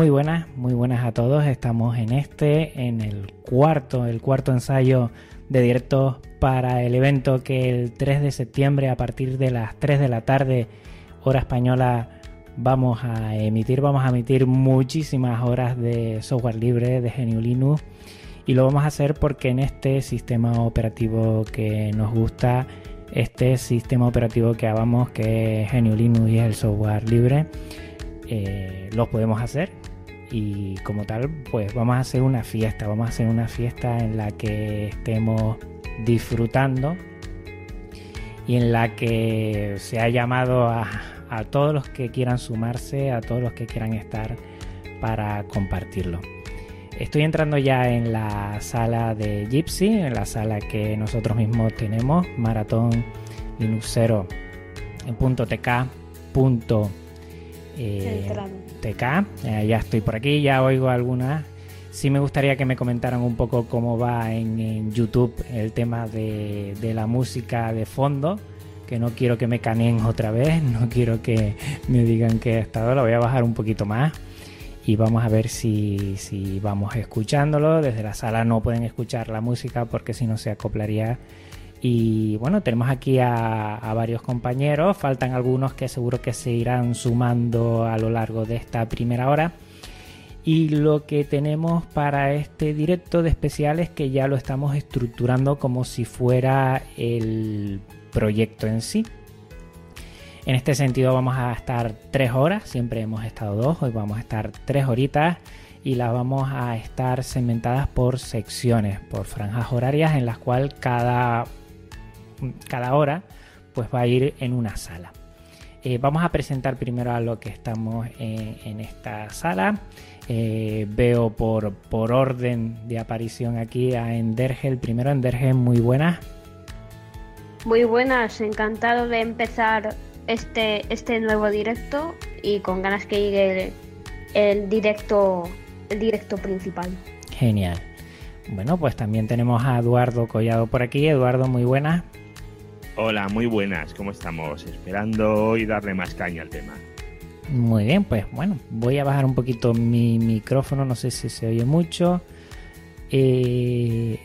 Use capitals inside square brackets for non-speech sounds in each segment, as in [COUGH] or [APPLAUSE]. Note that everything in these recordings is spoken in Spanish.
Muy buenas, muy buenas a todos. Estamos en este, en el cuarto, el cuarto ensayo de directos para el evento que el 3 de septiembre a partir de las 3 de la tarde, hora española, vamos a emitir. Vamos a emitir muchísimas horas de software libre de GNU Linux y lo vamos a hacer porque en este sistema operativo que nos gusta, este sistema operativo que amamos, que es GNU Linux y es el software libre, eh, los podemos hacer y como tal pues vamos a hacer una fiesta, vamos a hacer una fiesta en la que estemos disfrutando y en la que se ha llamado a, a todos los que quieran sumarse, a todos los que quieran estar para compartirlo. Estoy entrando ya en la sala de Gypsy, en la sala que nosotros mismos tenemos, maratón linuxero en punto .tk eh, TK. Eh, ya estoy por aquí, ya oigo algunas. Sí me gustaría que me comentaran un poco cómo va en, YouTube el tema de, la música de fondo, que no quiero que me caneen otra vez, [LAUGHS] no quiero que me digan que he estado, lo voy a bajar un poquito más y vamos a ver si, si vamos escuchándolo. Desde la sala no pueden escuchar la música porque si no se acoplaría y bueno, tenemos aquí a, varios compañeros, faltan algunos que seguro que se irán sumando a lo largo de esta primera hora. Y lo que tenemos para este directo de especial es que ya lo estamos estructurando como si fuera el proyecto en sí. En este sentido vamos a estar tres horas, siempre hemos estado dos, hoy vamos a estar tres horitas y las vamos a estar segmentadas por secciones, por franjas horarias en las cuales cada cada hora pues va a ir en una sala. Eh, vamos a presentar primero a lo que estamos en, esta sala. Eh, veo por, por, orden de aparición aquí a Endergel. Primero, Endergel, muy buenas. Muy buenas, encantado de empezar este, este nuevo directo y con ganas que llegue el directo, el directo principal. Genial. Bueno, pues también tenemos a Eduardo Collado por aquí. Eduardo, muy buenas. Hola, muy buenas, ¿cómo estamos? Esperando hoy darle más caña al tema. Muy bien, pues bueno, voy a bajar un poquito mi micrófono, no sé si se oye mucho. Eh,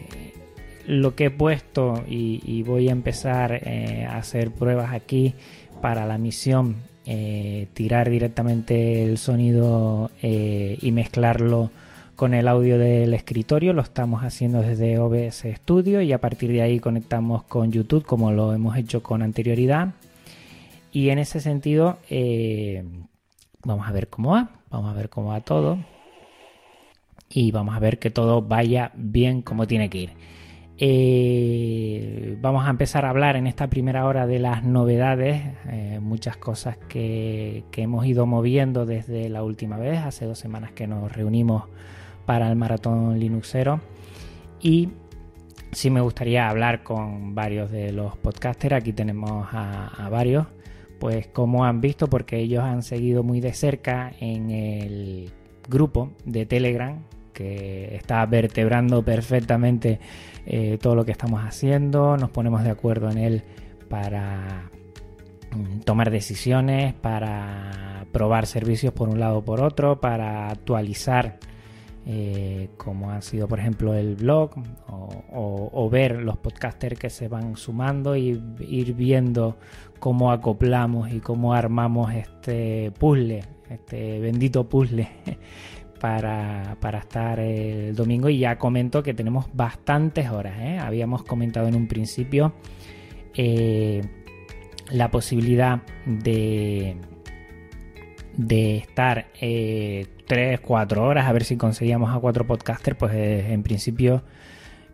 lo que he puesto y, voy a empezar eh, a hacer pruebas aquí para la misión, eh, tirar directamente el sonido y mezclarlo con el audio del escritorio. Lo estamos haciendo desde OBS Studio y a partir de ahí conectamos con YouTube como lo hemos hecho con anterioridad. Y en ese sentido, eh, vamos a ver cómo va. Vamos a ver cómo va todo. Y vamos a ver que todo vaya bien como tiene que ir. Eh, vamos a empezar a hablar en esta primera hora de las novedades, eh, muchas cosas que, que, hemos ido moviendo desde la última vez, hace dos semanas que nos reunimos para el maratón Linuxero. Y sí me gustaría hablar con varios de los podcasters. Aquí tenemos a, varios. Pues como han visto, porque ellos han seguido muy de cerca en el grupo de Telegram que está vertebrando perfectamente eh, todo lo que estamos haciendo. Nos ponemos de acuerdo en él para mm, tomar decisiones, para probar servicios por un lado o por otro, para actualizar eh, como ha sido por ejemplo el blog o, ver los podcasters que se van sumando y ir viendo cómo acoplamos y cómo armamos este puzzle, este bendito puzzle [LAUGHS] para, estar el domingo y ya comento que tenemos bastantes horas. ¿eh? Habíamos comentado en un principio eh, la posibilidad de, de estar 3, 4 horas a ver si conseguíamos a cuatro podcasters, pues eh, en principio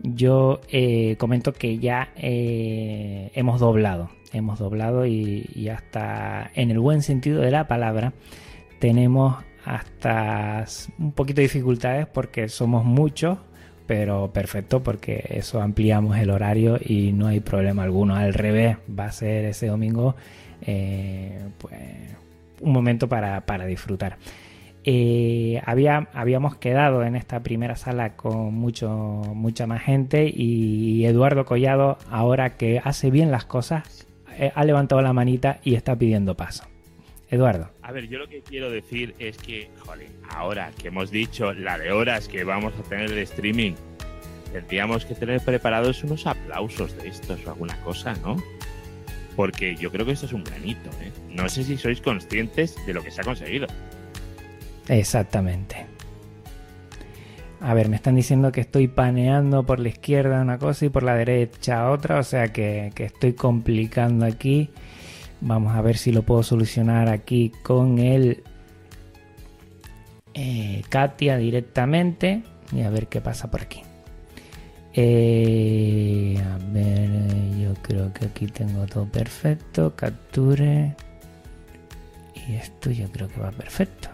yo eh, comento que ya eh, hemos doblado, hemos doblado y, hasta en el buen sentido de la palabra tenemos hasta un poquito de dificultades porque somos muchos, pero perfecto porque eso ampliamos el horario y no hay problema alguno. Al revés, va a ser ese domingo pues, un momento para, para disfrutar. Eh, había, habíamos quedado en esta primera sala con mucho, mucha más gente y Eduardo Collado, ahora que hace bien las cosas, eh, ha levantado la manita y está pidiendo paso. Eduardo. A ver, yo lo que quiero decir es que, joder, ahora que hemos dicho la de horas que vamos a tener de streaming, tendríamos que tener preparados unos aplausos de estos o alguna cosa, ¿no? Porque yo creo que esto es un granito, ¿eh? No sé si sois conscientes de lo que se ha conseguido. Exactamente. A ver, me están diciendo que estoy paneando por la izquierda una cosa y por la derecha otra, o sea que, estoy complicando aquí. Vamos a ver si lo puedo solucionar aquí con el eh, Katia directamente y a ver qué pasa por aquí. Eh, a ver, yo creo que aquí tengo todo perfecto. Capture. Y esto yo creo que va perfecto.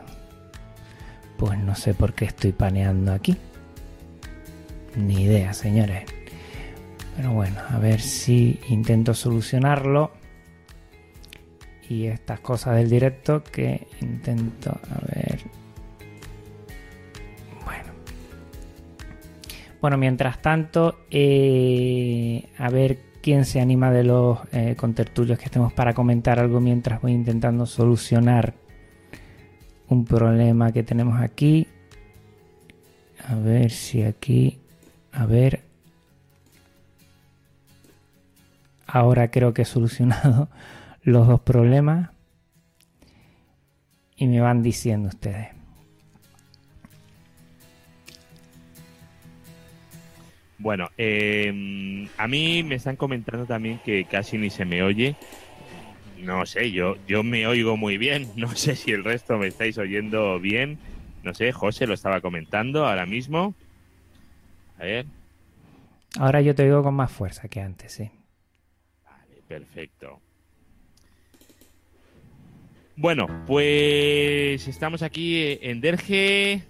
Pues no sé por qué estoy paneando aquí. Ni idea, señores. Pero bueno, a ver si intento solucionarlo. Y estas cosas del directo que intento, a ver. Bueno. Bueno, mientras tanto, eh, a ver quién se anima de los eh, contertulios que estemos para comentar algo mientras voy intentando solucionar un problema que tenemos aquí. A ver si aquí, a ver. Ahora creo que he solucionado [LAUGHS] los dos problemas. Y me van diciendo ustedes. Bueno, eh, a mí me están comentando también que casi ni se me oye. No sé, yo, yo me oigo muy bien. [LAUGHS] No sé si el resto me estáis oyendo bien. No sé, José lo estaba comentando ahora mismo. A ver. Ahora yo te oigo con más fuerza que antes, sí. Vale, perfecto. Bueno, pues estamos aquí en Derge.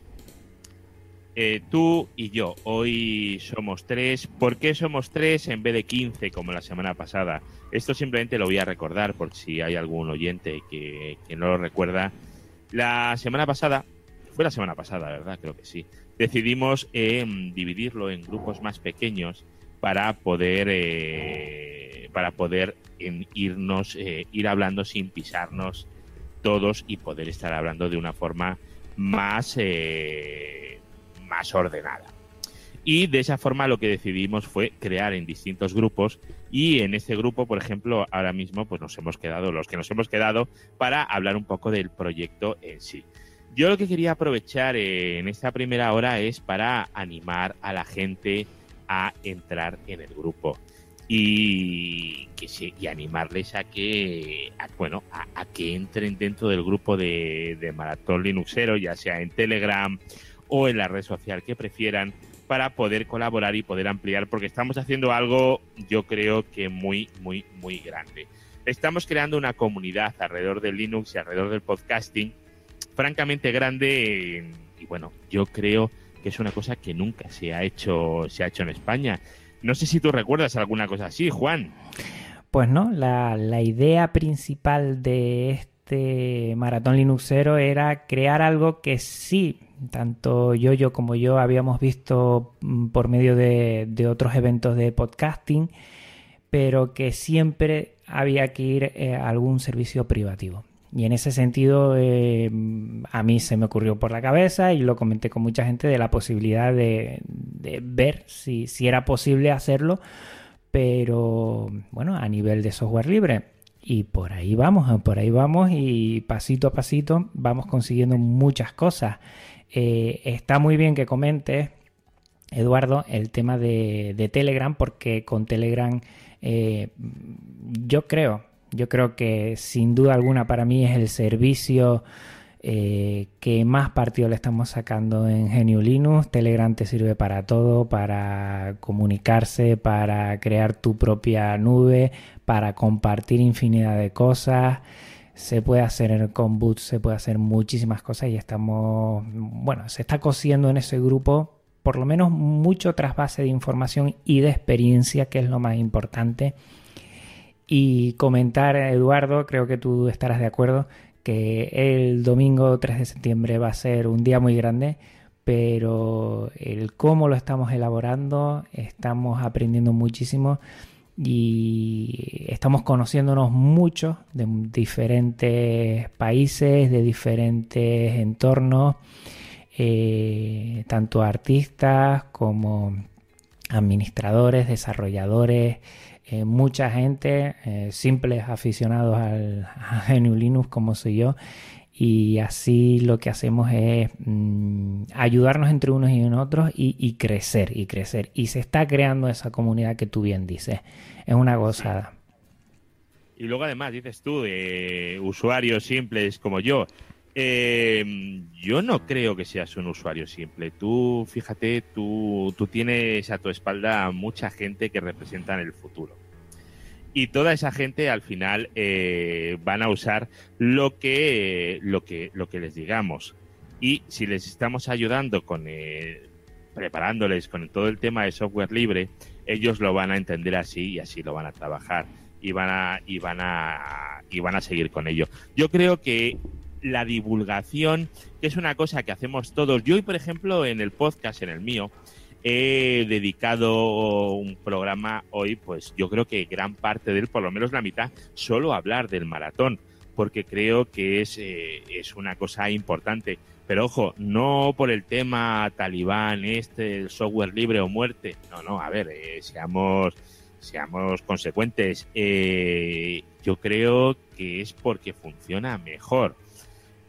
Eh, tú y yo. Hoy somos tres. ¿Por qué somos tres en vez de 15 como la semana pasada? Esto simplemente lo voy a recordar por si hay algún oyente que, no lo recuerda. La semana pasada, fue la semana pasada, ¿verdad? Creo que sí. Decidimos em, dividirlo en grupos más pequeños para poder, eh, para poder irnos, eh, ir hablando sin pisarnos todos y poder estar hablando de una forma más más ordenada. Y de esa forma lo que decidimos fue crear en distintos grupos y en este grupo, por ejemplo, ahora mismo pues nos hemos quedado, los que nos hemos quedado, para hablar un poco del proyecto en sí. Yo lo que quería aprovechar en esta primera hora es para animar a la gente a entrar en el grupo y que y animarles a que bueno a, que entren dentro del grupo de Maratón Linuxero ya sea en Telegram o en la red social que prefieran para poder colaborar y poder ampliar, porque estamos haciendo algo, yo creo que muy, muy, muy grande. Estamos creando una comunidad alrededor del Linux y alrededor del podcasting, francamente grande, y bueno, yo creo que es una cosa que nunca se ha hecho, se ha hecho en España. No sé si tú recuerdas alguna cosa así, Juan. Pues no, la, la idea principal de este maratón Linuxero era crear algo que sí tanto yo, como yo habíamos visto mm, por medio de, otros eventos de podcasting, pero que siempre había que ir eh, a algún servicio privativo. Y en ese sentido, eh, a mí se me ocurrió por la cabeza y lo comenté con mucha gente de la posibilidad de, ver si, si, era posible hacerlo, pero bueno, a nivel de software libre. Y por ahí vamos, por ahí vamos y pasito a pasito vamos consiguiendo muchas cosas. Eh, está muy bien que comentes, Eduardo, el tema de, Telegram, porque con Telegram eh, yo creo, yo creo que sin duda alguna para mí es el servicio eh, que más partido le estamos sacando en Genio Linux. Telegram te sirve para todo, para comunicarse, para crear tu propia nube, para compartir infinidad de cosas se puede hacer con Boot, se puede hacer muchísimas cosas y estamos, bueno, se está cosiendo en ese grupo por lo menos mucho trasvase de información y de experiencia, que es lo más importante. Y comentar, Eduardo, creo que tú estarás de acuerdo, que el domingo 3 de septiembre va a ser un día muy grande, pero el cómo lo estamos elaborando, estamos aprendiendo muchísimo y estamos conociéndonos mucho de diferentes países, de diferentes entornos, eh, tanto artistas como administradores, desarrolladores, eh, mucha gente, eh, simples aficionados al, [LAUGHS] a GNU Linux como soy yo, y así lo que hacemos es mm, ayudarnos entre unos y otros y, crecer y crecer. Y se está creando esa comunidad que tú bien dices. Es una gozada. Y luego además dices tú, de usuarios simples como yo. Eh, yo no creo que seas un usuario simple. Tú, fíjate, tú, tú tienes a tu espalda mucha gente que representan el futuro y toda esa gente al final eh, van a usar lo que, lo, que, lo que les digamos. Y si les estamos ayudando con eh, preparándoles con todo el tema de software libre, ellos lo van a entender así y así lo van a trabajar y van a y van a y van a seguir con ello. Yo creo que la divulgación, que es una cosa que hacemos todos. Yo hoy, por ejemplo, en el podcast, en el mío, he dedicado un programa hoy, pues yo creo que gran parte de él, por lo menos la mitad, solo hablar del maratón, porque creo que es, eh, es una cosa importante. Pero ojo, no por el tema talibán, este, el software libre o muerte. No, no, a ver, eh, seamos, seamos consecuentes. Eh, yo creo que es porque funciona mejor.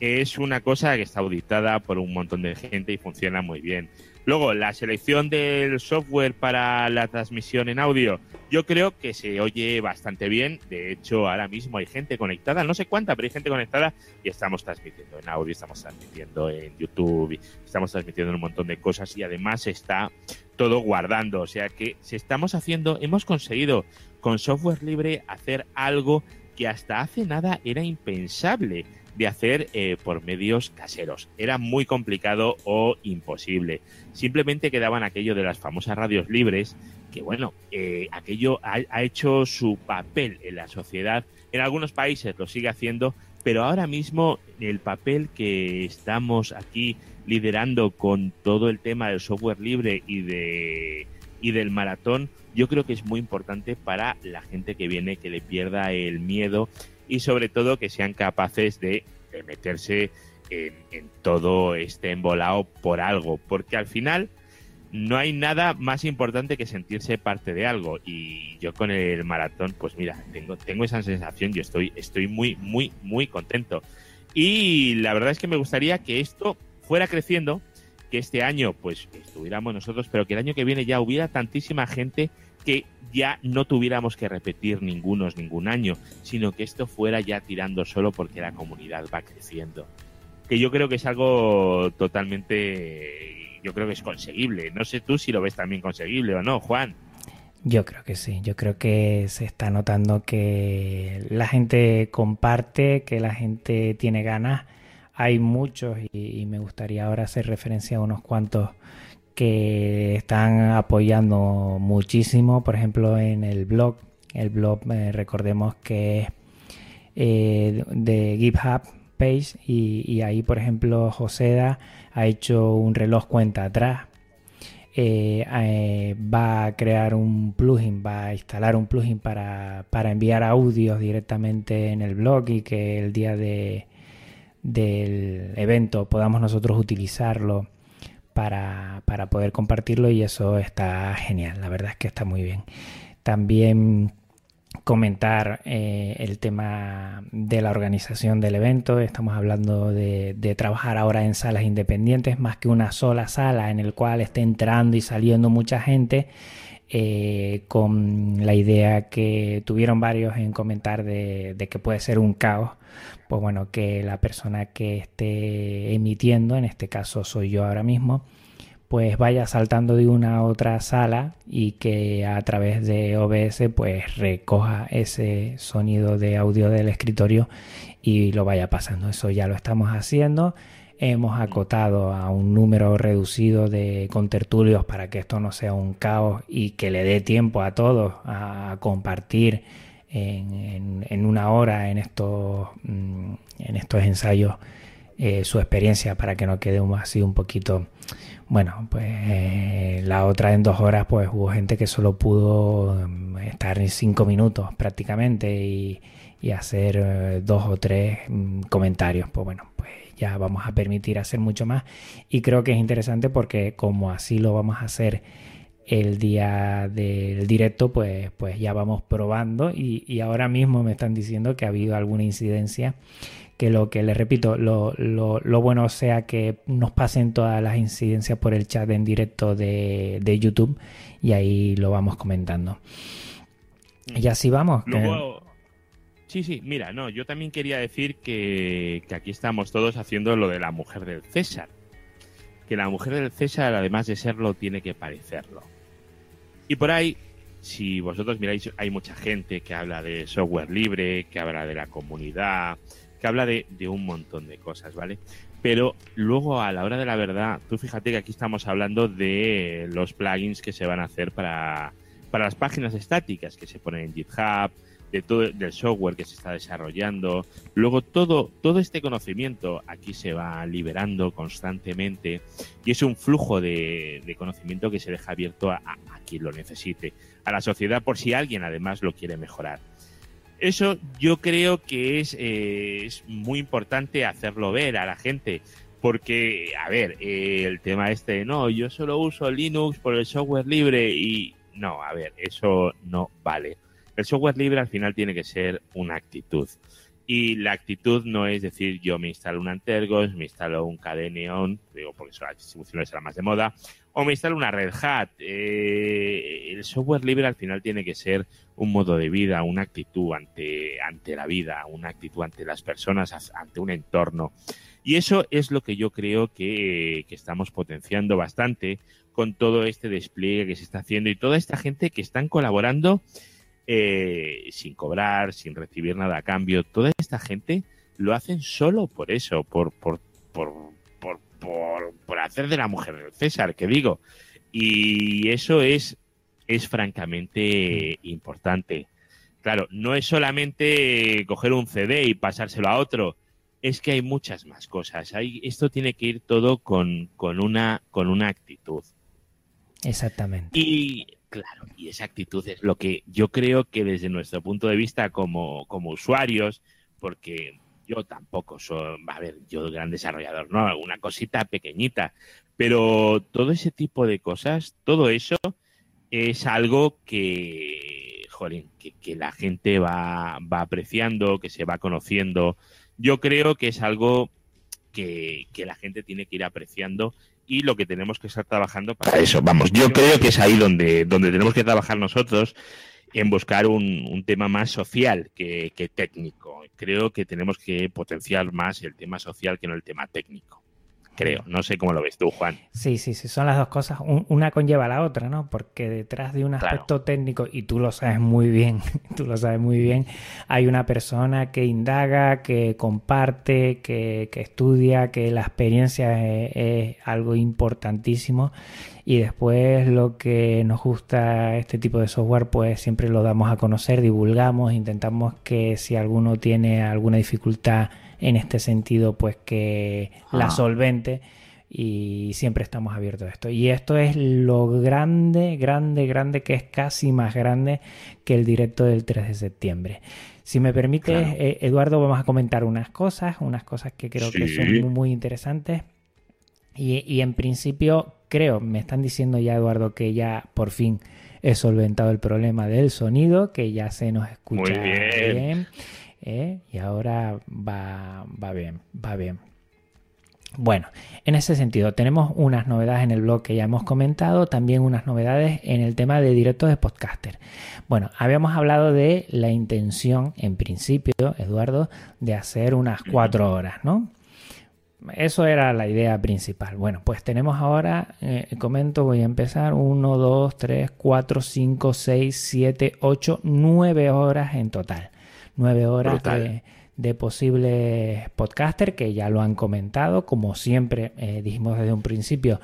Es una cosa que está auditada por un montón de gente y funciona muy bien. Luego, la selección del software para la transmisión en audio, yo creo que se oye bastante bien. De hecho, ahora mismo hay gente conectada, no sé cuánta, pero hay gente conectada y estamos transmitiendo en audio, estamos transmitiendo en YouTube, estamos transmitiendo un montón de cosas y además está todo guardando. O sea que si estamos haciendo, hemos conseguido con software libre hacer algo que hasta hace nada era impensable de hacer eh, por medios caseros. Era muy complicado o imposible. Simplemente quedaban aquello de las famosas radios libres, que bueno, eh, aquello ha, ha, hecho su papel en la sociedad. En algunos países lo sigue haciendo, pero ahora mismo el papel que estamos aquí liderando con todo el tema del software libre y de y del maratón, yo creo que es muy importante para la gente que viene que le pierda el miedo y sobre todo que sean capaces de, meterse en, todo este embolado por algo, porque al final no hay nada más importante que sentirse parte de algo. Y yo con el maratón pues mira tengo tengo esa sensación y estoy estoy muy muy muy contento. Y la verdad es que me gustaría que esto fuera creciendo que este año pues estuviéramos nosotros pero que el año que viene ya hubiera tantísima gente que ya no tuviéramos que repetir ningunos ningún año, sino que esto fuera ya tirando solo porque la comunidad va creciendo. Que yo creo que es algo totalmente, yo creo que es conseguible. No sé tú si lo ves también conseguible o no, Juan. Yo creo que sí, yo creo que se está notando que la gente comparte, que la gente tiene ganas. Hay muchos y, y me gustaría ahora hacer referencia a unos cuantos que están apoyando muchísimo, por ejemplo, en el blog. El blog, eh, recordemos que es eh, de GitHub Page y, ahí, por ejemplo, Joseda ha hecho un reloj cuenta atrás. Eh, va a crear un plugin, va a instalar un plugin para, para, enviar audios directamente en el blog y que el día de, del evento podamos nosotros utilizarlo para, para poder compartirlo y eso está genial, la verdad es que está muy bien. También comentar eh, el tema de la organización del evento. Estamos hablando de, trabajar ahora en salas independientes, más que una sola sala en el cual esté entrando y saliendo mucha gente. Eh, con la idea que tuvieron varios en comentar de, que puede ser un caos, pues bueno, que la persona que esté emitiendo, en este caso soy yo ahora mismo, pues vaya saltando de una a otra sala y que a través de OBS pues recoja ese sonido de audio del escritorio y lo vaya pasando. Eso ya lo estamos haciendo. Hemos acotado a un número reducido de contertulios para que esto no sea un caos y que le dé tiempo a todos a compartir en, una hora en estos, mm, en estos ensayos eh, su experiencia para que no quede así un poquito bueno, pues eh, la otra en dos horas, pues hubo gente que solo pudo mm, estar en cinco minutos prácticamente y, hacer eh, dos o tres mm, comentarios. Pues bueno, ya vamos a permitir hacer mucho más y creo que es interesante porque como así lo vamos a hacer el día del directo, pues, pues ya vamos probando y, y ahora mismo me están diciendo que ha habido alguna incidencia que lo que les repito, lo, lo, bueno sea que nos pasen todas las incidencias por el chat en directo de, YouTube y ahí lo vamos comentando. Y así vamos. Sí, sí, mira, no, yo también quería decir que, que aquí estamos todos haciendo lo de la mujer del César. Que la mujer del César, además de serlo, tiene que parecerlo. Y por ahí si vosotros miráis, hay mucha gente que habla de software libre, que habla de la comunidad, que habla de, un montón de cosas, ¿vale? Pero luego a la hora de la verdad, tú fíjate que aquí estamos hablando de los plugins que se van a hacer para, para las páginas estáticas que se ponen en GitHub, de todo del software que se está desarrollando. Luego todo, todo este conocimiento aquí se va liberando constantemente y es un flujo de, conocimiento que se deja abierto a, a, quien lo necesite, a la sociedad por si alguien además lo quiere mejorar. Eso yo creo que es, eh, es muy importante hacerlo ver a la gente. Porque, a ver, el tema este, no, yo solo uso Linux por el software libre y no, a ver, eso no vale. El software libre al final tiene que ser una actitud. Y la actitud no es decir, yo me instalo un Antergos, me instalo un KDE digo, porque son las distribuciones la más de moda, o me instalo una Red Hat. Eh, el software libre al final tiene que ser un modo de vida, una actitud ante, ante la vida, una actitud ante las personas, ante un entorno. Y eso es lo que yo creo que, que estamos potenciando bastante con todo este despliegue que se está haciendo y toda esta gente que están colaborando eh, sin cobrar, sin recibir nada a cambio. Toda esta gente lo hacen solo por eso, por, por, por, por, por, hacer de la mujer del César, que digo. Y eso es, es francamente importante. Claro, no es solamente coger un CD y pasárselo a otro, es que hay muchas más cosas. Hay, esto tiene que ir todo con, con, una, con una actitud. Exactamente. Y Claro, y esa actitud es lo que yo creo que desde nuestro punto de vista como, como usuarios, porque yo tampoco soy, a ver, yo gran desarrollador, no, una cosita pequeñita, pero todo ese tipo de cosas, todo eso es algo que, jolín, que, la gente va, va apreciando, que se va conociendo. Yo creo que es algo que, que la gente tiene que ir apreciando y lo que tenemos que estar trabajando para eso. Vamos, yo creo que es ahí donde, donde tenemos que trabajar nosotros en buscar un, un tema más social que, que técnico. Creo que tenemos que potenciar más el tema social que no el tema técnico creo. No sé cómo lo ves tú, Juan. Sí, sí, sí, son las dos cosas. una conlleva a la otra, ¿no? Porque detrás de un aspecto técnico, y tú lo sabes muy bien, [LAUGHS] tú lo sabes muy bien, hay una persona que indaga, que comparte, que, estudia, que la experiencia es, algo importantísimo. Y después lo que nos gusta este tipo de software, pues siempre lo damos a conocer, divulgamos, intentamos que si alguno tiene alguna dificultad en este sentido, pues que la ah. solvente y siempre estamos abiertos a esto. Y esto es lo grande, grande, grande, que es casi más grande que el directo del 3 de septiembre. Si me permite, eh, Eduardo, vamos a comentar unas cosas, unas cosas que creo que son muy, interesantes. Y, y, en principio, creo, me están diciendo ya, Eduardo, que ya por fin he solventado el problema del sonido, que ya se nos escucha bien ¿eh? y ahora va, va bien, va bien. Bueno, en ese sentido, tenemos unas novedades en el blog que ya hemos comentado, también unas novedades en el tema de directos de podcaster. Bueno, habíamos hablado de la intención, en principio, Eduardo, de hacer unas cuatro horas, ¿no? Eso era la idea principal. Bueno, pues tenemos ahora, eh, comento, voy a empezar, 1, 2, 3, 4, 5, 6, 7, 8, 9 horas en total nueve horas de, posibles podcaster que ya lo han comentado. Como siempre eh, dijimos desde un principio,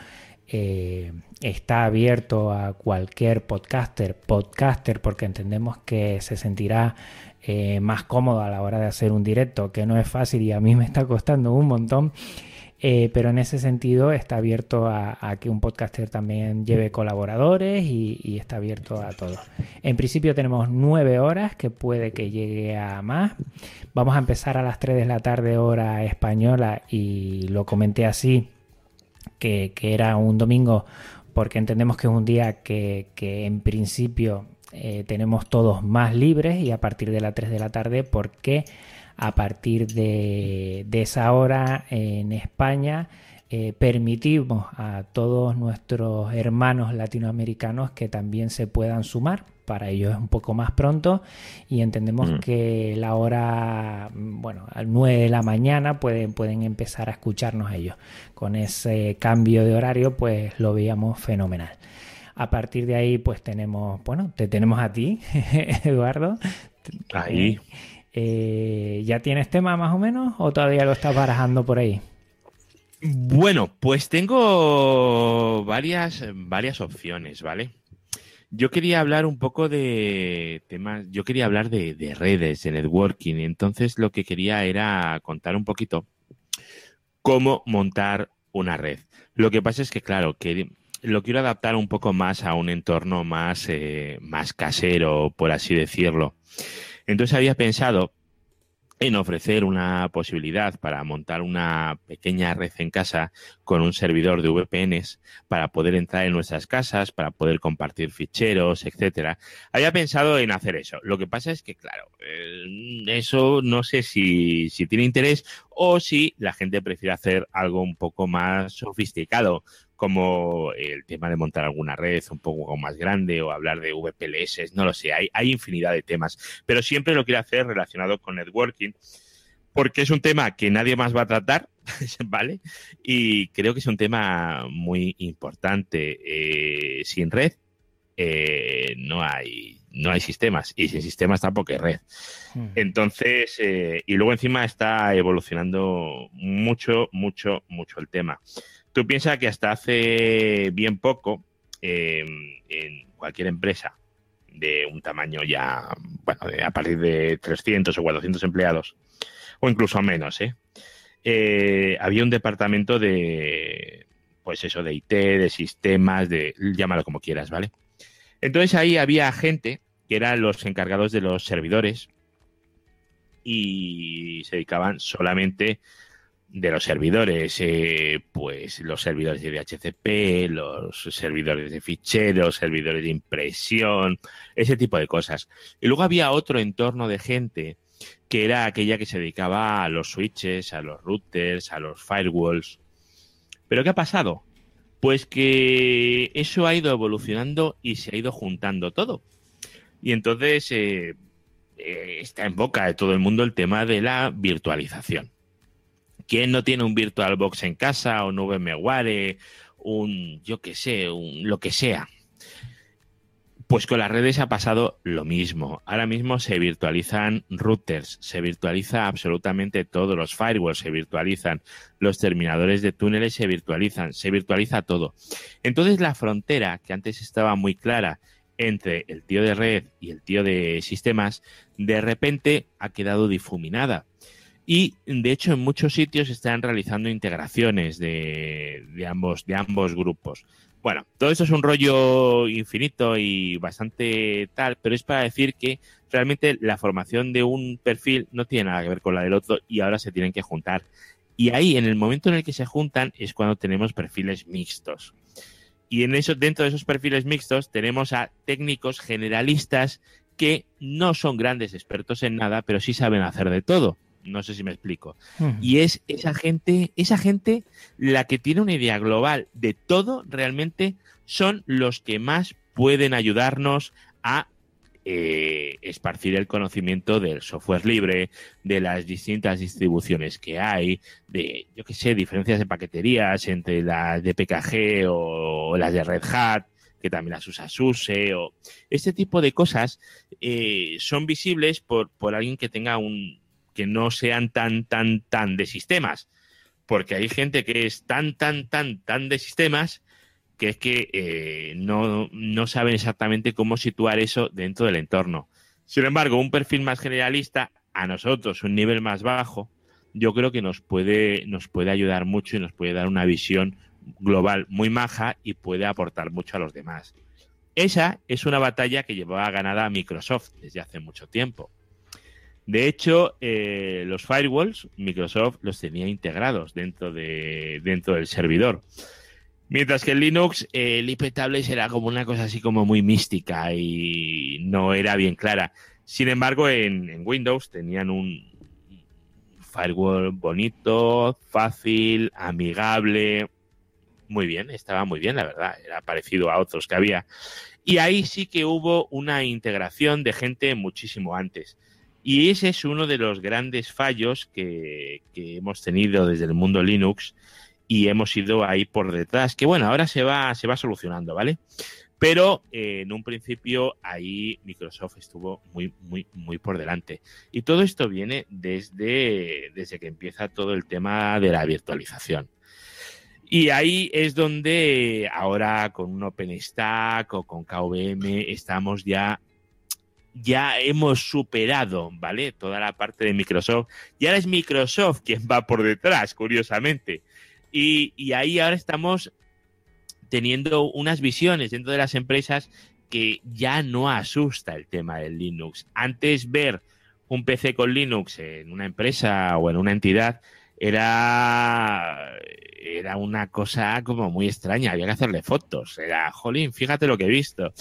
eh, está abierto a cualquier podcaster, podcaster, porque entendemos que se sentirá eh, más cómodo a la hora de hacer un directo, que no es fácil y a mí me está costando un montón. Eh, pero en ese sentido está abierto a, que un podcaster también lleve colaboradores y, está abierto a todo. En principio tenemos nueve horas, que puede que llegue a más. Vamos a empezar a las 3 de la tarde hora española y lo comenté así, que, era un domingo porque entendemos que es un día que, en principio eh, tenemos todos más libres y a partir de las 3 de la tarde porque a partir de, esa hora en España eh, permitimos a todos nuestros hermanos latinoamericanos que también se puedan sumar. Para ellos es un poco más pronto y entendemos mm. que la hora, bueno, a 9 de la mañana pueden, pueden empezar a escucharnos ellos. Con ese cambio de horario, pues lo veíamos fenomenal. A partir de ahí, pues tenemos, bueno, te tenemos a ti, [LAUGHS] Eduardo. Ahí. Eh, ¿Ya tienes tema más o menos o todavía lo estás barajando por ahí? Bueno, pues tengo varias, varias opciones, ¿vale? Yo quería hablar un poco de temas, yo quería hablar de, redes, de networking, entonces lo que quería era contar un poquito cómo montar una red. Lo que pasa es que, claro, que lo quiero adaptar un poco más a un entorno más, eh, más casero, por así decirlo. Entonces había pensado en ofrecer una posibilidad para montar una pequeña red en casa con un servidor de VPNs para poder entrar en nuestras casas, para poder compartir ficheros, etcétera. Había pensado en hacer eso. Lo que pasa es que, claro, eh, eso no sé si, si tiene interés o si la gente prefiere hacer algo un poco más sofisticado, como el tema de montar alguna red un poco más grande o hablar de VPLS, no lo sé, hay, hay infinidad de temas, pero siempre lo quiero hacer relacionado con networking porque es un tema que nadie más va a tratar, [LAUGHS] ¿vale? Y creo que es un tema muy importante. Eh, sin red eh, no hay no hay sistemas y sin sistemas tampoco hay red. Hmm. Entonces, eh, y luego encima está evolucionando mucho, mucho, mucho el tema. Tú piensas que hasta hace bien poco, em, en cualquier empresa de un tamaño ya, bueno, a partir de 300 o 400 empleados, o incluso menos, ¿eh? ¿eh? había un departamento de, pues eso, de IT, de sistemas, de, llámalo como quieras, ¿vale? Entonces ahí había gente que eran los encargados de los servidores y se dedicaban solamente de los servidores, eh, pues los servidores de DHCP, los servidores de ficheros, servidores de impresión, ese tipo de cosas. Y luego había otro entorno de gente que era aquella que se dedicaba a los switches, a los routers, a los firewalls. ¿Pero qué ha pasado? Pues que eso ha ido evolucionando y se ha ido juntando todo. Y entonces eh, eh, está en boca de todo el mundo el tema de la virtualización. ¿Quién no tiene un VirtualBox en casa o un VMware, un, yo qué sé, un, lo que sea? Pues con las redes ha pasado lo mismo. Ahora mismo se virtualizan routers, se virtualiza absolutamente todo, los firewalls se virtualizan, los terminadores de túneles se virtualizan, se virtualiza todo. Entonces la frontera, que antes estaba muy clara entre el tío de red y el tío de sistemas, de repente ha quedado difuminada y de hecho en muchos sitios están realizando integraciones de, ambos, de ambos grupos. Bueno, todo esto es un rollo infinito y bastante tal, pero es para decir que realmente la formación de un perfil no tiene nada que ver con la del otro y ahora se tienen que juntar. Y ahí, en el momento en el que se juntan, es cuando tenemos perfiles mixtos. Y en eso, dentro de esos perfiles mixtos, tenemos a técnicos generalistas que no son grandes expertos en nada, pero sí saben hacer de todo. No sé si me explico. Y es esa gente, esa gente la que tiene una idea global de todo, realmente son los que más pueden ayudarnos a eh, esparcir el conocimiento del software libre, de las distintas distribuciones que hay, de, yo qué sé, diferencias de paqueterías entre las de PKG o, las de Red Hat, que también las usa SUSE, o este tipo de cosas eh, son visibles por, por alguien que tenga un, que no sean tan, tan, tan de sistemas. Porque hay gente que es tan, tan, tan, tan de sistemas que es que eh, no, no saben exactamente cómo situar eso dentro del entorno. Sin embargo, un perfil más generalista, a nosotros, un nivel más bajo, yo creo que nos puede, nos puede ayudar mucho y nos puede dar una visión global muy maja y puede aportar mucho a los demás. Esa es una batalla que llevaba ganada Microsoft desde hace mucho tiempo. De hecho, eh, los firewalls, Microsoft los tenía integrados dentro, de, dentro del servidor. Mientras que en Linux, eh, el IP Tables era como una cosa así como muy mística y no era bien clara. Sin embargo, en, Windows tenían un firewall bonito, fácil, amigable. Muy bien, estaba muy bien, la verdad. Era parecido a otros que había. Y ahí sí que hubo una integración de gente muchísimo antes. Y ese es uno de los grandes fallos que, hemos tenido desde el mundo Linux y hemos ido ahí por detrás, que bueno, ahora se va, se va solucionando, ¿vale? Pero eh, en un principio ahí Microsoft estuvo muy, muy, muy por delante. Y todo esto viene desde, desde que empieza todo el tema de la virtualización. Y ahí es donde ahora con un OpenStack o con KVM estamos ya ya hemos superado, ¿vale? Toda la parte de Microsoft. Y ahora es Microsoft quien va por detrás, curiosamente. Y, ahí ahora estamos teniendo unas visiones dentro de las empresas que ya no asusta el tema del Linux. Antes ver un PC con Linux en una empresa o en una entidad era, era una cosa como muy extraña, había que hacerle fotos. Era, jolín, fíjate lo que he visto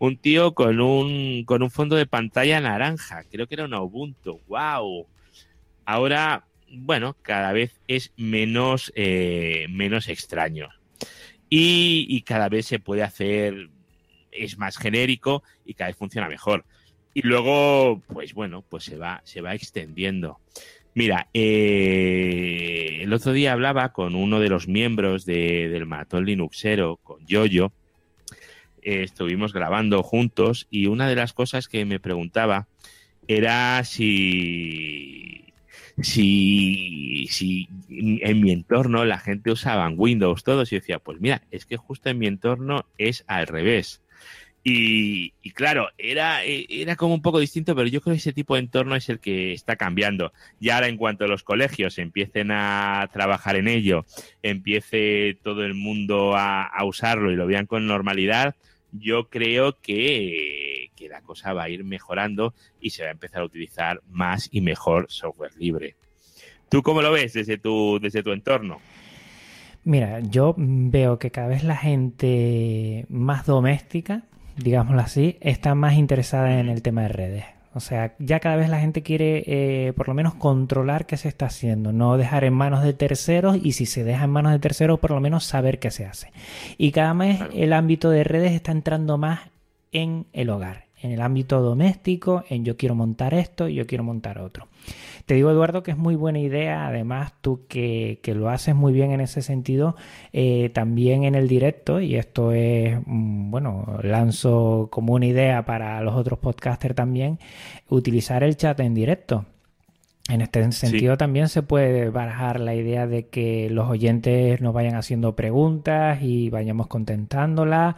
un tío con un, con un fondo de pantalla naranja. Creo que era un Ubuntu. ¡Wow! Ahora, bueno, cada vez es menos, eh, menos extraño. Y, cada vez se puede hacer, es más genérico y cada vez funciona mejor. Y luego, pues bueno, pues se va, se va extendiendo. Mira, eh, el otro día hablaba con uno de los miembros del Maratón Linuxero, con Yoyo, estuvimos grabando juntos y una de las cosas que me preguntaba era si, si, si en mi entorno la gente usaba Windows todos y decía, pues mira, es que justo en mi entorno es al revés. Y, claro, era, era como un poco distinto, pero yo creo que ese tipo de entorno es el que está cambiando. Y ahora en cuanto los colegios empiecen a trabajar en ello, empiece todo el mundo a, a usarlo y lo vean con normalidad, yo creo que, la cosa va a ir mejorando y se va a empezar a utilizar más y mejor software libre. ¿Tú cómo lo ves desde tu, desde tu entorno? Mira, yo veo que cada vez la gente más doméstica, digámoslo así, está más interesada en el tema de redes. O sea, ya cada vez la gente quiere eh, por lo menos controlar qué se está haciendo, no dejar en manos de terceros y si se deja en manos de terceros por lo menos saber qué se hace. Y cada vez el ámbito de redes está entrando más en el hogar, en el ámbito doméstico, en yo quiero montar esto, yo quiero montar otro. Te digo, Eduardo, que es muy buena idea, además tú que, lo haces muy bien en ese sentido, eh, también en el directo, y esto es, mm, bueno, lanzo como una idea para los otros podcasters también, utilizar el chat en directo. En este sentido también se puede barajar la idea de que los oyentes nos vayan haciendo preguntas y vayamos contentándolas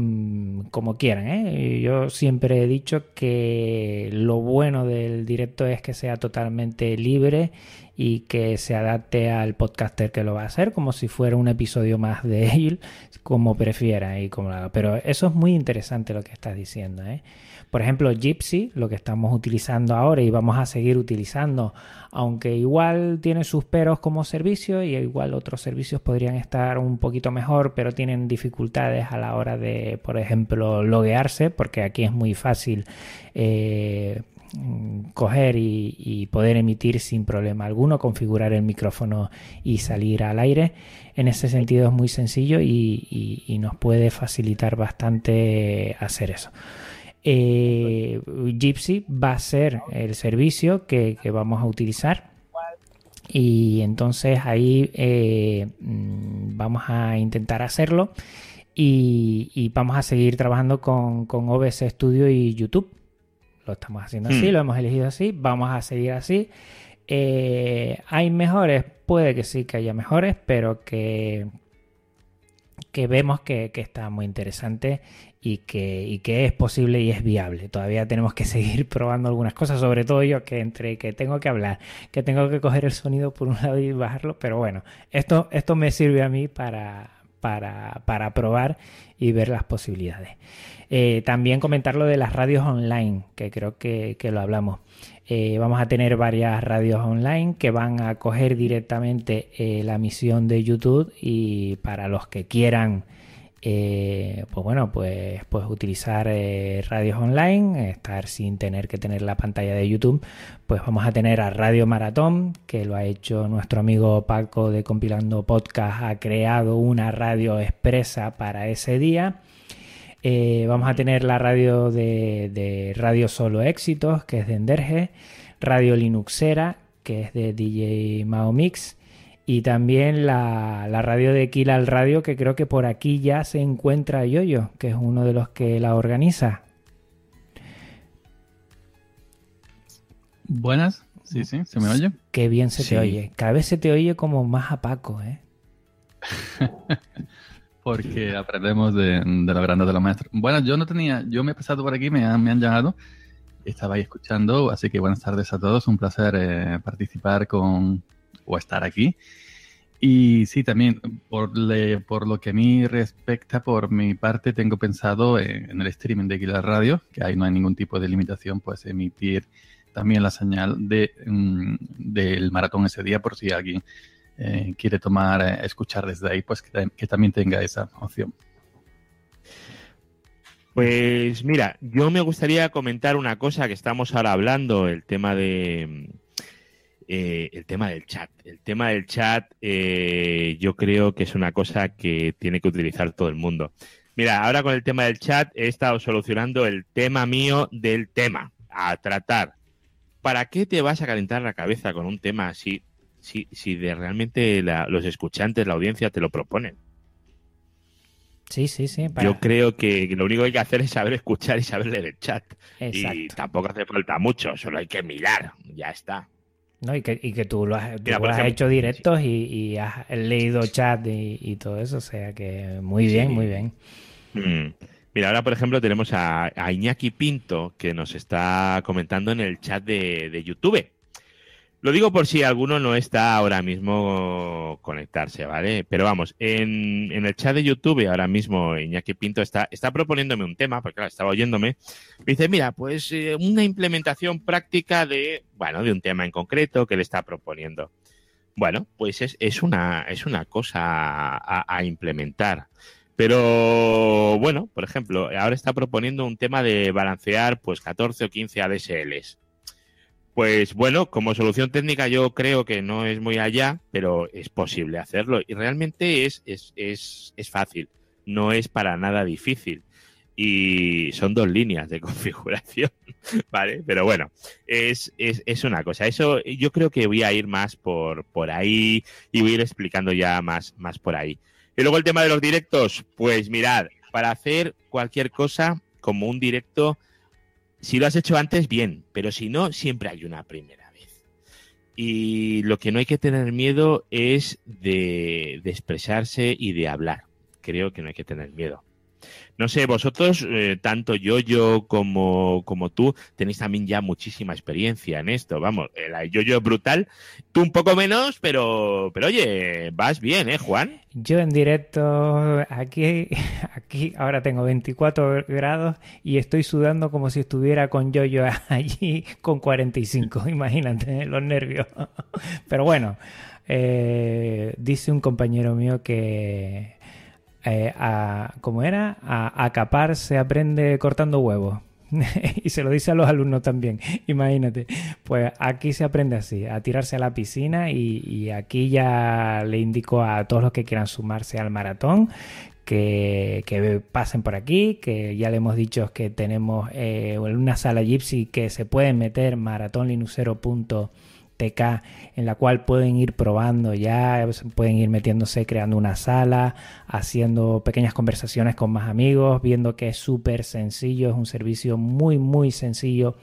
mm, como quieran. ¿eh? Yo siempre he dicho que lo bueno del directo es que sea totalmente libre y que se adapte al podcaster que lo va a hacer como si fuera un episodio más de él, como prefiera y como Pero eso es muy interesante lo que estás diciendo. ¿eh? Por ejemplo, Gypsy, lo que estamos utilizando ahora y vamos a seguir utilizando, aunque igual tiene sus peros como servicio y igual otros servicios podrían estar un poquito mejor, pero tienen dificultades a la hora de, por ejemplo, loguearse, porque aquí es muy fácil. Eh, coger y, poder emitir sin problema alguno, configurar el micrófono y salir al aire. En ese sentido es muy sencillo y nos puede facilitar bastante hacer eso eh, Gypsy va a ser el servicio que, vamos a utilizar y entonces ahí eh, mm, vamos a intentar hacerlo y, vamos a seguir trabajando con, OBS Studio y YouTube. Lo estamos haciendo así, hmm. lo hemos elegido así, vamos a seguir así. Eh, ¿Hay mejores? Puede que sí que haya mejores, pero que, que vemos que, está muy interesante y que, que es posible y es viable. Todavía tenemos que [LAUGHS] seguir probando algunas cosas, sobre todo yo que entre que tengo que hablar, que tengo que coger el sonido por un [LAUGHS] lado y bajarlo, pero bueno, esto, esto me sirve a mí para, para, para probar y ver las posibilidades. Eh, también comentar lo de las radios online, que creo que, lo hablamos. Eh, vamos a tener varias radios online que van a coger directamente eh, la misión de YouTube y para los que quieran pues bueno, pues, pues utilizar radios online, estar sin tener que tener la pantalla de YouTube, pues vamos a tener a Radio Maratón, que lo ha hecho nuestro amigo Paco de Compilando Podcast, ha creado una radio expresa para ese día. Eh, vamos a tener la radio de, Radio Solo Éxitos, que es de Enderge, Radio Linuxera, que es de DJ Mao Mix, y también la, radio de Kilal Radio, que creo que por aquí ya se encuentra Yoyo, que es uno de los que la organiza. Buenas, sí, sí, ¿se me oye? Qué bien se te oye. Cada vez se te oye como más a Paco, ¿eh? [LAUGHS] porque aprendemos de, de la grandeza de los maestros. Bueno, yo no tenía, yo me he pasado por aquí, me han, me han llamado, estaba ahí escuchando, así que buenas tardes a todos, un placer eh, participar con o estar aquí. Y sí, también por, por lo que a mí respecta, por mi parte, tengo pensado en, el streaming de Guilar Radio, que ahí no hay ningún tipo de limitación, pues emitir también la señal de, mm, del maratón ese día, por si alguien eh, quiere tomar, eh, escuchar desde ahí, pues que, también tenga esa opción. Pues mira, yo me gustaría comentar una cosa que estamos ahora hablando, el tema de eh, el tema del chat. El tema del chat yo creo que es una cosa que tiene que utilizar todo el mundo. Mira, ahora con el tema del chat he estado solucionando el tema mío del tema a tratar. ¿Para qué te vas a calentar la cabeza con un tema así si, si de realmente los escuchantes, la audiencia te lo proponen. Sí, sí, sí. Yo creo que lo único que hay que hacer es saber escuchar y saber leer el chat. Y tampoco hace falta mucho, solo hay que mirar, ya está. No, y, que, y que tú lo has, hecho directos y, has leído chat y, todo eso, o sea que muy bien, muy bien. Mm. Mira, ahora por ejemplo tenemos a, Iñaki Pinto que nos está comentando en el chat de, de YouTube. Lo digo por si alguno no está ahora mismo conectarse, ¿vale? Pero vamos, en, el chat de YouTube ahora mismo Iñaki Pinto está, proponiéndome un tema, porque claro, estaba oyéndome. Me dice, mira, pues eh, una implementación práctica de, bueno, de un tema en concreto que le está proponiendo. Bueno, pues es, es, una, es una cosa a, a implementar. Pero bueno, por ejemplo, ahora está proponiendo un tema de balancear pues 14 o 15 ADSLs. Pues bueno, como solución técnica yo creo que no es muy allá, pero es posible hacerlo y realmente es, es, es, es fácil, no es para nada difícil y son dos líneas de [LAUGHS] configuración, ¿vale? Pero bueno, es, es, una cosa. Eso yo creo que voy a ir más por, por ahí y voy a ir explicando ya más, más por ahí. Y luego el tema de los directos, pues mirad, para hacer cualquier cosa como un directo si lo has hecho antes, bien, pero si no, siempre hay una primera vez. Y lo que no hay que tener miedo es de, expresarse y de hablar. Creo que no hay que tener miedo. No sé, vosotros, eh, tanto yo, yo como, como tú, tenéis también ya muchísima experiencia en esto. Vamos, el yo-yo es brutal. Tú un poco menos, pero, pero oye, vas bien, ¿eh, Juan? Yo en directo, aquí, [LAUGHS] aquí ahora tengo 24 grados y estoy sudando como si estuviera con yo-yo [LAUGHS] allí con 45. [LAUGHS] Imagínate los nervios. Pero bueno, eh, dice un compañero mío que eh, a, ¿cómo era? A, acapar se aprende cortando huevos. [LAUGHS] y se lo dice a los alumnos también, [LAUGHS] imagínate. Pues aquí se aprende así, a tirarse a la piscina y, aquí ya le indico a todos los que quieran sumarse al maratón que, que, pasen por aquí, que ya le hemos dicho que tenemos eh, una sala Gypsy que se puede meter maratonlinuxero.com En la cual pueden ir probando ya, pueden ir metiéndose, creando una sala, haciendo pequeñas conversaciones con más amigos, viendo que es súper sencillo, es un servicio muy, muy sencillo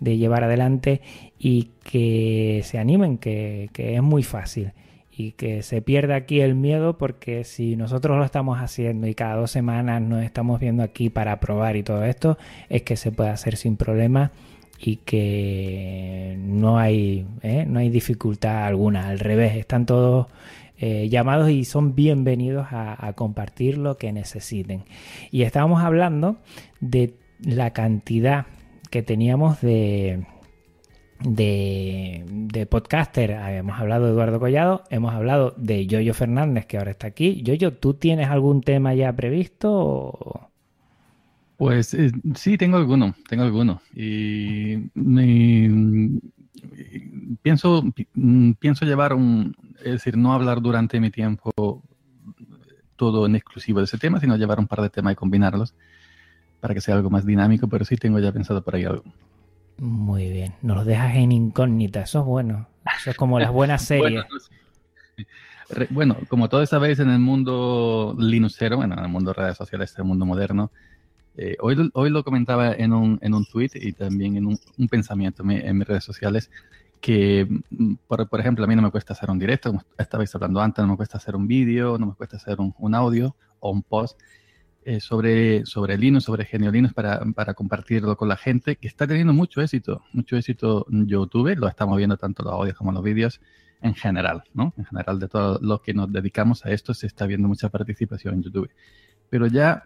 de llevar adelante y que se animen, que, es muy fácil y que se pierda aquí el miedo porque si nosotros lo estamos haciendo y cada dos semanas nos estamos viendo aquí para probar y todo esto, es que se puede hacer sin problema y que no hay, ¿eh? no hay dificultad alguna. Al revés, están todos eh, llamados y son bienvenidos a, compartir lo que necesiten. Y estábamos hablando de la cantidad que teníamos de, de, de podcaster. Hemos hablado de Eduardo Collado, hemos hablado de Yoyo Fernández, que ahora está aquí. Yoyo, ¿tú tienes algún tema ya previsto? Pues eh, sí, tengo alguno, tengo alguno. Y, pienso, mm, pienso llevar un, es decir, no hablar durante mi tiempo todo en exclusivo de ese tema, sino llevar un par de temas y combinarlos para que sea algo más dinámico, pero sí tengo ya pensado por ahí algo. Muy bien, nos lo dejas en incógnita, eso es bueno. Eso es como las buenas [LAUGHS] series. bueno, como todos sabéis, en el mundo linuxero, bueno, en el mundo de redes sociales, en el mundo moderno, eh, hoy, hoy lo comentaba en un, en un tweet y también en un, pensamiento en, mis redes sociales que, mm, por, por, ejemplo, a mí no me cuesta hacer un directo, como estabais hablando antes, no me cuesta hacer un vídeo, no me cuesta hacer un, un audio o un post eh, sobre, sobre Linux, sobre Genio Linux para, para, compartirlo con la gente, que está teniendo mucho éxito, mucho éxito en YouTube, lo estamos viendo tanto los audios como los vídeos en general, ¿no? En general de todos los que nos dedicamos a esto se está viendo mucha participación en YouTube. Pero ya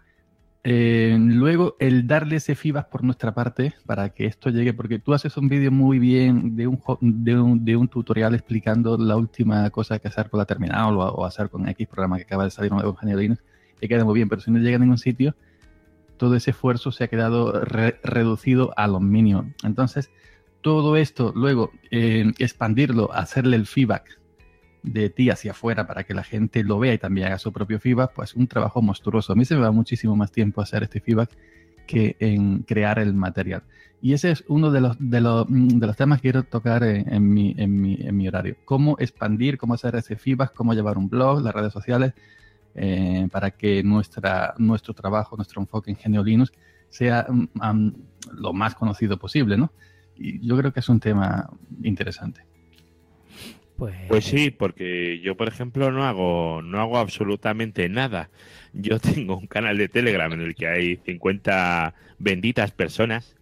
eh, luego, el darle ese feedback por nuestra parte para que esto llegue, porque tú haces un vídeo muy bien de un, de un, tutorial explicando la última cosa que hacer con la terminal o, hacer con X programa que acaba de salir nuevo en Linux, y queda muy bien, pero si no llega a ningún sitio, todo ese esfuerzo se ha quedado reducido a lo mínimo. Entonces, todo esto, luego, eh, expandirlo, hacerle el feedback de ti hacia afuera para que la gente lo vea y también haga su propio feedback, pues un trabajo monstruoso. A mí se me va muchísimo más tiempo hacer este feedback que en crear el material. Y ese es uno de los, de los, de los temas que quiero tocar en, mi, en, mi, en, mi, horario. Cómo expandir, cómo hacer ese feedback, cómo llevar un blog, las redes sociales, eh, para que nuestra, nuestro trabajo, nuestro enfoque en Genio Linux sea mm, lo más conocido posible, ¿no? Y yo creo que es un tema interesante. Pues... pues... sí, porque yo, por ejemplo, no hago, no hago absolutamente nada. Yo [LAUGHS] tengo un canal de Telegram en el que hay 50 benditas personas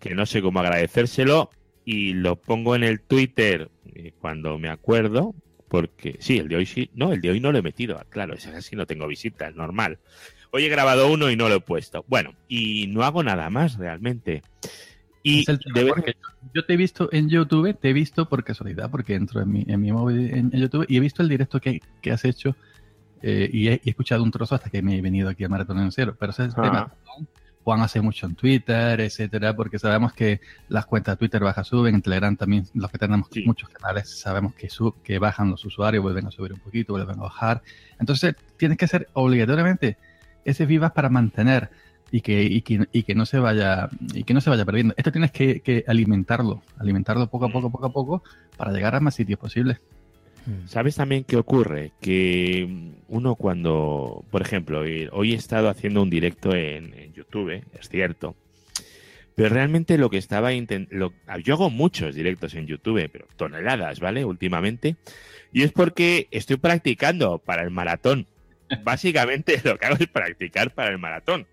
que no sé cómo agradecérselo y lo pongo en el Twitter eh, cuando me acuerdo, porque sí, el de hoy sí, no, el de hoy no lo he metido, claro, es así, no tengo visitas, normal. Hoy he grabado uno y no lo he puesto. Bueno, y no hago nada más realmente. Y yo te he visto en YouTube, te he visto por casualidad, porque entro en mi, en mi móvil en, YouTube y he visto el directo que, que has hecho eh, y, he, escuchado un trozo hasta que me he venido aquí a Maratón en Cero. Pero ese es el tema. Juan hace mucho en Twitter, etcétera, porque sabemos que las cuentas de Twitter bajan, suben, en Telegram también, los que tenemos muchos canales, sabemos que, sub, que bajan los usuarios, vuelven a subir un poquito, vuelven a bajar. Entonces, tienes que hacer obligatoriamente ese vivas para mantener y que, y que, y que, no se vaya y que no se vaya perdiendo. Esto tienes que, que, alimentarlo, alimentarlo poco a poco, poco a poco, para llegar a más sitios posibles. Mm. ¿Sabes también qué ocurre? Que uno cuando, por ejemplo, hoy he estado haciendo un directo en, YouTube, es cierto, pero realmente lo que estaba intentando, yo hago muchos directos en YouTube, pero toneladas, ¿vale? Últimamente, y es porque estoy practicando para el maratón. [LAUGHS] Básicamente lo que hago es practicar para el maratón.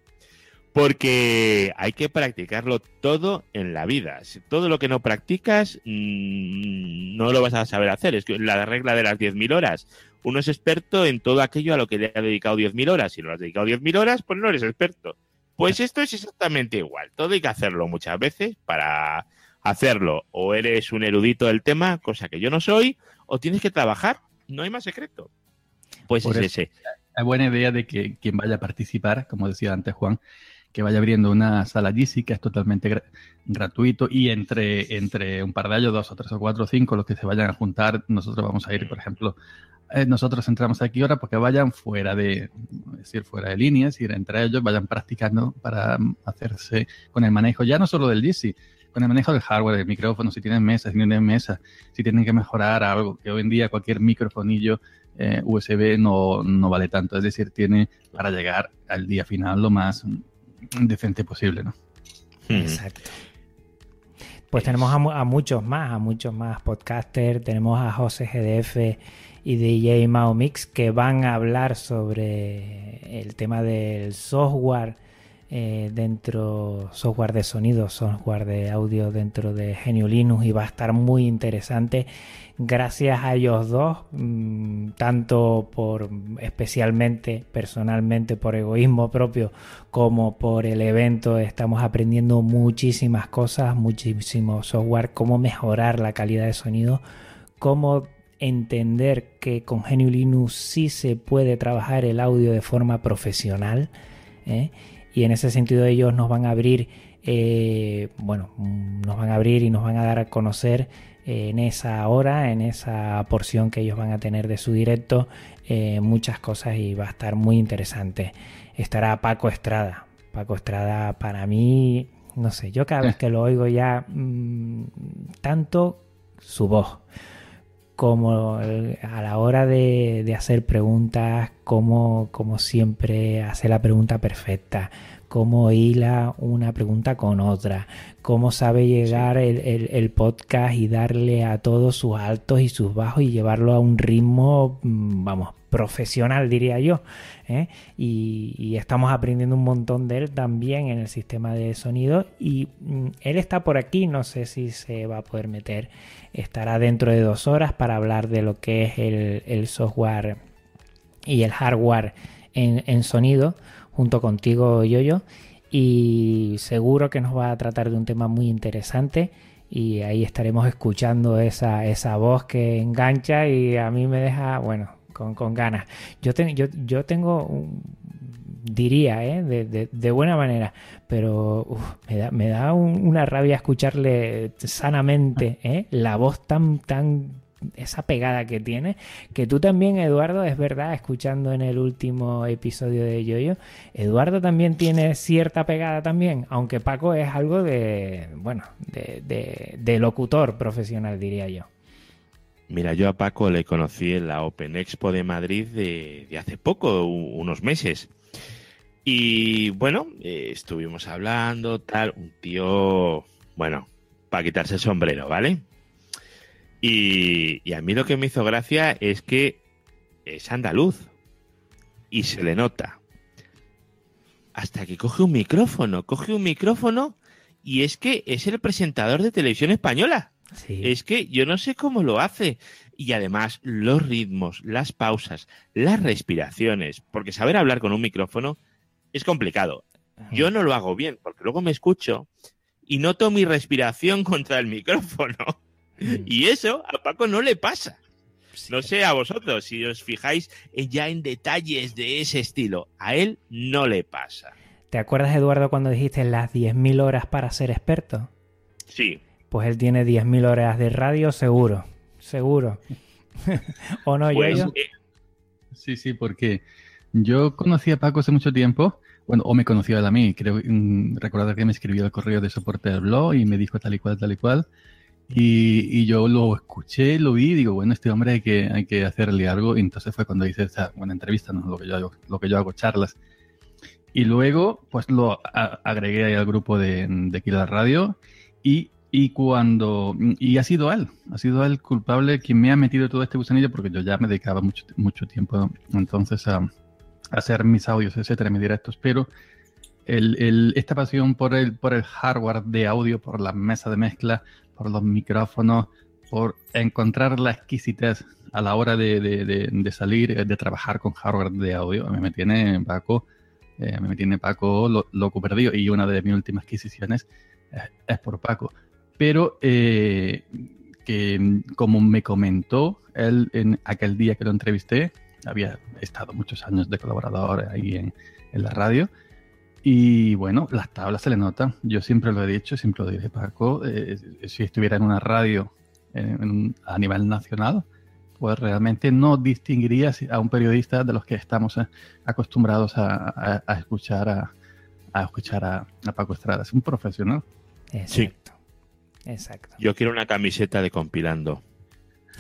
Porque hay que practicarlo todo en la vida. Si todo lo que no practicas mm, no lo vas a saber hacer. Es que la regla de las 10.000 horas. Uno es experto en todo aquello a lo que le ha dedicado 10.000 horas. Si no le has dedicado 10.000 horas, pues no eres experto. Pues esto es exactamente igual. Todo hay que hacerlo muchas veces para hacerlo. O eres un erudito del tema, cosa que yo no soy, o tienes que trabajar. No hay más secreto. Pues es ese. Es buena idea de que quien vaya a participar, como decía antes Juan, que vaya abriendo una sala GC que es totalmente gratuito y entre, entre un par de años, dos o tres o cuatro o cinco, los que se vayan a juntar, nosotros vamos a ir, por ejemplo, eh, nosotros entramos aquí ahora porque vayan fuera de, es decir, fuera de líneas, ir entre ellos, vayan practicando para hacerse con el manejo, ya no solo del GC, con el manejo del hardware, del micrófono, si tienen mesa, si tienen mesa, si tienen que mejorar algo, que hoy en día cualquier microfonillo eh, USB no, no vale tanto, es decir, tiene para llegar al día final lo más decente posible, ¿no? Hmm. Exacto. Pues tenemos a, muchos más, a muchos más podcasters, tenemos a José GDF y DJ Mao Mix que van a hablar sobre el tema del software eh, dentro, software de sonido, software de audio dentro de Genio Linux y va a estar muy interesante gracias a ellos dos, mm, tanto por especialmente personalmente por egoísmo propio como por el evento, estamos aprendiendo muchísimas cosas, muchísimo software, cómo mejorar la calidad de sonido, cómo entender que con Genio Linux sí se puede trabajar el audio de forma profesional. ¿eh? Y en ese sentido ellos nos van a abrir, eh, bueno, nos van a abrir y nos van a dar a conocer en esa hora, en esa porción que ellos van a tener de su directo, eh, muchas cosas y va a estar muy interesante. Estará Paco Estrada. Paco Estrada para mí, no sé, yo cada vez que lo oigo ya, mm, tanto su voz como a la hora de, hacer preguntas, como, como siempre hace la pregunta perfecta, cómo hila una pregunta con otra, cómo sabe llegar el, podcast y darle a todos sus altos y sus bajos y llevarlo a un ritmo, mm, vamos, profesional diría yo. ¿eh? Y, estamos aprendiendo un montón de él también en el sistema de sonido y mm, él está por aquí, no sé si se va a poder meter, estará dentro de dos horas para hablar de lo que es el, software y el hardware en, en sonido junto contigo, Yoyo. Y seguro que nos va a tratar de un tema muy interesante. Y ahí estaremos escuchando esa, esa voz que engancha y a mí me deja, bueno, con, con ganas. Yo, yo, yo tengo, diría, ¿eh? de, de, buena manera, pero me da, me da una rabia escucharle sanamente ¿eh? la voz tan, tan esa pegada que tiene, que tú también, Eduardo, es verdad, escuchando en el último episodio de Yoyo, Eduardo también tiene cierta pegada también, aunque Paco es algo de, bueno, de, locutor profesional, diría yo. Mira, yo a Paco le conocí en la Open Expo de Madrid de, hace poco, unos meses. Y bueno, eh, estuvimos hablando, tal, un tío, bueno, para quitarse el sombrero, ¿vale? Y, a mí lo que me hizo gracia es que es andaluz y se le nota. Hasta que coge un micrófono, coge un micrófono y es que es el presentador de televisión española. Es que yo no sé cómo lo hace. Y además los ritmos, las pausas, las respiraciones, porque saber hablar con un micrófono es complicado. Yo no lo hago bien, porque luego me escucho y noto mi respiración [LAUGHS] contra el micrófono. Mm. Y eso a Paco no le pasa. No sé a vosotros, si os fijáis ya en detalles de ese estilo, a él no le pasa. ¿Te acuerdas, Eduardo, cuando dijiste las 10.000 horas para ser experto? Sí. Pues él tiene 10.000 horas de radio seguro, seguro. [LAUGHS] ¿O no, pues, yo? Eh, sí, sí, porque yo conocí a Paco hace mucho tiempo, bueno, o me conoció él a mí, creo, mm, recordar que me escribió el correo de soporte del blog y me dijo tal y cual, tal y cual. Y, yo lo escuché, lo vi y digo, bueno, este hombre hay que, hay que hacerle algo. Y entonces fue cuando hice esa buena entrevista, ¿no? lo, que yo hago, lo que yo hago, charlas. Y luego, pues lo agregué ahí al grupo de, de Kila Radio. Y, y cuando. Y ha sido él, ha sido él culpable quien me ha metido todo este gusanillo, porque yo ya me dedicaba mucho, mucho tiempo entonces a, a hacer mis audios, etcétera, mis directos. Pero el, el, esta pasión por el, por el hardware de audio, por la mesa de mezcla, por los micrófonos, por encontrar la exquisitez a la hora de, de, salir, eh, de trabajar con hardware de audio. Me tiene Paco, eh, me tiene Paco loco perdido y una de mis últimas adquisiciones es, por Paco. Pero eh, que como me comentó él en aquel día que lo entrevisté, había estado muchos años de colaborador ahí en, en la radio, y bueno, las tablas se le notan. Yo siempre lo he dicho, siempre lo dije, Paco, eh, si estuviera en una radio a nivel nacional, pues realmente no distinguiría a un periodista de los que estamos eh, acostumbrados a, escuchar a, escuchar a, Paco Estrada. Es un profesional. Exacto. Exacto. Yo quiero una camiseta de compilando.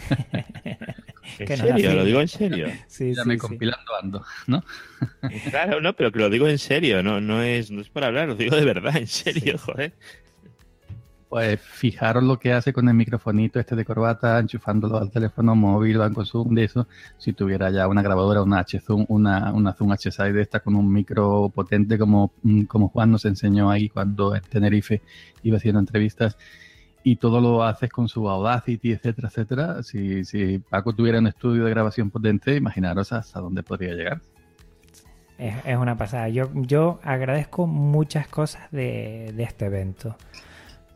[LAUGHS] ¿En serio? Lo digo en serio. Sí, ya me compilando ando, ¿no? [LAUGHS] claro, no, pero que lo digo en serio, no, no, es, no es para hablar, lo digo de verdad, en serio, joder. Pues fijaros lo que hace con el microfonito este de corbata, enchufándolo al teléfono móvil, banco Zoom, de eso. Si tuviera ya una grabadora, una H-Zoom, una, una Zoom H-Side de esta con un micro potente como, como Juan nos enseñó ahí cuando en Tenerife iba haciendo entrevistas y todo lo haces con su Audacity, etcétera, etcétera. Si, si Paco tuviera un estudio de grabación potente, imaginaros hasta dónde podría llegar. Es, es una pasada. Yo, yo agradezco muchas cosas de, de este evento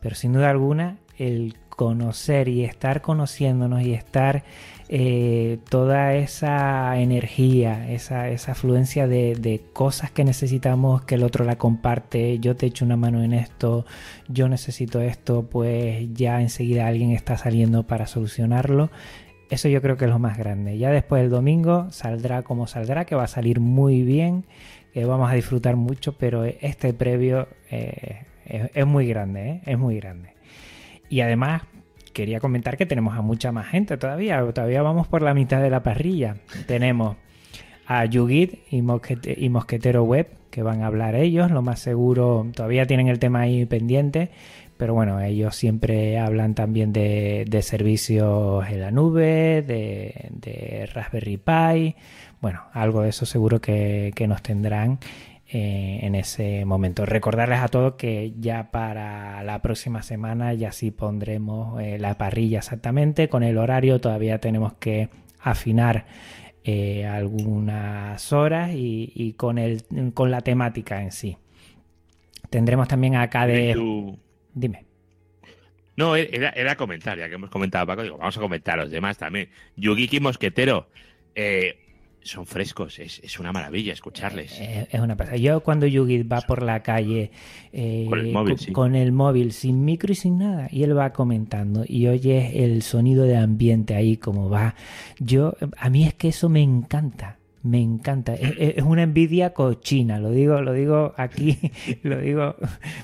pero sin duda alguna el conocer y estar conociéndonos y estar eh, toda esa energía, esa, esa afluencia de, de, cosas que necesitamos que el otro la comparte, yo te echo una mano en esto, yo necesito esto, pues ya enseguida alguien está saliendo para solucionarlo. Eso yo creo que es lo más grande. Ya después del domingo saldrá como saldrá, que va a salir muy bien, que vamos a disfrutar mucho, pero este previo eh, es, muy grande, ¿eh? es muy grande. Y además, quería comentar que tenemos a mucha más gente todavía. Todavía vamos por la mitad de la parrilla. Tenemos a Yugit y, Mosquete, y Mosquetero Web, que van a hablar ellos. Lo más seguro, todavía tienen el tema ahí pendiente. Pero bueno, ellos siempre hablan también de, de servicios en la nube, de, de, Raspberry Pi. Bueno, algo de eso seguro que, que nos tendrán eh, en ese momento. Recordarles a todos que ya para la próxima semana ya sí pondremos eh, la parrilla exactamente con el horario. Todavía tenemos que afinar eh, algunas horas y, y, con, el, con la temática en sí. Tendremos también acá de... Tu... Dime. No, era, era comentar, ya que hemos comentado Paco, digo, vamos a comentar a los demás también. Yugiki Mosquetero, eh, son frescos, es, es, una maravilla escucharles. Es, es una pasada. Yo cuando Yugi va por la calle eh, con, el móvil, con, sí. con, el móvil, sin micro y sin nada, y él va comentando y oyes el sonido de ambiente ahí como va. Yo, a mí es que eso me encanta. Me encanta. Es, es, una envidia cochina, lo digo, lo digo aquí, [LAUGHS] lo digo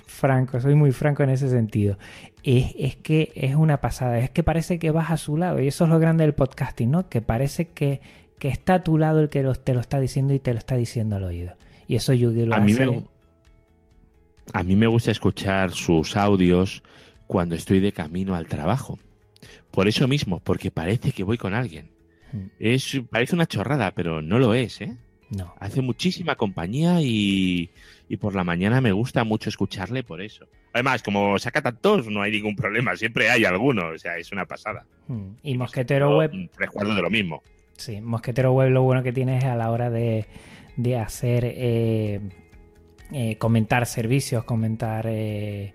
franco, soy muy franco en ese sentido. Es, es, que es una pasada, es que parece que vas a su lado, y eso es lo grande del podcasting, ¿no? Que parece que que está a tu lado el que lo, te lo está diciendo y te lo está diciendo al oído. Y eso Yugi lo a hace. Mí me, a mí me gusta escuchar sus audios cuando estoy de camino al trabajo. Por eso mismo, porque parece que voy con alguien. Hmm. Es, parece una chorrada, pero no lo es, ¿eh? No. Hace muchísima compañía y, y, por la mañana me gusta mucho escucharle por eso. Además, como saca tantos, no hay ningún problema, siempre hay alguno, o sea, es una pasada. Hmm. Y Mosquetero Web. Recuerdo de lo mismo. Sí, Mosquetero Web lo bueno que tiene es a la hora de, de hacer, eh, eh, comentar servicios, comentar eh,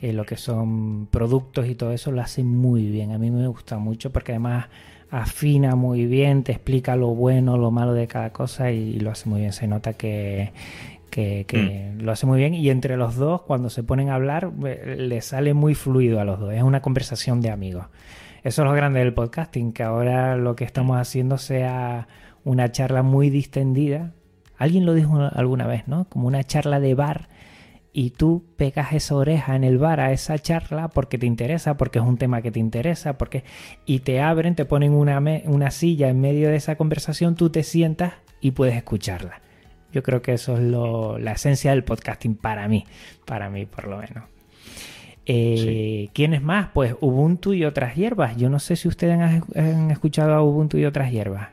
lo que son productos y todo eso, lo hace muy bien. A mí me gusta mucho porque además afina muy bien, te explica lo bueno, lo malo de cada cosa y lo hace muy bien. Se nota que, que, que mm. lo hace muy bien y entre los dos, cuando se ponen a hablar, le sale muy fluido a los dos. Es una conversación de amigos. Eso es lo grande del podcasting, que ahora lo que estamos haciendo sea una charla muy distendida. Alguien lo dijo alguna vez, ¿no? Como una charla de bar y tú pegas esa oreja en el bar a esa charla porque te interesa, porque es un tema que te interesa, porque y te abren, te ponen una, una silla en medio de esa conversación, tú te sientas y puedes escucharla. Yo creo que eso es lo, la esencia del podcasting para mí, para mí por lo menos. Eh, sí. ¿Quiénes más? Pues Ubuntu y otras hierbas. Yo no sé si ustedes han, han escuchado a Ubuntu y otras hierbas.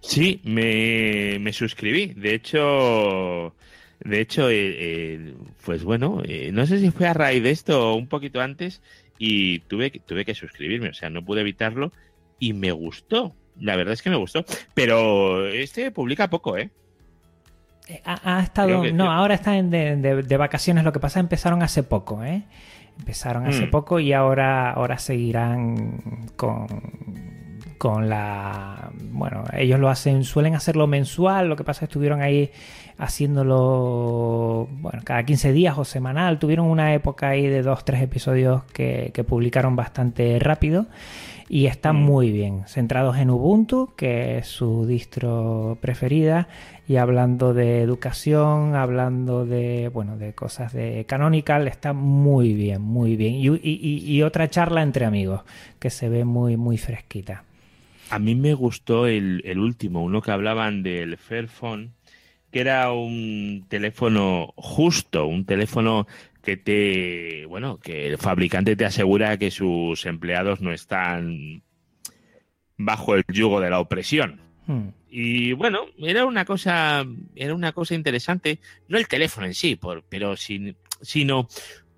Sí, me, me suscribí. De hecho, de hecho, eh, eh, pues bueno, eh, no sé si fue a raíz de esto o un poquito antes y tuve, tuve que suscribirme, o sea, no pude evitarlo y me gustó. La verdad es que me gustó. Pero este publica poco, ¿eh? Ha, ha estado, que, no, ahora están de, de, de, vacaciones. Lo que pasa empezaron hace poco, ¿eh? Empezaron hace mm. poco y ahora, ahora seguirán con, con la. Bueno, ellos lo hacen, suelen hacerlo mensual. Lo que pasa es que estuvieron ahí haciéndolo, bueno, cada 15 días o semanal. Tuvieron una época ahí de dos, tres episodios que, que publicaron bastante rápido y están mm. muy bien, centrados en Ubuntu, que es su distro preferida, y hablando de educación, hablando de, bueno, de cosas de Canonical, está muy bien, muy bien. Y, y, y otra charla entre amigos, que se ve muy, muy fresquita. A mí me gustó el, el último, uno que hablaban del Fairphone, que era un teléfono justo, un teléfono que te, bueno, que el fabricante te asegura que sus empleados no están bajo el yugo de la opresión. Hmm. Y bueno, era una cosa, era una cosa interesante, no el teléfono en sí, por, pero sin, sino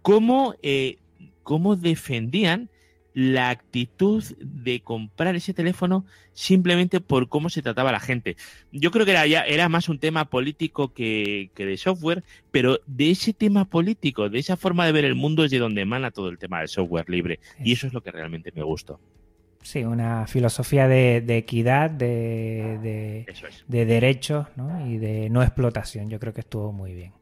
cómo, eh, cómo defendían la actitud de comprar ese teléfono simplemente por cómo se trataba la gente. Yo creo que era, ya, era más un tema político que, que, de software, pero de ese tema político, de esa forma de ver el mundo es de donde emana todo el tema del software libre. Y eso es lo que realmente me gustó. Sí, una filosofía de, equidad, de, de, derechos y de no explotación. Yo creo que estuvo muy bien.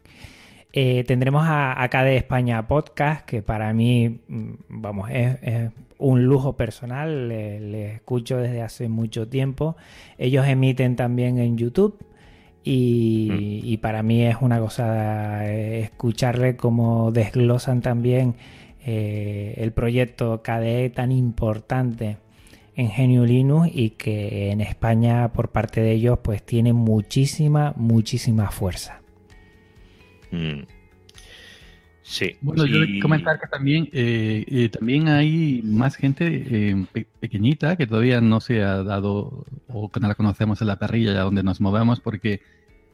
Eh, tendremos acá de España Podcast, que para mí, mm, vamos, es, un lujo personal. Les escucho desde hace mucho tiempo. Ellos emiten también en YouTube. Y, mm. para mí es una cosa eh, escucharle cómo desglosan también eh, el proyecto KDE tan importante en Genio Linux y que en España por parte de ellos pues tiene muchísima, muchísima fuerza. Mm. Sí. Bueno, yo comentar que también, eh, eh, también hay más gente eh, pequeñita que todavía no se ha dado o que no la conocemos en la parrilla donde nos movemos porque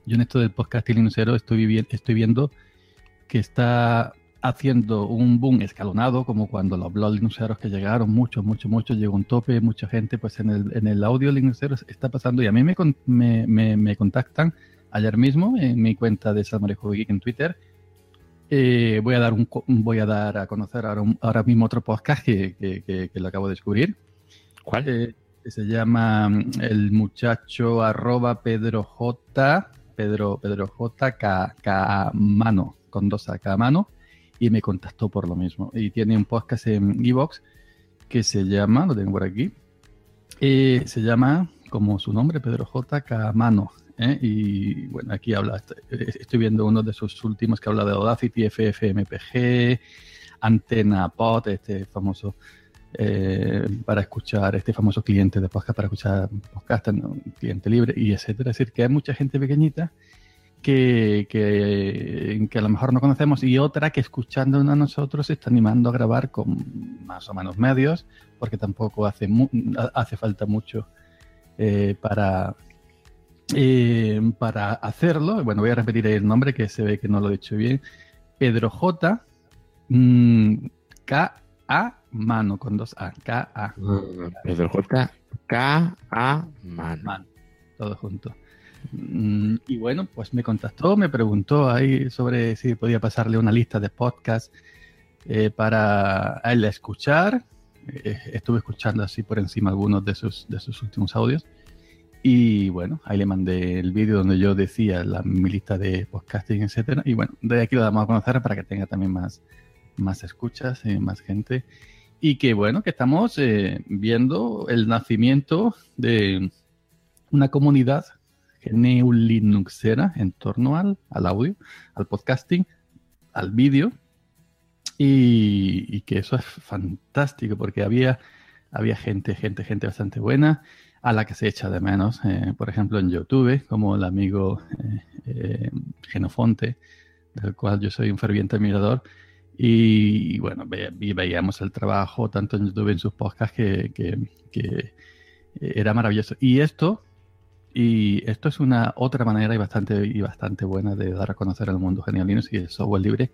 yo en esto del podcast Linuxero estoy, estoy viendo que está haciendo un boom escalonado, como cuando los blogs linuxeros que llegaron, muchos, muchos, muchos, llegó un tope, mucha gente, pues en el, en el audio linuxero está pasando, y a mí me, me, me, contactan ayer mismo en mi cuenta de Salmorejo Geek en Twitter. Eh, voy a dar un voy a dar a conocer ahora, ahora mismo otro podcast que, que, que, lo acabo de descubrir. ¿Cuál? Eh, se llama mm, el muchacho arroba Pedro J. Pedro, Pedro J. K, K mano, con dos A, K mano y me contactó por lo mismo. Y tiene un podcast en Evox que se llama, lo tengo por aquí, eh, se llama como su nombre, Pedro J. Camano. ¿Eh? Y bueno, aquí habla, estoy viendo uno de sus últimos que habla de Audacity, FFmpg, Antena Pod, este famoso eh, para escuchar, este famoso cliente de podcast para escuchar podcast, cliente libre y etcétera. Es decir, que hay mucha gente pequeñita que, que, a lo mejor no conocemos y otra que escuchándonos a nosotros se está animando a grabar con más o menos medios, porque tampoco hace, hace falta mucho eh, para, eh, para hacerlo. Bueno, voy a repetir el nombre que se ve que no lo he dicho bien. Pedro J. Mm, K. A. Mano, con dos A. K. A. Pedro J. K. A. Mano. Todo junto. Mm, y bueno, pues me contactó, me preguntó ahí sobre si podía pasarle una lista de podcasts eh, para él escuchar. Eh, estuve escuchando así por encima algunos de sus, de sus últimos audios. Y bueno, ahí le mandé el vídeo donde yo decía la, mi lista de podcasting, etcétera. Y bueno, de aquí lo damos a conocer para que tenga también más, más escuchas, y más gente. Y que bueno, que estamos eh, viendo el nacimiento de una comunidad GNU Linuxera en torno al, al audio, al podcasting, al vídeo. Y, que eso es fantástico porque había, había gente, gente, gente bastante buena a la que se echa de menos, eh, por ejemplo en YouTube, como el amigo eh, eh, Genofonte, del cual yo soy un ferviente admirador. Y, bueno, veíamos el trabajo tanto en YouTube en sus podcasts que, que era maravilloso. Y esto y esto es una otra manera y bastante, y bastante buena de dar a conocer al mundo Genial Linux y el software libre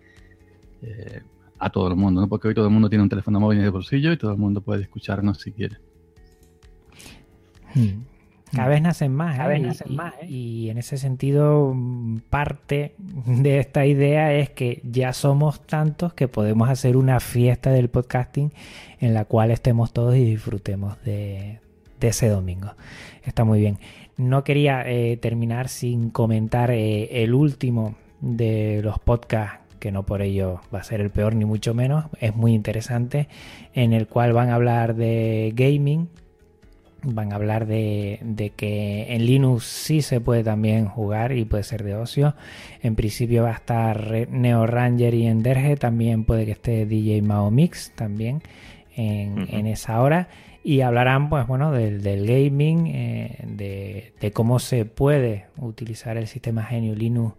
eh, a todo el mundo, ¿no? porque hoy todo el mundo tiene un teléfono móvil en el bolsillo y todo el mundo puede escucharnos si quiere. Hmm. Cada vez nacen más, ¿eh? nacen y, más ¿eh? y en ese sentido parte de esta idea es que ya somos tantos que podemos hacer una fiesta del podcasting en la cual estemos todos y disfrutemos de, de ese domingo. Está muy bien. No quería eh, terminar sin comentar eh, el último de los podcasts, que no por ello va a ser el peor ni mucho menos. Es muy interesante, en el cual van a hablar de gaming. Van a hablar de, de que en Linux sí se puede también jugar y puede ser de ocio. En principio va a estar Neo Ranger y Enderge. También puede que esté DJ Mao Mix también en, en esa hora y hablarán pues bueno del, gaming, eh, de, cómo se puede utilizar el sistema Genio Linux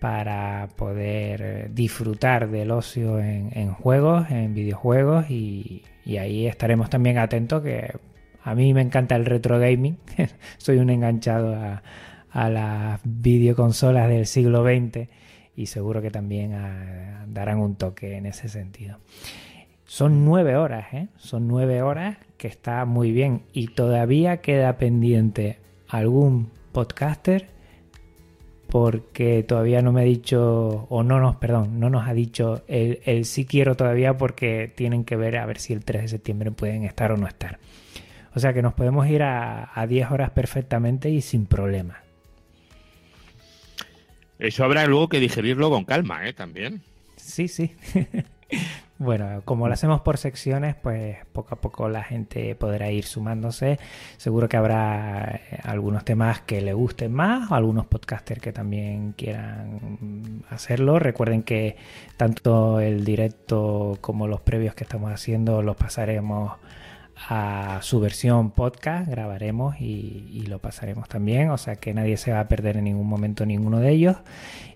para poder eh, disfrutar del ocio en, juegos, en videojuegos y, ahí estaremos también atentos que a mí me encanta el retro gaming, [LAUGHS] soy un enganchado a, las videoconsolas del siglo XX y seguro que también darán un toque en ese sentido. Son nueve horas, ¿eh? Son nueve horas que está muy bien. Y todavía queda pendiente algún podcaster porque todavía no me ha dicho, o no nos, perdón, no nos ha dicho el, sí quiero todavía porque tienen que ver a ver si el 3 de septiembre pueden estar o no estar. O sea que nos podemos ir a, a 10 horas perfectamente y sin problema. Eso habrá luego que digerirlo con calma, ¿eh? También. Sí, sí. [LAUGHS] Bueno, como lo hacemos por secciones, pues poco a poco la gente podrá ir sumándose. Seguro que habrá eh, algunos temas que le gusten más, algunos podcasters que también quieran hacerlo. Recuerden que tanto el directo como los previos que estamos haciendo los pasaremos a su versión podcast, grabaremos y, y, lo pasaremos también, o sea que nadie se va a perder en ningún momento ninguno de ellos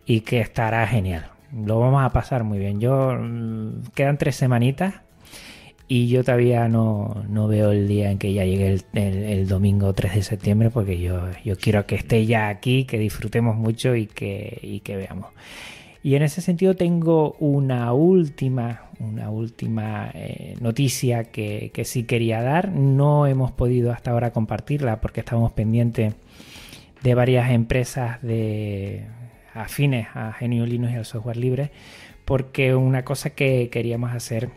y que estará genial lo vamos a pasar muy bien. Yo mm, quedan tres semanitas y yo todavía no, veo el día en que ya llegue el, domingo 3 de septiembre porque yo, yo quiero que esté ya aquí, que disfrutemos mucho y que, que veamos. Y en ese sentido tengo una última, una última eh, noticia que, que, sí quería dar. No hemos podido hasta ahora compartirla porque estábamos pendientes de varias empresas de afines a Genio Linux y al software libre, porque una cosa que queríamos hacer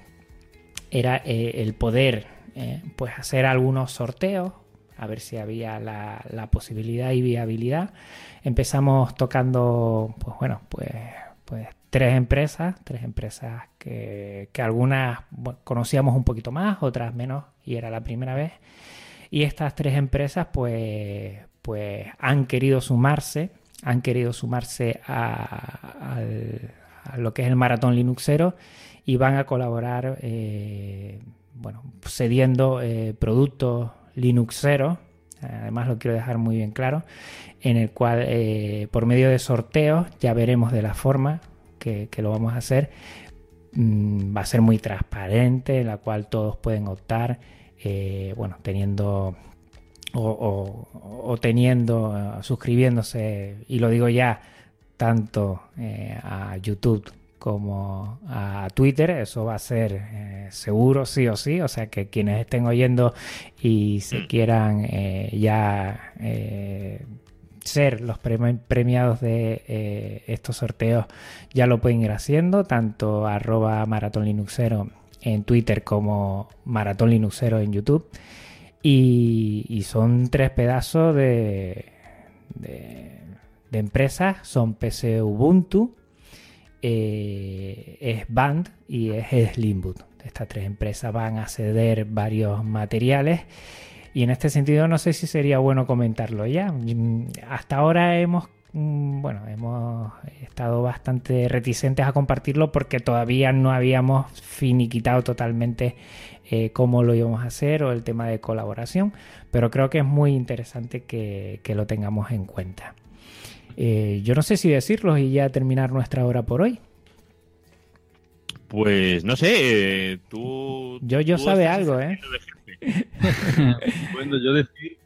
era eh, el poder eh, pues hacer algunos sorteos, a ver si había la, posibilidad y viabilidad. Empezamos tocando, pues bueno, pues, pues tres empresas, tres empresas que, algunas conocíamos un poquito más, otras menos, y era la primera vez. Y estas tres empresas pues, pues han querido sumarse han querido sumarse a, lo que es el maratón Linuxero y van a colaborar, eh, bueno, cediendo eh, productos Linuxeros, además lo quiero dejar muy bien claro, en el cual eh, por medio de sorteos, ya veremos de la forma que, lo vamos a hacer, mm, va a ser muy transparente, en la cual todos pueden optar, bueno, teniendo o, teniendo, eh, suscribiéndose, y lo digo ya, tanto eh, a YouTube como a Twitter, eso va a ser eh, seguro sí o sí, o sea que quienes estén oyendo y se quieran ya ser los premiados de estos sorteos ya lo pueden ir haciendo, tanto arroba Maratón Linuxero en Twitter como Maratón Linuxero en YouTube. Y, son tres pedazos de, de, empresas. Son PC Ubuntu, eh, es Band y es Slimboot. Estas tres empresas van a ceder varios materiales. Y en este sentido no sé si sería bueno comentarlo ya. Hasta ahora hemos mm, bueno, hemos estado bastante reticentes a compartirlo porque todavía no habíamos finiquitado totalmente eh, cómo lo íbamos a hacer o el tema de colaboración, pero creo que es muy interesante que, lo tengamos en cuenta. Eh, yo no sé si decirlo y ya terminar nuestra hora por hoy. Pues no sé, tú. Yo, yo sabe algo, ¿eh? [LAUGHS] bueno, yo decir.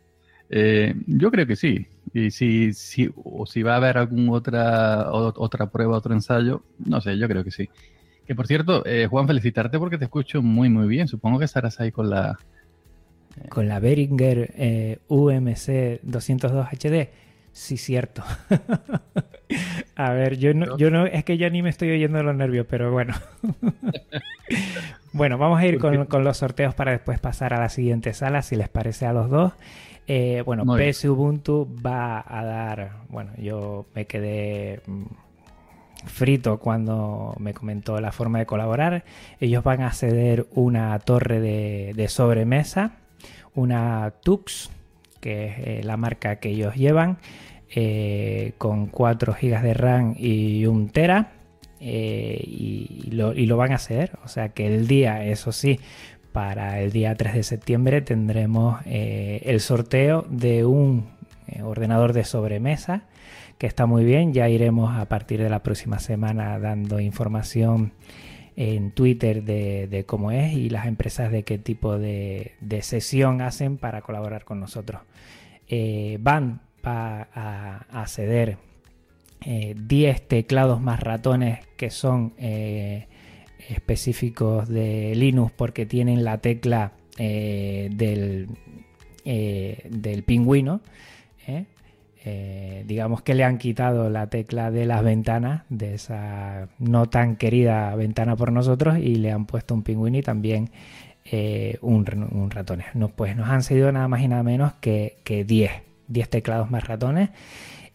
Eh, yo creo que sí. Y si, si, o si va a haber alguna otra, otra prueba, otro ensayo, no sé, yo creo que sí. Que por cierto, eh, Juan, felicitarte porque te escucho muy, muy bien. Supongo que estarás ahí con la. Eh, con la Behringer eh, UMC 202 HD. Sí, cierto. [LAUGHS] A ver, yo no, yo no, es que ya ni me estoy oyendo los nervios, pero bueno. [LAUGHS] bueno, vamos a ir con, los sorteos para después pasar a la siguiente sala, si les parece a los dos. bueno, PS Ubuntu va a dar, bueno, yo me quedé mm, frito cuando me comentó la forma de colaborar. Ellos van a ceder una torre de, sobremesa, una Tux, que es eh, la marca que ellos llevan, eh, con 4 GB de RAM y un Tera. Eh, y, lo, van a hacer, o sea que el día, eso sí, para el día 3 de septiembre tendremos el sorteo de un ordenador de sobremesa que está muy bien. Ya iremos a partir de la próxima semana dando información en Twitter de, cómo es y las empresas de qué tipo de, sesión hacen para colaborar con nosotros. Eh, van a, a, ceder 10 teclados más ratones que son específicos de Linux porque tienen la tecla eh, del, eh, del pingüino. ¿Eh? digamos que le han quitado la tecla de las ventanas, de esa no tan querida ventana por nosotros, y le han puesto un pingüino y también un, un, ratones. No, pues nos han cedido nada más y nada menos que, que 10, 10 teclados más ratones.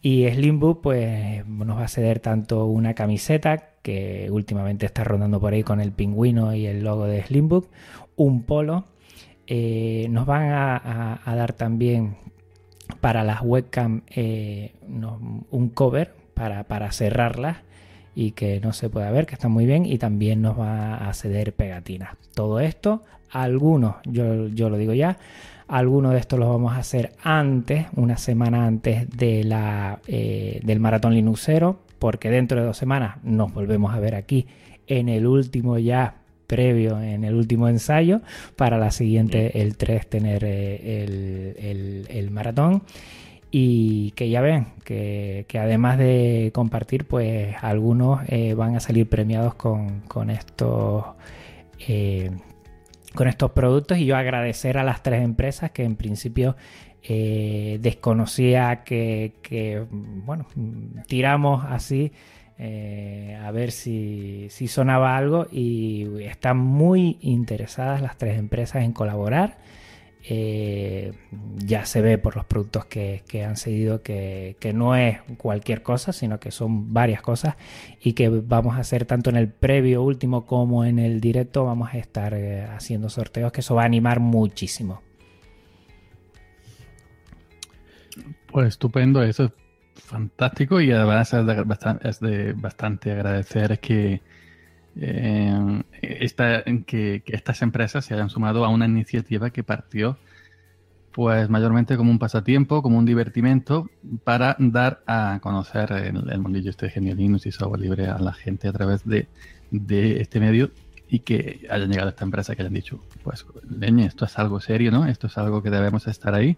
Y Slimbook pues nos va a ceder tanto una camiseta que últimamente está rondando por ahí con el pingüino y el logo de Slimbook, un polo. Eh, nos van a, dar también para las webcam eh, un cover para, para cerrarlas y que no se pueda ver, que está muy bien, y también nos va a ceder pegatinas. Todo esto, algunos, yo, yo lo digo ya, algunos de estos los vamos a hacer antes, una semana antes de la, eh, del maratón Linuxero, porque dentro de dos semanas nos volvemos a ver aquí en el último ya previo, en el último ensayo, para la siguiente, el 3, tener eh, el, maratón. Y que ya ven, que, además de compartir, pues algunos eh, van a salir premiados con, estos eh, con estos productos y yo agradecer a las tres empresas que en principio eh, desconocía que, bueno, tiramos así eh, a ver si, sonaba algo y están muy interesadas las tres empresas en colaborar. Eh, ya se ve por los productos que, han seguido que, no es cualquier cosa, sino que son varias cosas y que vamos a hacer tanto en el previo último como en el directo, vamos a estar haciendo sorteos, que eso va a animar muchísimo. Pues estupendo, eso es fantástico y además es de bastante, agradecer que, eh, que, estas empresas se hayan sumado a una iniciativa que partió pues mayormente como un pasatiempo, como un divertimento para dar a conocer el, mundillo este Genio Linux y software libre a la gente a través de, de este medio y que hayan llegado a esta empresa que hayan dicho, pues leñe, esto es algo serio, ¿no? Esto es algo que debemos estar ahí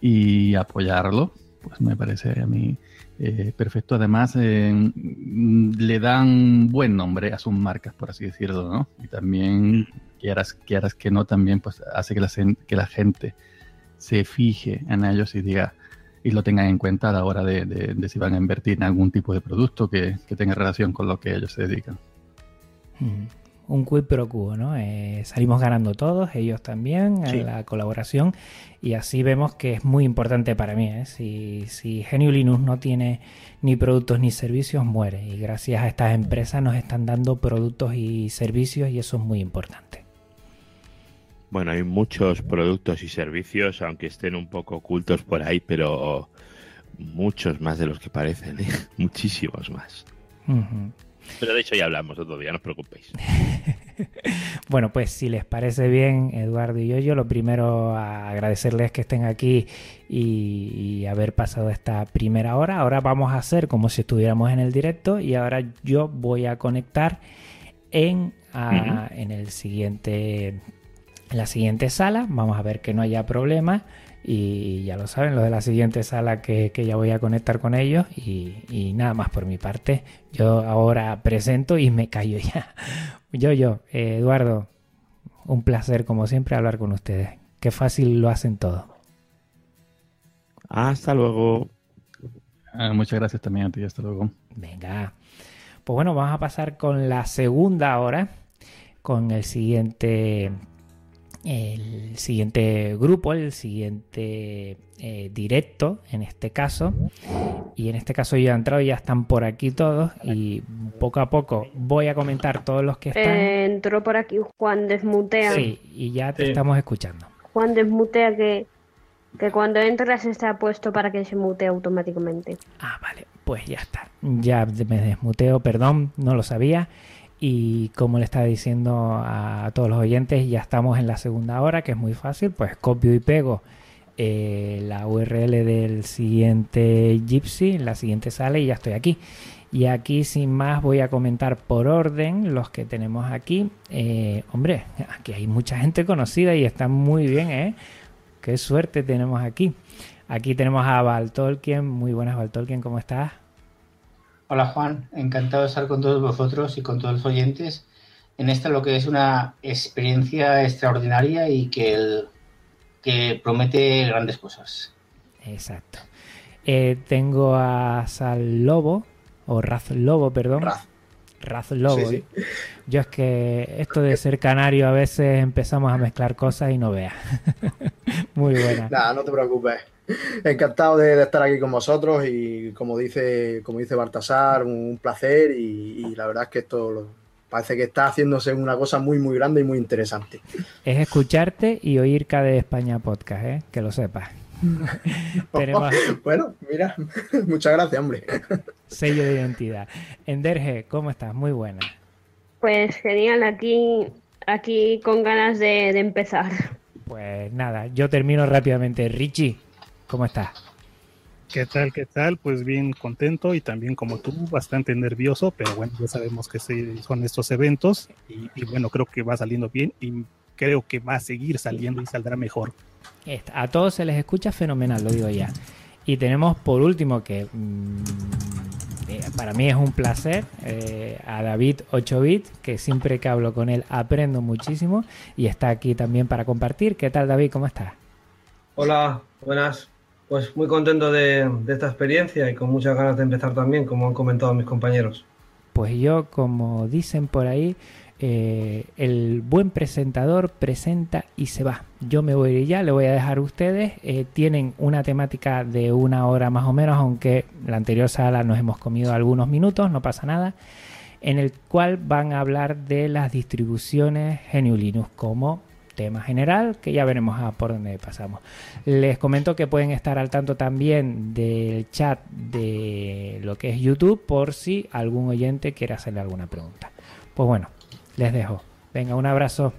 y apoyarlo, pues me parece a mí eh, perfecto. Además, eh, le dan buen nombre a sus marcas, por así decirlo, ¿no? Y también, quieras, quieras que no, también pues hace que la, que la gente se fije en ellos y diga y lo tengan en cuenta a la hora de, si van a invertir en algún tipo de producto que, tenga relación con lo que ellos se dedican. Mm un quid pro quo, ¿no? Eh, salimos ganando todos, ellos también, en la colaboración, y así vemos que es muy importante para mí. ¿eh? Si, si Genio Linux no tiene ni productos ni servicios, muere, y gracias a estas empresas nos están dando productos y servicios, y eso es muy importante. Bueno, hay muchos productos y servicios, aunque estén un poco ocultos por ahí, pero muchos más de los que parecen, ¿eh? [LAUGHS] muchísimos más. Pero de hecho ya hablamos otro día, no os preocupéis. [LAUGHS] bueno, pues si les parece bien, Eduardo y yo, yo lo primero agradecerles que estén aquí y, haber pasado esta primera hora. Ahora vamos a hacer como si estuviéramos en el directo y ahora yo voy a conectar en, en el siguiente en la siguiente sala. Vamos a ver que no haya problema. Y ya lo saben, los de la siguiente sala que, ya voy a conectar con ellos. Y, nada más por mi parte. Yo ahora presento y me callo ya. [LAUGHS] Yo, yo, eh, Eduardo, un placer como siempre hablar con ustedes. Qué fácil lo hacen todo. Hasta luego. Ah, muchas gracias también a ti. Hasta luego. Venga. Pues bueno, vamos a pasar con la segunda hora. Con el siguiente el siguiente grupo, el siguiente eh, directo en este caso. Y en este caso yo he entrado y ya están por aquí todos y poco a poco voy a comentar todos los que están. Eh, entró por aquí Juan Desmutea. Sí, y ya te estamos escuchando. Juan Desmutea que, que cuando entras está puesto para que se mute automáticamente. Ah, vale, pues ya está. Ya me desmuteo, perdón, no lo sabía. Y como le estaba diciendo a todos los oyentes, ya estamos en la segunda hora, que es muy fácil, pues copio y pego eh, la URL del siguiente Gypsy, la siguiente sale y ya estoy aquí. Y aquí sin más voy a comentar por orden los que tenemos aquí. Eh, hombre, aquí hay mucha gente conocida y está muy bien, ¿eh? Qué suerte tenemos aquí. Aquí tenemos a Val Tolkien. Muy buenas, Val Tolkien, ¿cómo estás? Hola Juan, encantado de estar con todos vosotros y con todos los oyentes en esta lo que es una experiencia extraordinaria y que, el, que promete grandes cosas. Exacto. Eh, tengo a Sal Lobo, o Raz Lobo, perdón. Raz. Raz Lobo. Yo es que esto de ser canario a veces empezamos a mezclar cosas y no veas. [LAUGHS] Muy buena. Nada, no te preocupes. Encantado de, de, estar aquí con vosotros y como dice, como dice Baltasar, un placer y, y la verdad es que esto lo, parece que está haciéndose una cosa muy muy grande y muy interesante. Es escucharte y oír KD España Podcast, ¿eh? que lo sepas. [LAUGHS] Tenemos... bueno, mira, [LAUGHS] muchas gracias, hombre. [LAUGHS] Sello de identidad. Enderge, ¿cómo estás? Muy buena. Pues genial, aquí, aquí con ganas de, de empezar. Pues nada, yo termino rápidamente. Richie, ¿cómo estás? ¿Qué tal? ¿Qué tal? Pues bien contento y también como tú, bastante nervioso, pero bueno, ya sabemos que son estos eventos y, y bueno, creo que va saliendo bien y creo que va a seguir saliendo y saldrá mejor. A todos se les escucha fenomenal, lo digo ya. Y tenemos por último que mmm, eh, para mí es un placer eh, a David 8bit, que siempre que hablo con él aprendo muchísimo y está aquí también para compartir. ¿Qué tal David? ¿Cómo estás? Hola, buenas. Pues muy contento de, de esta experiencia y con muchas ganas de empezar también, como han comentado mis compañeros. Pues yo, como dicen por ahí, eh, el buen presentador presenta y se va. Yo me voy ya, le voy a dejar a ustedes. Eh, tienen una temática de una hora más o menos, aunque la anterior sala nos hemos comido algunos minutos, no pasa nada, en el cual van a hablar de las distribuciones GNU Linux como tema general, que ya veremos a por dónde pasamos. Les comento que pueden estar al tanto también del chat de lo que es YouTube por si algún oyente quiere hacerle alguna pregunta. Pues bueno, les dejo. Venga, un abrazo.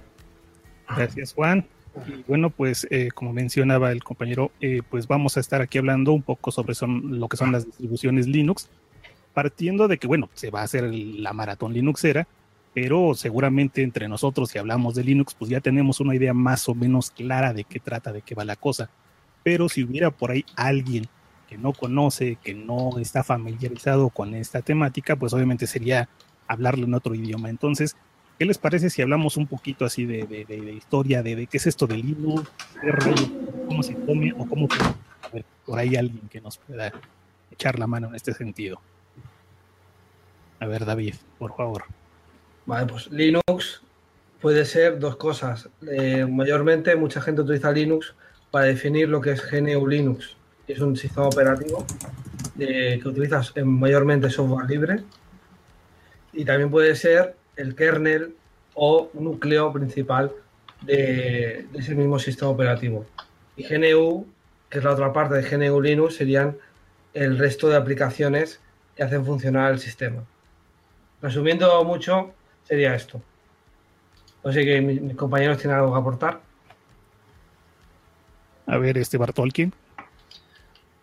Gracias, Juan. Y bueno, pues eh, como mencionaba el compañero, eh, pues vamos a estar aquí hablando un poco sobre lo que son las distribuciones Linux, partiendo de que, bueno, se va a hacer la maratón Linuxera, pero seguramente entre nosotros, si hablamos de Linux, pues ya tenemos una idea más o menos clara de qué trata, de qué va la cosa. Pero si hubiera por ahí alguien que no conoce, que no está familiarizado con esta temática, pues obviamente sería hablarle en otro idioma. Entonces, ¿qué les parece si hablamos un poquito así de, de, historia, de, qué es esto de Linux, cómo se come o cómo... A ver, por ahí alguien que nos pueda echar la mano en este sentido. A ver, David, por favor. Vale, pues Linux puede ser dos cosas. Eh, mayormente mucha gente utiliza Linux para definir lo que es GNU Linux. Es un sistema operativo eh, que utilizas en mayormente software libre. Y también puede ser el kernel o núcleo principal de, de, ese mismo sistema operativo. Y GNU, que es la otra parte de GNU Linux, serían el resto de aplicaciones que hacen funcionar el sistema. Resumiendo mucho, sería esto. No sé que mis, mis compañeros tienen algo que aportar. A ver, este Bartolkin.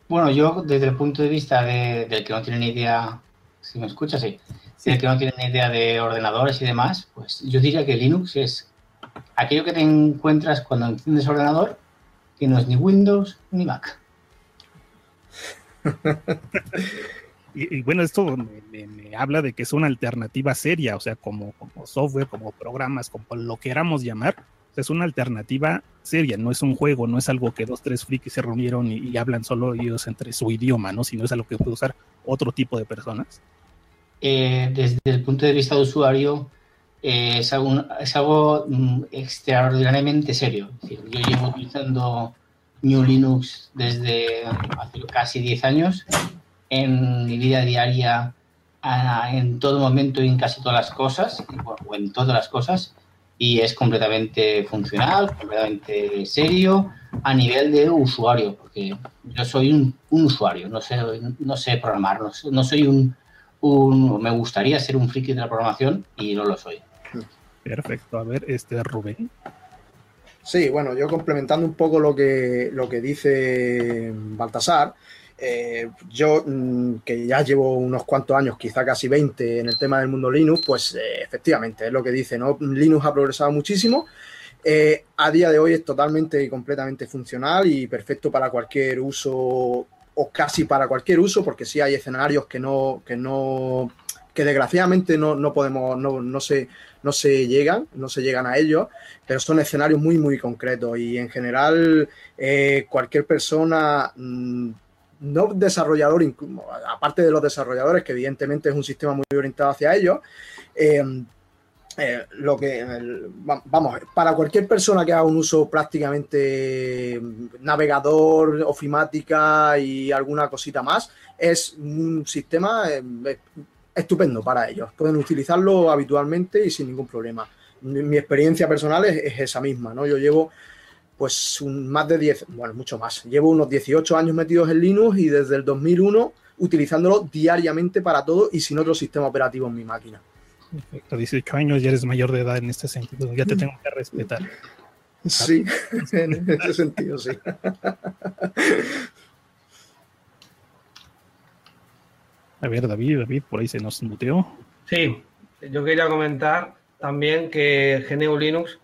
Bueno, yo desde el punto de vista de, del que no tiene ni idea, si me escucha, sí, del que no tiene ni idea de ordenadores y demás, pues yo diría que Linux es aquello que te encuentras cuando enciendes ordenador, que no es ni Windows ni Mac. [LAUGHS] Y, y, bueno, esto me, me, me, habla de que es una alternativa seria, o sea, como, como software, como programas, como lo queramos llamar, es una alternativa seria, no es un juego, no es algo que dos, tres frikis se reunieron y, y, hablan solo ellos entre su idioma, ¿no? Sino es algo que puede usar otro tipo de personas. Eh, desde el punto de vista de usuario, eh, es, algo, es algo mm, extraordinariamente serio. Es decir, yo llevo utilizando New Linux desde hace casi 10 años en mi vida diaria en todo momento y en casi todas las cosas, o en todas las cosas, y es completamente funcional, completamente serio a nivel de usuario, porque yo soy un, un usuario, no sé, no sé programar, no, no soy un, un, me gustaría ser un friki de la programación y no lo soy. Perfecto. A ver, este Rubén. Sí, bueno, yo complementando un poco lo que, lo que dice Baltasar, eh, yo mm, que ya llevo unos cuantos años, quizá casi 20 en el tema del mundo Linux, pues eh, efectivamente es lo que dice, ¿no? Linux ha progresado muchísimo. Eh, a día de hoy es totalmente y completamente funcional y perfecto para cualquier uso o casi para cualquier uso, porque sí hay escenarios que no, que no, que desgraciadamente no, no podemos, no, no se, no se llegan, no se llegan a ellos, pero son escenarios muy, muy concretos. Y en general cualquier persona mm, no desarrollador, aparte de los desarrolladores, que evidentemente es un sistema muy orientado hacia ellos, eh, eh, lo que vamos, para cualquier persona que haga un uso prácticamente navegador, ofimática y alguna cosita más, es un sistema eh, estupendo para ellos. Pueden utilizarlo habitualmente y sin ningún problema. Mi, experiencia personal es, es, esa misma, ¿no? Yo llevo pues un, más de 10, bueno, mucho más. Llevo unos 18 años metidos en Linux y desde el 2001 utilizándolo diariamente para todo y sin otro sistema operativo en mi máquina. Perfecto, 18 años ya eres mayor de edad en este sentido, ya te tengo que respetar. Sí, [LAUGHS] en ese sentido, sí. A ver, David, David, por ahí se nos muteó. Sí, yo quería comentar también que GNU Linux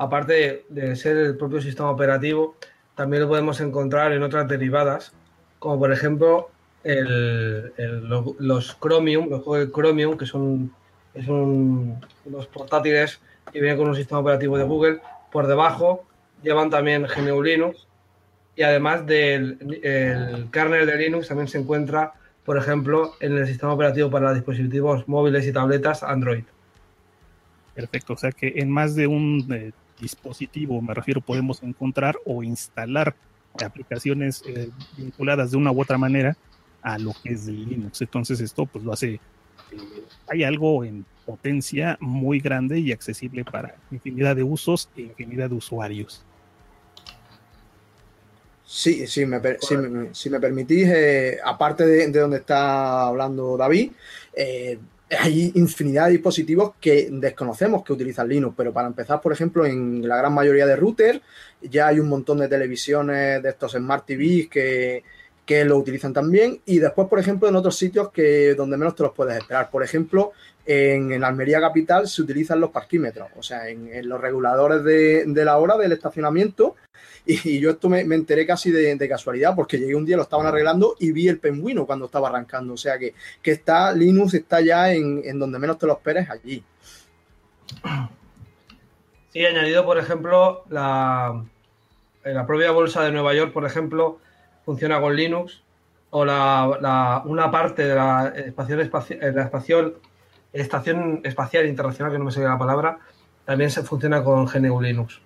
aparte de, ser el propio sistema operativo, también lo podemos encontrar en otras derivadas, como por ejemplo los, Chromium, los juegos de Chromium, que son, son unos portátiles que vienen con un sistema operativo de Google. Por debajo llevan también GNU Linux y además del kernel de Linux también se encuentra, por ejemplo, en el sistema operativo para dispositivos móviles y tabletas Android. Perfecto, o sea que en más de un eh, dispositivo, me refiero, podemos encontrar o instalar aplicaciones eh, vinculadas de una u otra manera a lo que es Linux. Entonces esto pues lo hace, hay algo en potencia muy grande y accesible para infinidad de usos e infinidad de usuarios. Sí, sí, me, si, me, permitís, eh, aparte de, de, donde está hablando David, hay infinidad de dispositivos que desconocemos que utilizan Linux, pero para empezar, por ejemplo, en la gran mayoría de routers ya hay un montón de televisiones de estos Smart TVs que, que lo utilizan también y después, por ejemplo, en otros sitios que donde menos te los puedes esperar. Por ejemplo, en, en Almería Capital se utilizan los parquímetros, o sea, en, los reguladores de, la hora del estacionamiento y, yo esto me, enteré casi de, casualidad porque llegué un día, lo estaban arreglando y vi el pingüino cuando estaba arrancando. O sea que, está, Linux está ya en, donde menos te lo esperes allí. Sí, añadido, por ejemplo, la, la propia bolsa de Nueva York, por ejemplo, funciona con Linux o la, una parte de la estación, espacial, la espacial, estación espacial internacional, que no me sé la palabra, también se funciona con GNU Linux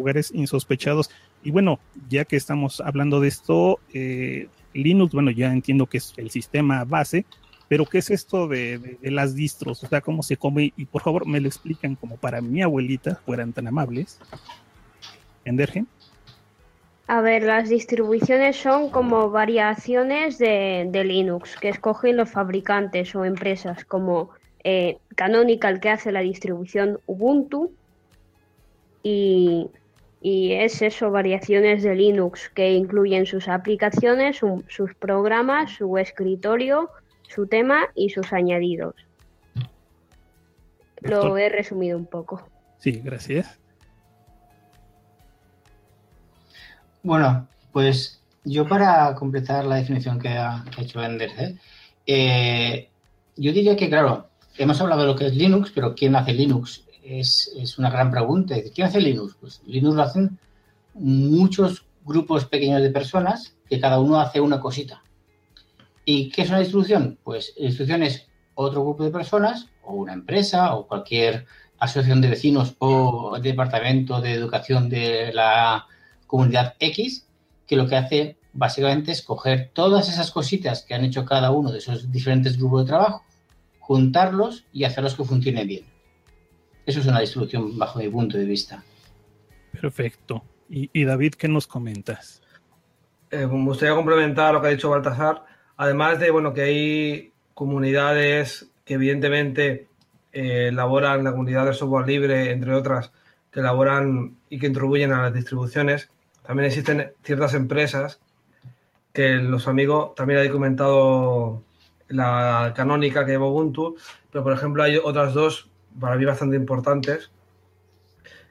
lugares insospechados. Y bueno, ya que estamos hablando de esto, eh, Linux, bueno, ya entiendo que es el sistema base, pero ¿qué es esto de, las distros? O sea, ¿cómo se come? Y por favor, me lo explican como para mi abuelita, fueran tan amables. ¿Endergen? A ver, las distribuciones son como variaciones de, Linux que escogen los fabricantes o empresas, como eh, Canonical, que hace la distribución Ubuntu, y y es eso, variaciones de Linux que incluyen sus aplicaciones, sus programas, su escritorio, su tema y sus añadidos. Lo he resumido un poco. Sí, gracias. Bueno, pues yo para completar la definición que ha hecho Ender, ¿eh? Eh, yo diría que, claro, hemos hablado de lo que es Linux, pero ¿quién hace Linux? es, una gran pregunta. ¿Quién hace Linux? Pues Linux lo hacen muchos grupos pequeños de personas que cada uno hace una cosita. ¿Y qué es una distribución? Pues la distribución es otro grupo de personas o una empresa o cualquier asociación de vecinos o departamento de educación de la comunidad X que lo que hace básicamente es coger todas esas cositas que han hecho cada uno de esos diferentes grupos de trabajo, juntarlos y hacerlos que funcionen bien. Eso es una distribución bajo mi punto de vista. Perfecto. Y, David, ¿qué nos comentas? Eh, me gustaría complementar lo que ha dicho Baltasar. Además de bueno que hay comunidades que evidentemente eh, elaboran la comunidad de software libre, entre otras, que elaboran y que contribuyen a las distribuciones. También existen ciertas empresas que los amigos también han comentado la canónica que lleva Ubuntu, pero por ejemplo hay otras dos para mí bastante importantes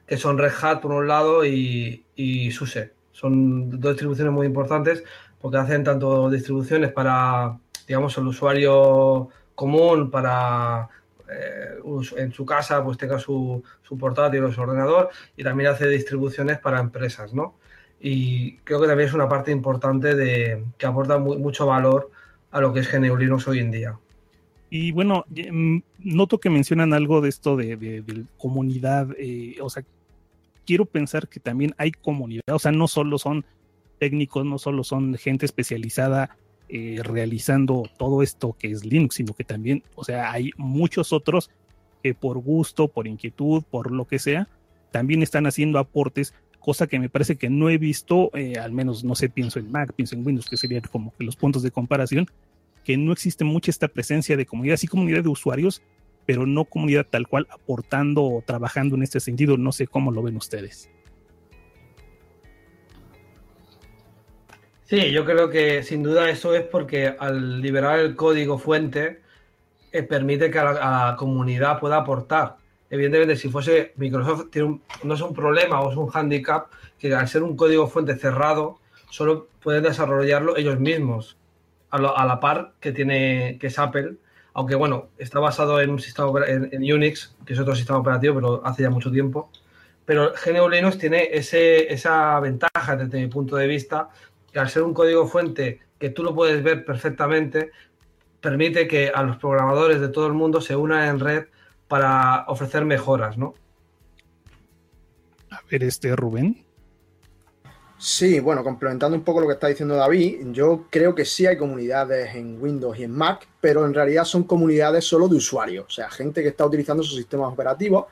que son Red Hat por un lado y, y SUSE. Son dos distribuciones muy importantes porque hacen tanto distribuciones para, digamos, el usuario común, para eh, en su casa pues tenga su, su, portátil o su ordenador y también hace distribuciones para empresas, ¿no? Y creo que también es una parte importante de que aporta mucho valor a lo que es GNU Linux hoy en día. Y bueno, mm, noto que mencionan algo de esto de, de, comunidad, eh, o sea, quiero pensar que también hay comunidad, o sea, no solo son técnicos, no solo son gente especializada eh, realizando todo esto que es Linux, sino que también, o sea, hay muchos otros que por gusto, por inquietud, por lo que sea, también están haciendo aportes, cosa que me parece que no he visto, eh, al menos no sé, pienso en Mac, pienso en Windows, que serían como que los puntos de comparación, que no existe mucha esta presencia de comunidad, sí comunidad de usuarios, pero no comunidad tal cual aportando o trabajando en este sentido. No sé cómo lo ven ustedes. Sí, yo creo que sin duda eso es porque al liberar el código fuente eh, permite que a la, comunidad pueda aportar. Evidentemente, si fuese Microsoft, no es un problema o es un handicap que al ser un código fuente cerrado, solo pueden desarrollarlo ellos mismos, a, a la par que tiene que es Apple, aunque bueno, está basado en un sistema en, en, Unix, que es otro sistema operativo, pero hace ya mucho tiempo. Pero GNU Linux tiene ese, esa ventaja desde mi punto de vista que al ser un código fuente que tú lo puedes ver perfectamente, permite que a los programadores de todo el mundo se unan en red para ofrecer mejoras, ¿no? A ver, este Rubén. Sí, bueno, complementando un poco lo que está diciendo David, yo creo que sí hay comunidades en Windows y en Mac, pero en realidad son comunidades solo de usuarios, o sea, gente que está utilizando sus sistemas operativos.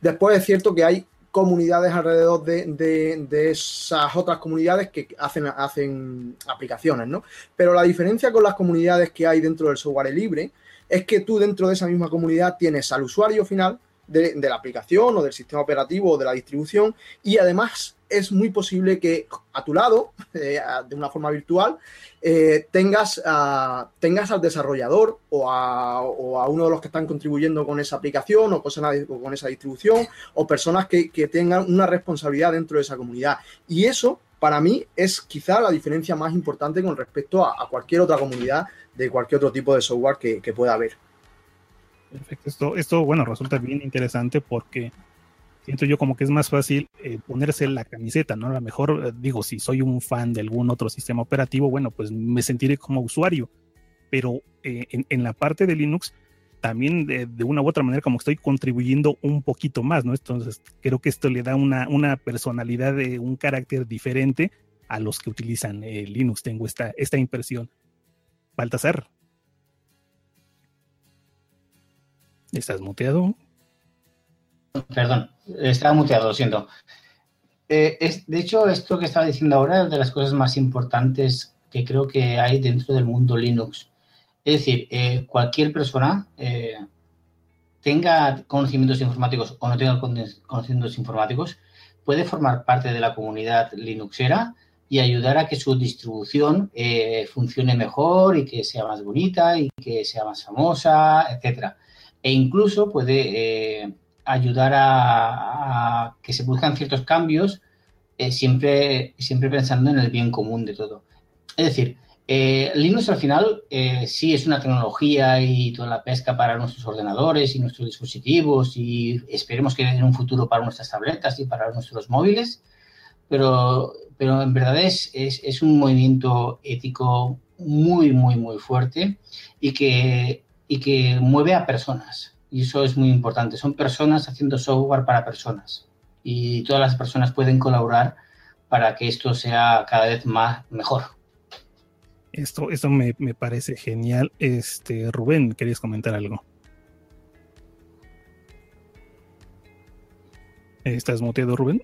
Después es cierto que hay comunidades alrededor de, esas otras comunidades que hacen, hacen aplicaciones, ¿no? Pero la diferencia con las comunidades que hay dentro del software libre es que tú dentro de esa misma comunidad tienes al usuario final de, la aplicación o del sistema operativo o de la distribución y además es muy posible que a tu lado, [LAUGHS] eh, de una forma virtual, eh, tengas, tengas al desarrollador o a, o a, uno de los que están contribuyendo con esa aplicación o, o con esa distribución o personas que, que, tengan una responsabilidad dentro de esa comunidad. Y eso, para mí, es quizá la diferencia más importante con respecto a, a cualquier otra comunidad de cualquier otro tipo de software que, que pueda haber. Perfecto. Esto, esto, bueno, resulta bien interesante porque siento yo como que es más fácil eh, ponerse la camiseta, ¿no? A lo mejor, eh, digo, si soy un fan de algún otro sistema operativo, bueno, pues me sentiré como usuario, pero eh, en, en, la parte de Linux, también de, una u otra manera como estoy contribuyendo un poquito más, ¿no? Entonces, creo que esto le da una, una personalidad, de un carácter diferente a los que utilizan Linux, tengo esta, esta impresión. Baltasar. ¿Estás muteado? Perdón, estaba muteado, lo siento. Eh, de hecho, esto que estaba diciendo ahora es de las cosas más importantes que creo que hay dentro del mundo Linux. Es decir, eh, cualquier persona, eh, tenga conocimientos informáticos o no tenga conocimientos informáticos, puede formar parte de la comunidad Linuxera y ayudar a que su distribución eh, funcione mejor y que sea más bonita y que sea más famosa, etcétera. E incluso puede ayudar a, que se produzcan ciertos cambios, siempre, siempre pensando en el bien común de todo. Es decir, eh, Linux al final eh, sí es una tecnología y toda la pesca para nuestros ordenadores y nuestros dispositivos y esperemos que en un futuro para nuestras tabletas y para nuestros móviles, pero, pero en verdad es, es, es un movimiento ético muy, muy, muy fuerte y que, y que mueve a personas y eso es muy importante. Son personas haciendo software para personas y todas las personas pueden colaborar para que esto sea cada vez más mejor. Esto, esto me, me parece genial. Este, Rubén, ¿querías comentar algo? ¿Estás muteado, Rubén?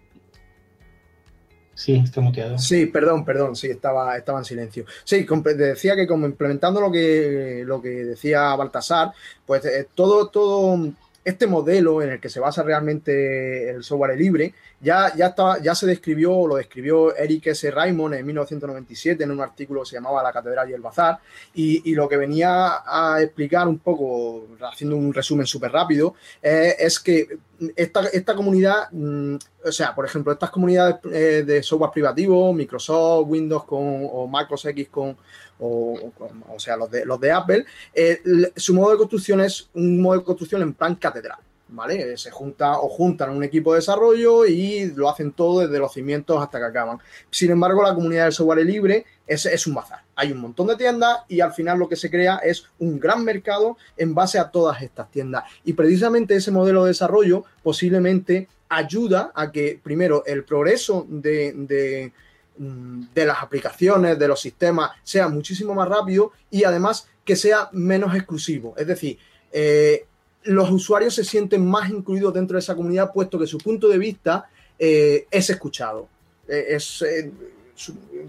Sí, está muteado. Sí, perdón, perdón, sí, estaba, estaba en silencio. Sí, decía que como implementando lo que, lo que decía Baltasar, pues eh, todo, todo este modelo en el que se basa realmente el software libre ya, ya, ya se describió, lo describió Eric S. Raymond en 1997 en un artículo que se llamaba La Catedral y el Bazar, y, lo que venía a explicar un poco, haciendo un resumen súper rápido, eh, es que esta, esta comunidad, mm, o sea, por ejemplo, estas comunidades eh, de software privativo, Microsoft, Windows con, o MacOS X con, o, o, sea, los de, los de Apple, eh, su modo de construcción es un modo de construcción en plan catedral. ¿Vale? Se junta o juntan un equipo de desarrollo y lo hacen todo desde los cimientos hasta que acaban. Sin embargo, la comunidad del software libre es, es un bazar. Hay un montón de tiendas y al final lo que se crea es un gran mercado en base a todas estas tiendas. Y precisamente ese modelo de desarrollo posiblemente ayuda a que, primero, el progreso de Mm, de las aplicaciones, de los sistemas, sea muchísimo más rápido y además que sea menos exclusivo. Es decir, eh, los usuarios se sienten más incluidos dentro de esa comunidad, puesto que su punto de vista eh, es escuchado. Eh, es,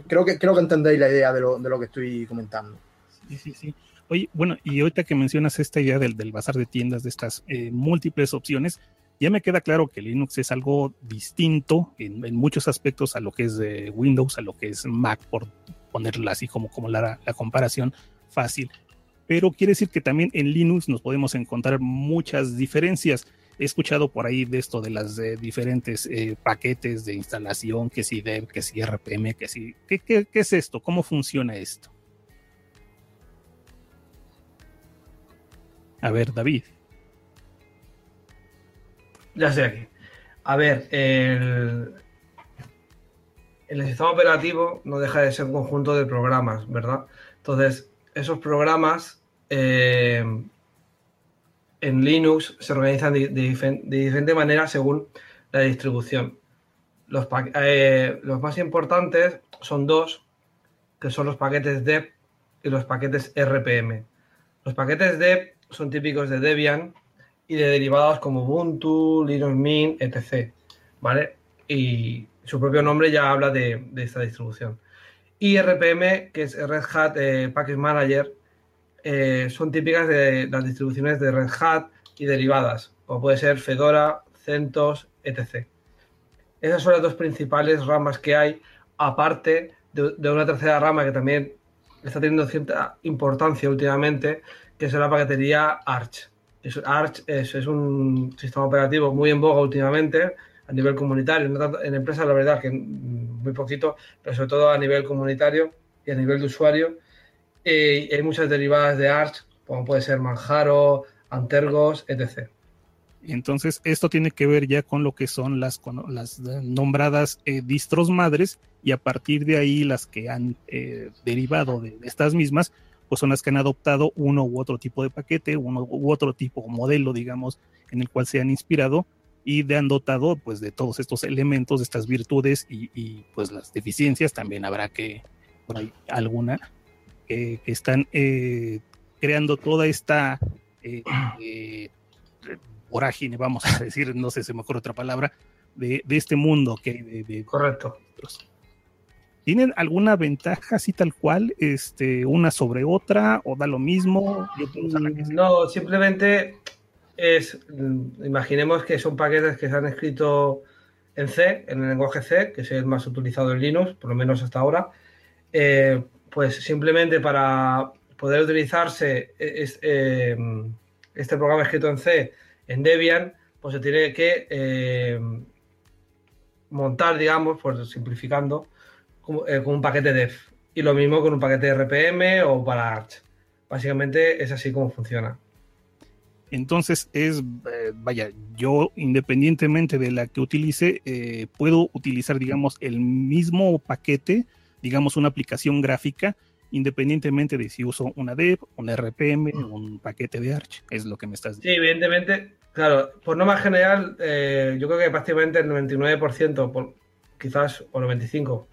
creo, que, creo que entendéis la idea de lo, de lo que estoy comentando. Sí, sí, sí. Oye, bueno, y ahorita que mencionas esta idea del, del bazar de tiendas, de estas múltiples opciones, ya me queda claro que Linux es algo distinto en, muchos aspectos a lo que es Windows, a lo que es Mac, por ponerla así como, como la, comparación fácil. Pero quiere decir que también en Linux nos podemos encontrar muchas diferencias. He escuchado por ahí de esto de las diferentes eh, paquetes de instalación, que si dev, que si RPM, que si... ¿Qué, qué, qué es esto? ¿Cómo funciona esto? A ver, David. Ya estoy aquí. A ver, el, el sistema operativo no deja de ser un conjunto de programas, ¿verdad? Entonces, esos programas eh, en Linux se organizan de, diferente manera según la distribución. Los, eh, los, más importantes son dos, que son los paquetes dev y los paquetes RPM. Los paquetes dev son típicos de Debian y de derivados como Ubuntu, Linux Mint, etc. ¿Vale? Y su propio nombre ya habla de, esta distribución. Y RPM, que es Red Hat eh, Package Manager, eh, son típicas de las distribuciones de Red Hat y derivadas, como puede ser Fedora, CentOS, etc. Esas son las dos principales ramas que hay, aparte de, una tercera rama que también está teniendo cierta importancia últimamente, que es la paquetería Arch. Arch es, un sistema operativo muy en boga últimamente a nivel comunitario, en empresas la verdad que muy poquito, pero sobre todo a nivel comunitario y a nivel de usuario. Eh, hay muchas derivadas de Arch, como puede ser Manjaro, Antergos, etc. Entonces, esto tiene que ver ya con lo que son las, nombradas eh, distros madres y a partir de ahí las que han eh, derivado de, estas mismas, pues son las que han adoptado uno u otro tipo de paquete, uno u otro tipo de modelo, digamos, en el cual se han inspirado y de han dotado pues de todos estos elementos, de estas virtudes y, pues las deficiencias, también habrá que, por ahí alguna, que, están eh, creando toda esta eh, eh, vorágine, vamos a decir, no sé, se me ocurre otra palabra, de, este mundo que de, Correcto. ¿Tienen alguna ventaja así tal cual, este, una sobre otra, o da lo mismo? No, simplemente es, imaginemos que son paquetes que se han escrito en C, en el lenguaje C, que es el más utilizado en Linux, por lo menos hasta ahora. Eh, pues simplemente para poder utilizarse e, eh, este programa escrito en C en Debian, pues se tiene que eh, montar, digamos, pues simplificando, con un paquete dev. Y lo mismo con un paquete de RPM o para Arch. Básicamente es así como funciona. Entonces es, eh, vaya, yo independientemente de la que utilice, eh, puedo utilizar, digamos, el mismo paquete, digamos, una aplicación gráfica, independientemente de si uso una dev, un RPM, o un paquete de Arch. Es lo que me estás diciendo. Sí, evidentemente, claro, por norma general, yo creo que prácticamente el 99%, por, quizás, o el 95%,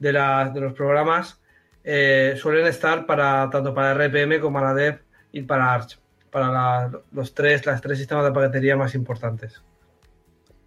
de, de los programas eh, suelen estar para tanto para RPM como para Dev y para Arch, para los tres, las tres sistemas de paquetería más importantes.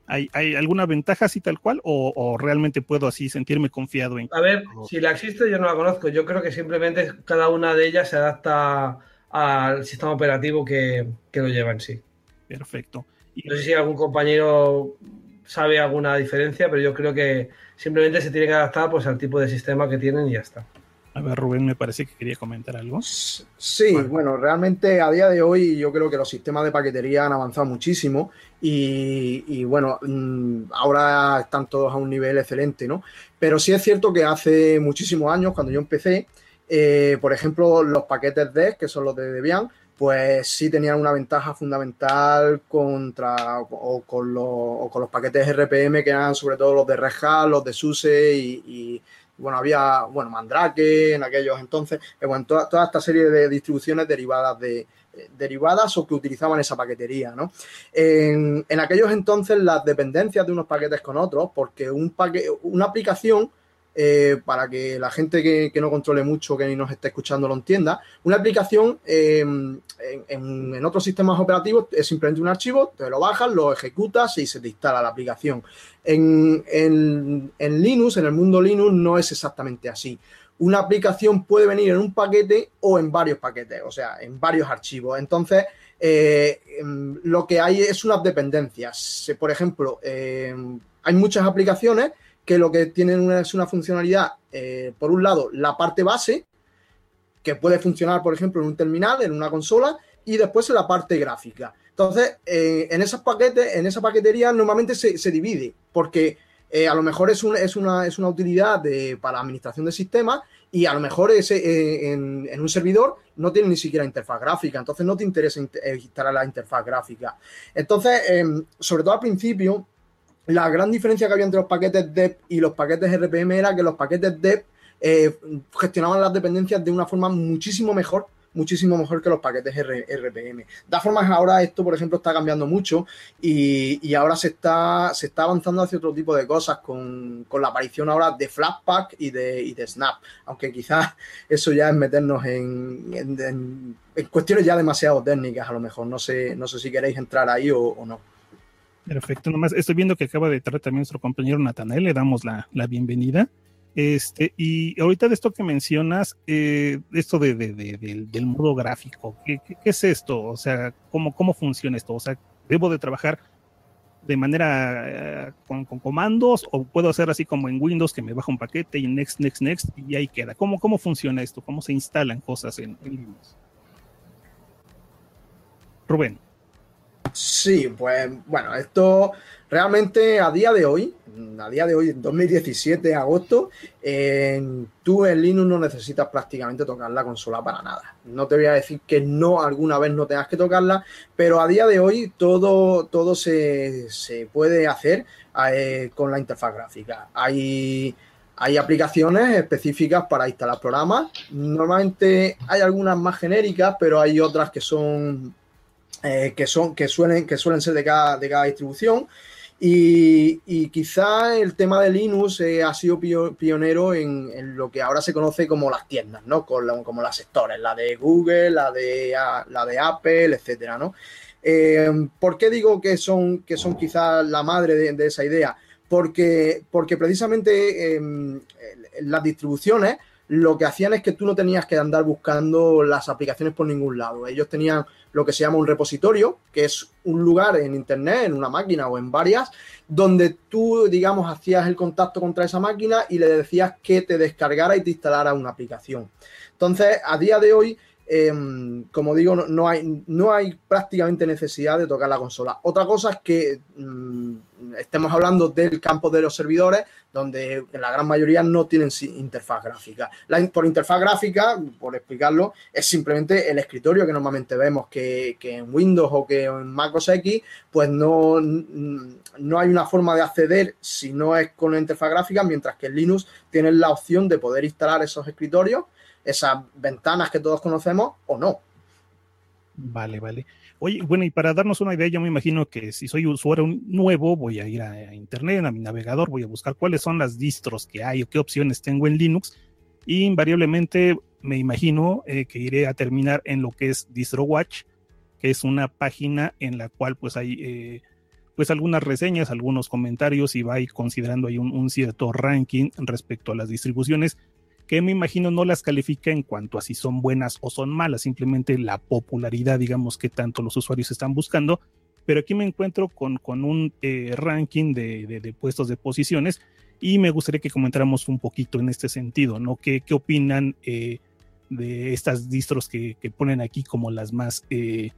¿Hay, ¿Hay, alguna ventaja así tal cual o, o, realmente puedo así sentirme confiado en... A ver, si la existe yo no la conozco. Yo creo que simplemente cada una de ellas se adapta al sistema operativo que, que lo lleva en sí. Perfecto. Y no sé si algún compañero sabe alguna diferencia, pero yo creo que simplemente se tiene que adaptar pues, al tipo de sistema que tienen y ya está. A ver, Rubén, me parece que quería comentar algo. Sí, bueno. bueno, realmente a día de hoy yo creo que los sistemas de paquetería han avanzado muchísimo y, y, bueno, mm, ahora están todos a un nivel excelente, ¿no? Pero sí es cierto que hace muchísimos años, cuando yo empecé, eh, por ejemplo, los paquetes DES, que son los de Debian, pues sí tenían una ventaja fundamental contra o con, los, o con los paquetes RPM que eran sobre todo los de Red Hat, los de SUSE y, y bueno, había, bueno, Mandrake en aquellos entonces, bueno, toda, toda, esta serie de distribuciones derivadas de eh, derivadas o que utilizaban esa paquetería, ¿no? En, en, aquellos entonces las dependencias de unos paquetes con otros, porque un paquete, una aplicación eh, para que la gente que, no controle mucho, que nos esté escuchando, lo entienda. Una aplicación eh, en, en, en, otros sistemas operativos es simplemente un archivo, te lo bajas, lo ejecutas y se te instala la aplicación. En, en Linux, en el mundo Linux, no es exactamente así. Una aplicación puede venir en un paquete o en varios paquetes, o sea, en varios archivos. Entonces, eh, lo que hay es unas dependencias. Por ejemplo, eh, hay muchas aplicaciones que lo que tienen una, es una funcionalidad, eh, por un lado, la parte base, que puede funcionar, por ejemplo, en un terminal, en una consola, y después la parte gráfica. Entonces, eh, en esos paquetes, en esa paquetería, normalmente se, divide, porque eh, a lo mejor es, es, una, es una utilidad de, para administración de sistemas y a lo mejor ese, en, en, un servidor no tiene ni siquiera interfaz gráfica, entonces no te interesa instalar la interfaz gráfica. Entonces, eh, sobre todo al principio, la gran diferencia que había entre los paquetes DEP y los paquetes RPM era que los paquetes DEP eh, gestionaban las dependencias de una forma muchísimo mejor, muchísimo mejor que los paquetes R RPM. De todas formas, ahora esto, por ejemplo, está cambiando mucho y, y, ahora se está, se está avanzando hacia otro tipo de cosas con, con la aparición ahora de Flatpak y de, y de Snap, aunque quizás [LAUGHS] eso ya es meternos en, en, cuestiones ya demasiado técnicas, a lo mejor. No sé, no sé si queréis entrar ahí o no. Perfecto, nomás estoy viendo que acaba de entrar también nuestro compañero Natanael, le damos la, bienvenida. Este, y ahorita de esto que mencionas, eh, esto de, de, de, del, modo gráfico, ¿qué, ¿qué, ¿qué, es esto? O sea, ¿cómo, ¿cómo funciona esto? O sea, ¿debo de trabajar de manera uh, con, comandos o puedo hacer así como en Windows que me baja un paquete y next, next, next y ahí queda? ¿Cómo, cómo funciona esto? ¿Cómo se instalan cosas en, en Linux? Rubén. Sí, pues bueno, esto realmente a día de hoy, a día de hoy, en 2017, de agosto, tú en Linux no necesitas prácticamente tocar la consola para nada. No te voy a decir que no alguna vez no tengas que tocarla, pero a día de hoy todo, todo se, se puede hacer eh, con la interfaz gráfica. Hay, hay aplicaciones específicas para instalar programas. Normalmente hay algunas más genéricas, pero hay otras que son eh, que, son, que, suelen, que suelen ser de cada, de cada distribución. Y, y, quizá el tema de Linux eh, ha sido pionero en, en, lo que ahora se conoce como las tiendas, ¿no? Con como las sectores, la de Google, la de, la de Apple, etcétera, ¿no? Eh, ¿Por qué digo que son, que son quizás la madre de, esa idea? Porque, porque precisamente eh, las distribuciones lo que hacían es que tú no tenías que andar buscando las aplicaciones por ningún lado. Ellos tenían lo que se llama un repositorio, que es un lugar en Internet, en una máquina o en varias, donde tú, digamos, hacías el contacto contra esa máquina y le decías que te descargara y te instalara una aplicación. Entonces, a día de hoy, eh, como digo, no, hay, no hay prácticamente necesidad de tocar la consola. Otra cosa es que mmm, estemos hablando del campo de los servidores, donde la gran mayoría no tienen interfaz gráfica. La, por interfaz gráfica, por explicarlo, es simplemente el escritorio que normalmente vemos que, en Windows o que en Mac OS X, pues no, no hay una forma de acceder si no es con la interfaz gráfica, mientras que en Linux tienes la opción de poder instalar esos escritorios esas ventanas que todos conocemos o no. Vale, vale. Oye, bueno, y para darnos una idea, yo me imagino que si soy usuario nuevo, voy a ir a, internet, a mi navegador, voy a buscar cuáles son las distros que hay o qué opciones tengo en Linux. Y invariablemente me imagino eh, que iré a terminar en lo que es DistroWatch, que es una página en la cual pues hay eh, pues algunas reseñas, algunos comentarios y va considerando ahí un, cierto ranking respecto a las distribuciones que me imagino no las califica en cuanto a si son buenas o son malas, simplemente la popularidad, digamos, que tanto los usuarios están buscando. Pero aquí me encuentro con, con un eh, ranking de, de, puestos de posiciones y me gustaría que comentáramos un poquito en este sentido, ¿no? ¿Qué, qué opinan eh, de estas distros que, que, ponen aquí como las más eh,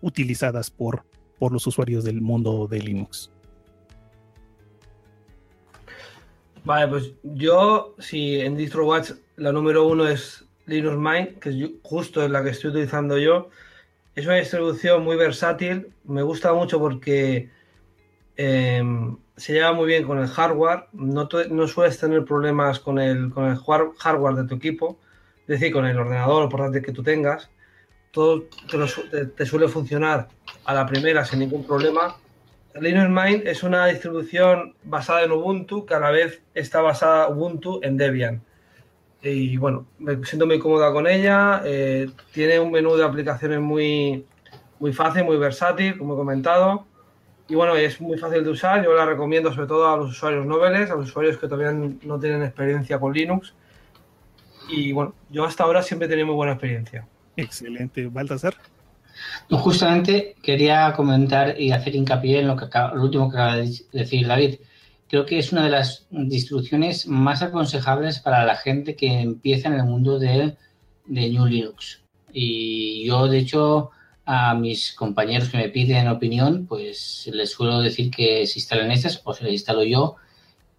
utilizadas por, por los usuarios del mundo de Linux. Vale, pues yo, si en DistroWatch la número uno es Linux Mint, que justo es la que estoy utilizando yo, es una distribución muy versátil, me gusta mucho porque em, se lleva muy bien con el hardware, no, no sueles tener problemas con el, con el hardware de tu equipo, es decir, con el ordenador o portátil que tú tengas, todo te, suele funcionar a la primera sin ningún problema. Linux Mint es una distribución basada en Ubuntu que a la vez está basada Ubuntu en Debian. Y bueno, me siento muy cómoda con ella. Eh, tiene un menú de aplicaciones muy, muy fácil, muy versátil, como he comentado. Y bueno, es muy fácil de usar. Yo la recomiendo sobre todo a los usuarios noveles, a los usuarios que todavía no tienen experiencia con Linux. Y bueno, yo hasta ahora siempre he tenido muy buena experiencia. Excelente, Baltasar. Justamente quería comentar y hacer hincapié en lo, que lo último que acaba de decir David. Creo que es una de las distribuciones más aconsejables para la gente que empieza en el mundo de, de New Linux. Y yo, de hecho, a mis compañeros que me piden opinión, pues les suelo decir que se instalen estas o se las instalo yo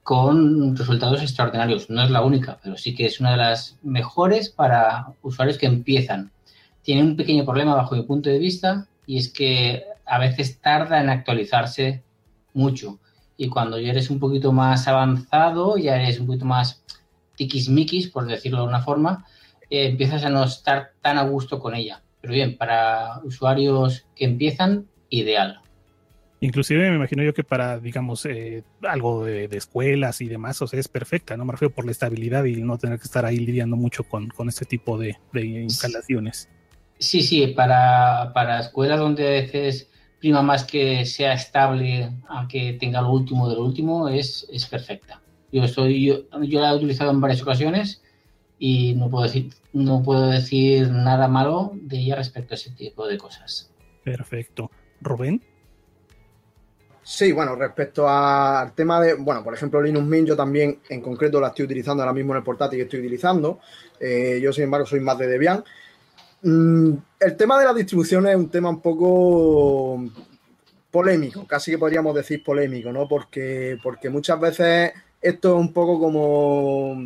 con resultados extraordinarios. No es la única, pero sí que es una de las mejores para usuarios que empiezan tiene un pequeño problema bajo mi punto de vista y es que a veces tarda en actualizarse mucho. Y cuando ya eres un poquito más avanzado, ya eres un poquito más tiquismiquis, por decirlo de una forma, eh, empiezas a no estar tan a gusto con ella. Pero bien, para usuarios que empiezan, ideal. Inclusive me imagino yo que para, digamos, eh, algo de, escuelas y demás, o sea, es perfecta, ¿no? Me refiero por la estabilidad y no tener que estar ahí lidiando mucho con, este tipo de, de instalaciones. Sí, sí, para, para escuelas donde a veces prima más que sea estable, aunque tenga lo último de lo último, es, es perfecta. Yo, soy, yo, la he utilizado en varias ocasiones y no puedo decir, no puedo decir nada malo de ella respecto a ese tipo de cosas. Perfecto. Rubén. Sí, bueno, respecto al tema de, bueno, por ejemplo, Linux Mint, yo también en concreto la estoy utilizando ahora mismo en el portátil que estoy utilizando. Eh, yo, sin embargo, soy más de Debian. Mm, el tema de la distribución es un tema un poco polémico, casi que podríamos decir polémico, ¿no? Porque, porque muchas veces esto es un poco como,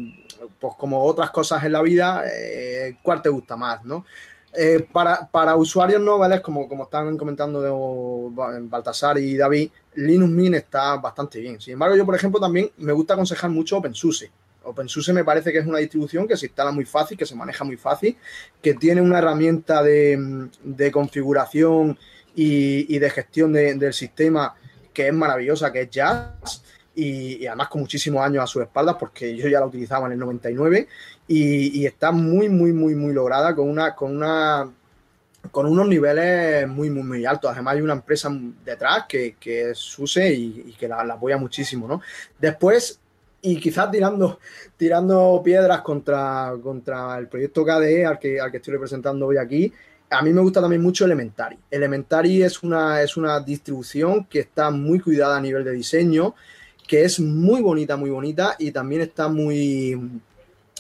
pues como otras cosas en la vida, eh, ¿cuál te gusta más, no? Eh, para, usuarios noveles, como, como están comentando Baltasar y David, Linux Mint está bastante bien. Sin embargo, yo, por ejemplo, también me gusta aconsejar mucho OpenSUSE. OpenSUSE me parece que es una distribución que se instala muy fácil, que se maneja muy fácil, que tiene una herramienta de, configuración y, de gestión del sistema que es maravillosa, que es Jazz. Y, además con muchísimos años a sus espaldas, porque yo ya la utilizaba en el 99 y, está muy, muy, muy, muy lograda con una, con una, con unos niveles muy, muy, muy altos. Además hay una empresa detrás que, es SUSE y, que la, la, apoya muchísimo, ¿no? Después y quizás tirando, tirando piedras contra, contra el proyecto KDE al que, al que estoy representando hoy aquí, a mí me gusta también mucho Elementary. Elementary es una, es una distribución que está muy cuidada a nivel de diseño, que es muy bonita, muy bonita y también está muy,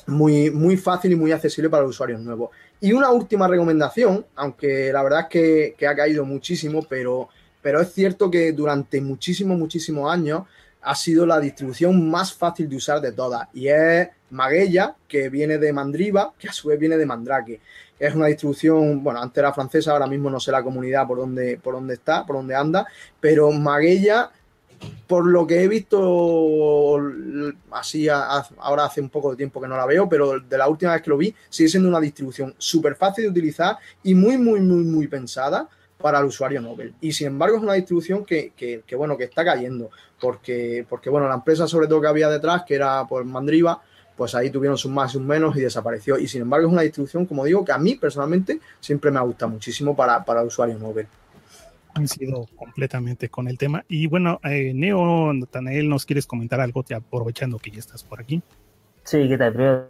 muy, muy fácil y muy accesible para los usuarios nuevos. Y una última recomendación, aunque la verdad es que, que ha caído muchísimo, pero, pero es cierto que durante muchísimos, muchísimos años ha sido la distribución más fácil de usar de todas y es Maguella, que viene de Mandriva, que a su vez viene de Mandrake. Es una distribución, bueno, antes era francesa, ahora mismo no sé la comunidad por dónde, por dónde está, por dónde anda, pero Maguella, por lo que he visto así ahora hace un poco de tiempo que no la veo, pero de la última vez que lo vi, sigue siendo una distribución súper fácil de utilizar y muy, muy, muy, muy pensada para el usuario Nobel. Y sin embargo es una distribución que, que, bueno, que está cayendo, porque, porque bueno, la empresa sobre todo que había detrás, que era por Mandriva, pues ahí tuvieron sus más y sus menos y desapareció. Y sin embargo es una distribución, como digo, que a mí personalmente siempre me ha gustado muchísimo para, para el usuario Nobel. coincido completamente con el tema. Y bueno, eh, Neo, Natanael, ¿nos quieres comentar algo te aprovechando que ya estás por aquí? Sí, ¿qué tal? Primero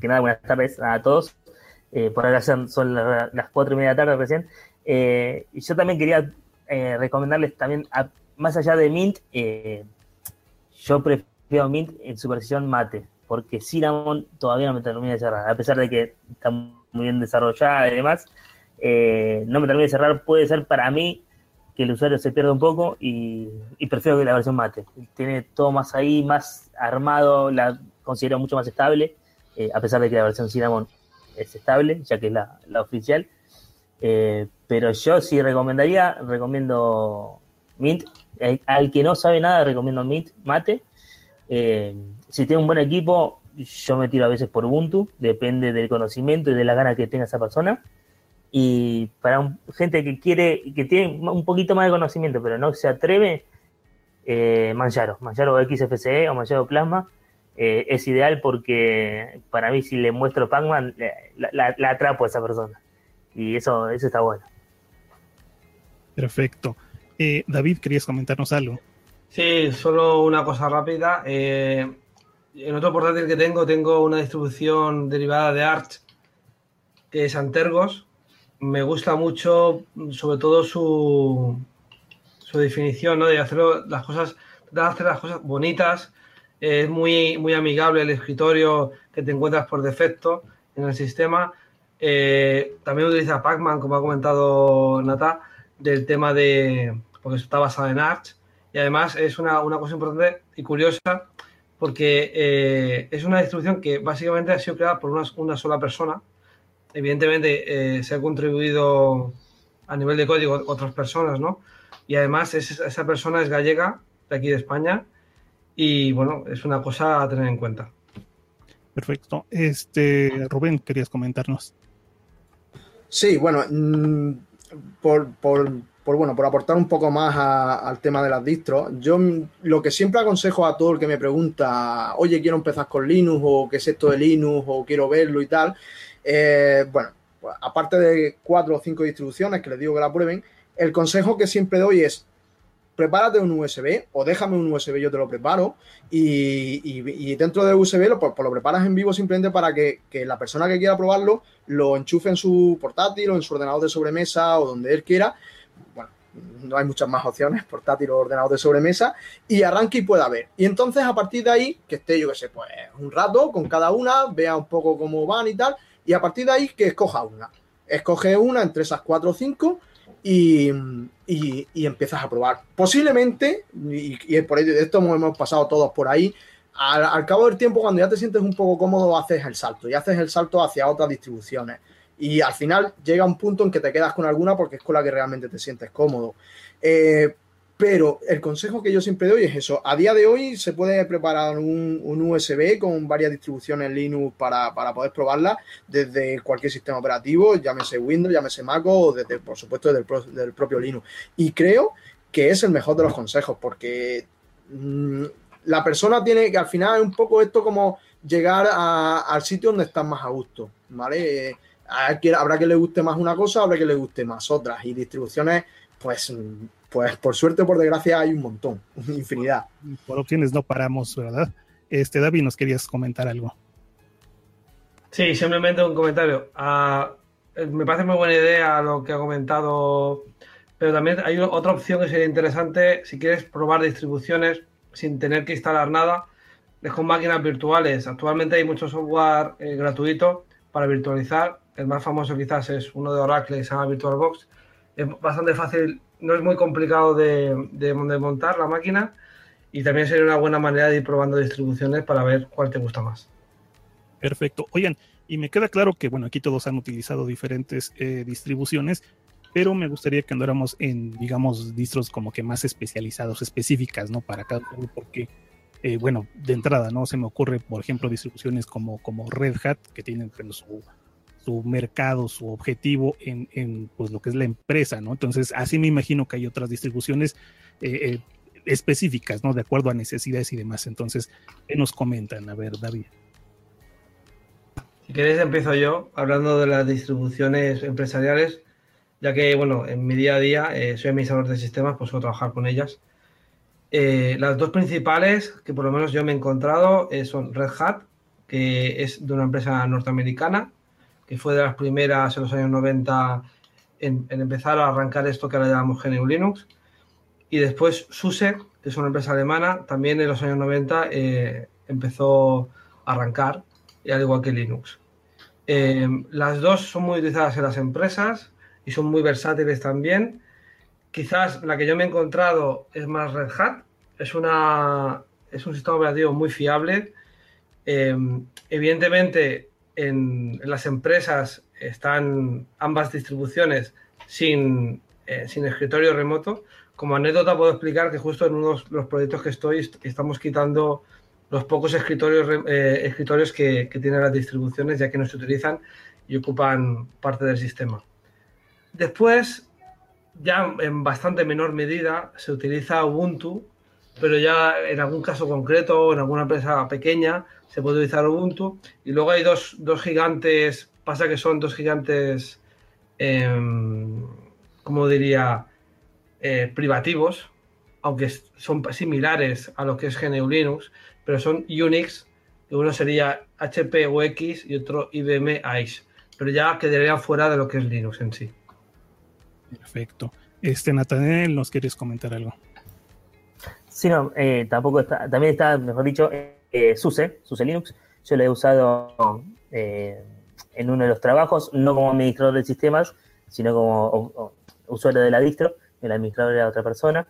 que nada, buenas tardes a todos. Eh, por ahora son, son las cuatro y media de la tarde recién. Eh, y yo también quería eh, recomendarles también, más allá de Mint, eh, yo prefiero Mint en su versión mate, porque Cinnamon todavía no me termina de cerrar, a pesar de que está muy bien desarrollada y demás, no me termina de cerrar, puede ser para mí que el usuario se pierda un poco y, prefiero que la versión mate. Tiene todo más ahí, más armado, la considero mucho más estable, a pesar de que la versión Cinnamon es estable, ya que es la, oficial. Pero yo sí recomendaría, recomiendo Mint. Eh, al que no sabe nada, recomiendo Mint Mate. Eh, si tiene un buen equipo, yo me tiro a veces por Ubuntu, depende del conocimiento y de la gana que tenga esa persona. Y para gente que quiere, que tiene un poquito más de conocimiento, pero no se atreve, eh, Manjaro, Manjaro XFCE o Manjaro Plasma, es ideal porque para mí si le muestro Pacman, la, la atrapo a esa persona y eso, eso está bueno. Perfecto. Eh, David, ¿querías comentarnos algo? Sí, solo una cosa rápida. Eh, en otro portátil que tengo, tengo una distribución derivada de Arch, que es Antergos. Me gusta mucho, sobre todo su, su definición, ¿no? De hacer las cosas, de hacer las cosas bonitas. Es muy, muy amigable el escritorio que te encuentras por defecto en el sistema eh, también utiliza Pacman, como ha comentado Nata, del tema de. porque está basada en Arch. Y además es una, cosa importante y curiosa porque eh, es una distribución que básicamente ha sido creada por una, sola persona. Evidentemente eh, se ha contribuido a nivel de código otras personas, ¿no? Y además esa persona es gallega, de aquí de España, y bueno, es una cosa a tener en cuenta. Perfecto. Este, Rubén, querías comentarnos. Sí, bueno, mm, por, por, bueno, por aportar un poco más al tema de las distros, yo lo que siempre aconsejo a todo el que me pregunta, oye, quiero empezar con Linux o qué es esto de Linux o quiero verlo y tal, eh, bueno, pues, aparte de cuatro o cinco distribuciones que les digo que la prueben, el consejo que siempre doy es prepárate un USB o déjame un USB, yo te lo preparo y, dentro de USB lo, pues, pues, lo preparas en vivo simplemente para que, la persona que quiera probarlo lo enchufe en su portátil o en su ordenador de sobremesa o donde él quiera. Bueno, no hay muchas más opciones, [LAUGHS] portátil o ordenador de sobremesa, y arranque y pueda ver. Y entonces a partir de ahí, que esté yo que sé, pues un rato con cada una, vea un poco cómo van y tal, y a partir de ahí que escoja una. Escoge una entre esas cuatro o cinco y, y, empiezas a probar. Posiblemente, y, por ello de esto hemos pasado todos por ahí, al, cabo del tiempo, cuando ya te sientes un poco cómodo, haces el salto y haces el salto hacia otras distribuciones. Y al final llega un punto en que te quedas con alguna porque es con la que realmente te sientes cómodo. Eh, pero el consejo que yo siempre doy es eso. A día de hoy se puede preparar un, USB con varias distribuciones Linux para, poder probarla desde cualquier sistema operativo, llámese Windows, llámese Mac o desde, por supuesto, desde el, propio Linux. Y creo que es el mejor de los consejos porque mm, la persona tiene que al final es un poco esto como llegar al sitio donde estás más a gusto, ¿vale? habrá que le guste más una cosa, habrá que le guste más otras y distribuciones pues pues por suerte o por desgracia hay un montón, [LAUGHS] infinidad. Por opciones no paramos, ¿verdad? Este, David, ¿nos querías comentar algo? Sí, simplemente un comentario. Ah, eh, me parece muy buena idea lo que ha comentado, pero también hay otra opción que sería interesante si quieres probar distribuciones sin tener que instalar nada, es con máquinas virtuales. Actualmente hay mucho software eh, gratuito para virtualizar. El más famoso quizás es uno de Oracle que se llama VirtualBox. Es bastante fácil no es muy complicado de, montar la máquina y también sería una buena manera de ir probando distribuciones para ver cuál te gusta más. Perfecto. Oigan, y me queda claro que, bueno, aquí todos han utilizado diferentes eh, distribuciones, pero me gustaría que andáramos en, digamos, distros como que más especializados, específicas, ¿no? Para cada uno, porque, eh, bueno, de entrada, ¿no? Se me ocurre, por ejemplo, distribuciones como, como Red Hat, que tienen su, su mercado, su objetivo en, en, pues, lo que es la empresa, ¿no? Entonces, así me imagino que hay otras distribuciones eh, eh, específicas, ¿no? De acuerdo a necesidades y demás. Entonces, ¿qué nos comentan? A ver, David. Si queréis, empiezo yo hablando de las distribuciones empresariales. ya que, bueno, en mi día a día eh, soy administrador de sistemas, pues suelo trabajar con ellas. Eh, las dos principales que por lo menos yo me he encontrado eh, son Red Hat, que es de una empresa norteamericana, que fue de las primeras en los años 90 en, empezar a arrancar esto que ahora llamamos GNU Linux. Y después SUSE, que es una empresa alemana, también en los años 90 eh, empezó a arrancar, al igual que Linux. Eh, las dos son muy utilizadas en las empresas y son muy versátiles también. Quizás la que yo me he encontrado es más Red Hat. Es, una, es un sistema operativo muy fiable. Eh, evidentemente, en, las empresas están ambas distribuciones sin, eh, sin escritorio remoto. Como anécdota puedo explicar que justo en uno de los proyectos que estoy estamos quitando los pocos escritorios, eh, escritorios que, que, tienen las distribuciones, ya que no se utilizan y ocupan parte del sistema. Después, ya en bastante menor medida, se utiliza Ubuntu, pero ya en algún caso concreto, en alguna empresa pequeña, se puede utilizar Ubuntu. Y luego hay dos, dos gigantes, pasa que son dos gigantes, eh, como diría, privativos, aunque son similares a lo que es GNU Linux, pero son Unix, que uno sería HP UX y otro IBM AIS, pero ya quedarían fuera de lo que es Linux en sí. Perfecto. Este Nathaniel, ¿nos quieres comentar algo? Sí, no, eh, tampoco está, también está, mejor dicho, eh, SUSE, SUSE Linux. Yo lo he usado eh, en uno de los trabajos, no como administrador de sistemas, sino como usuario de la distro, el administrador era otra persona.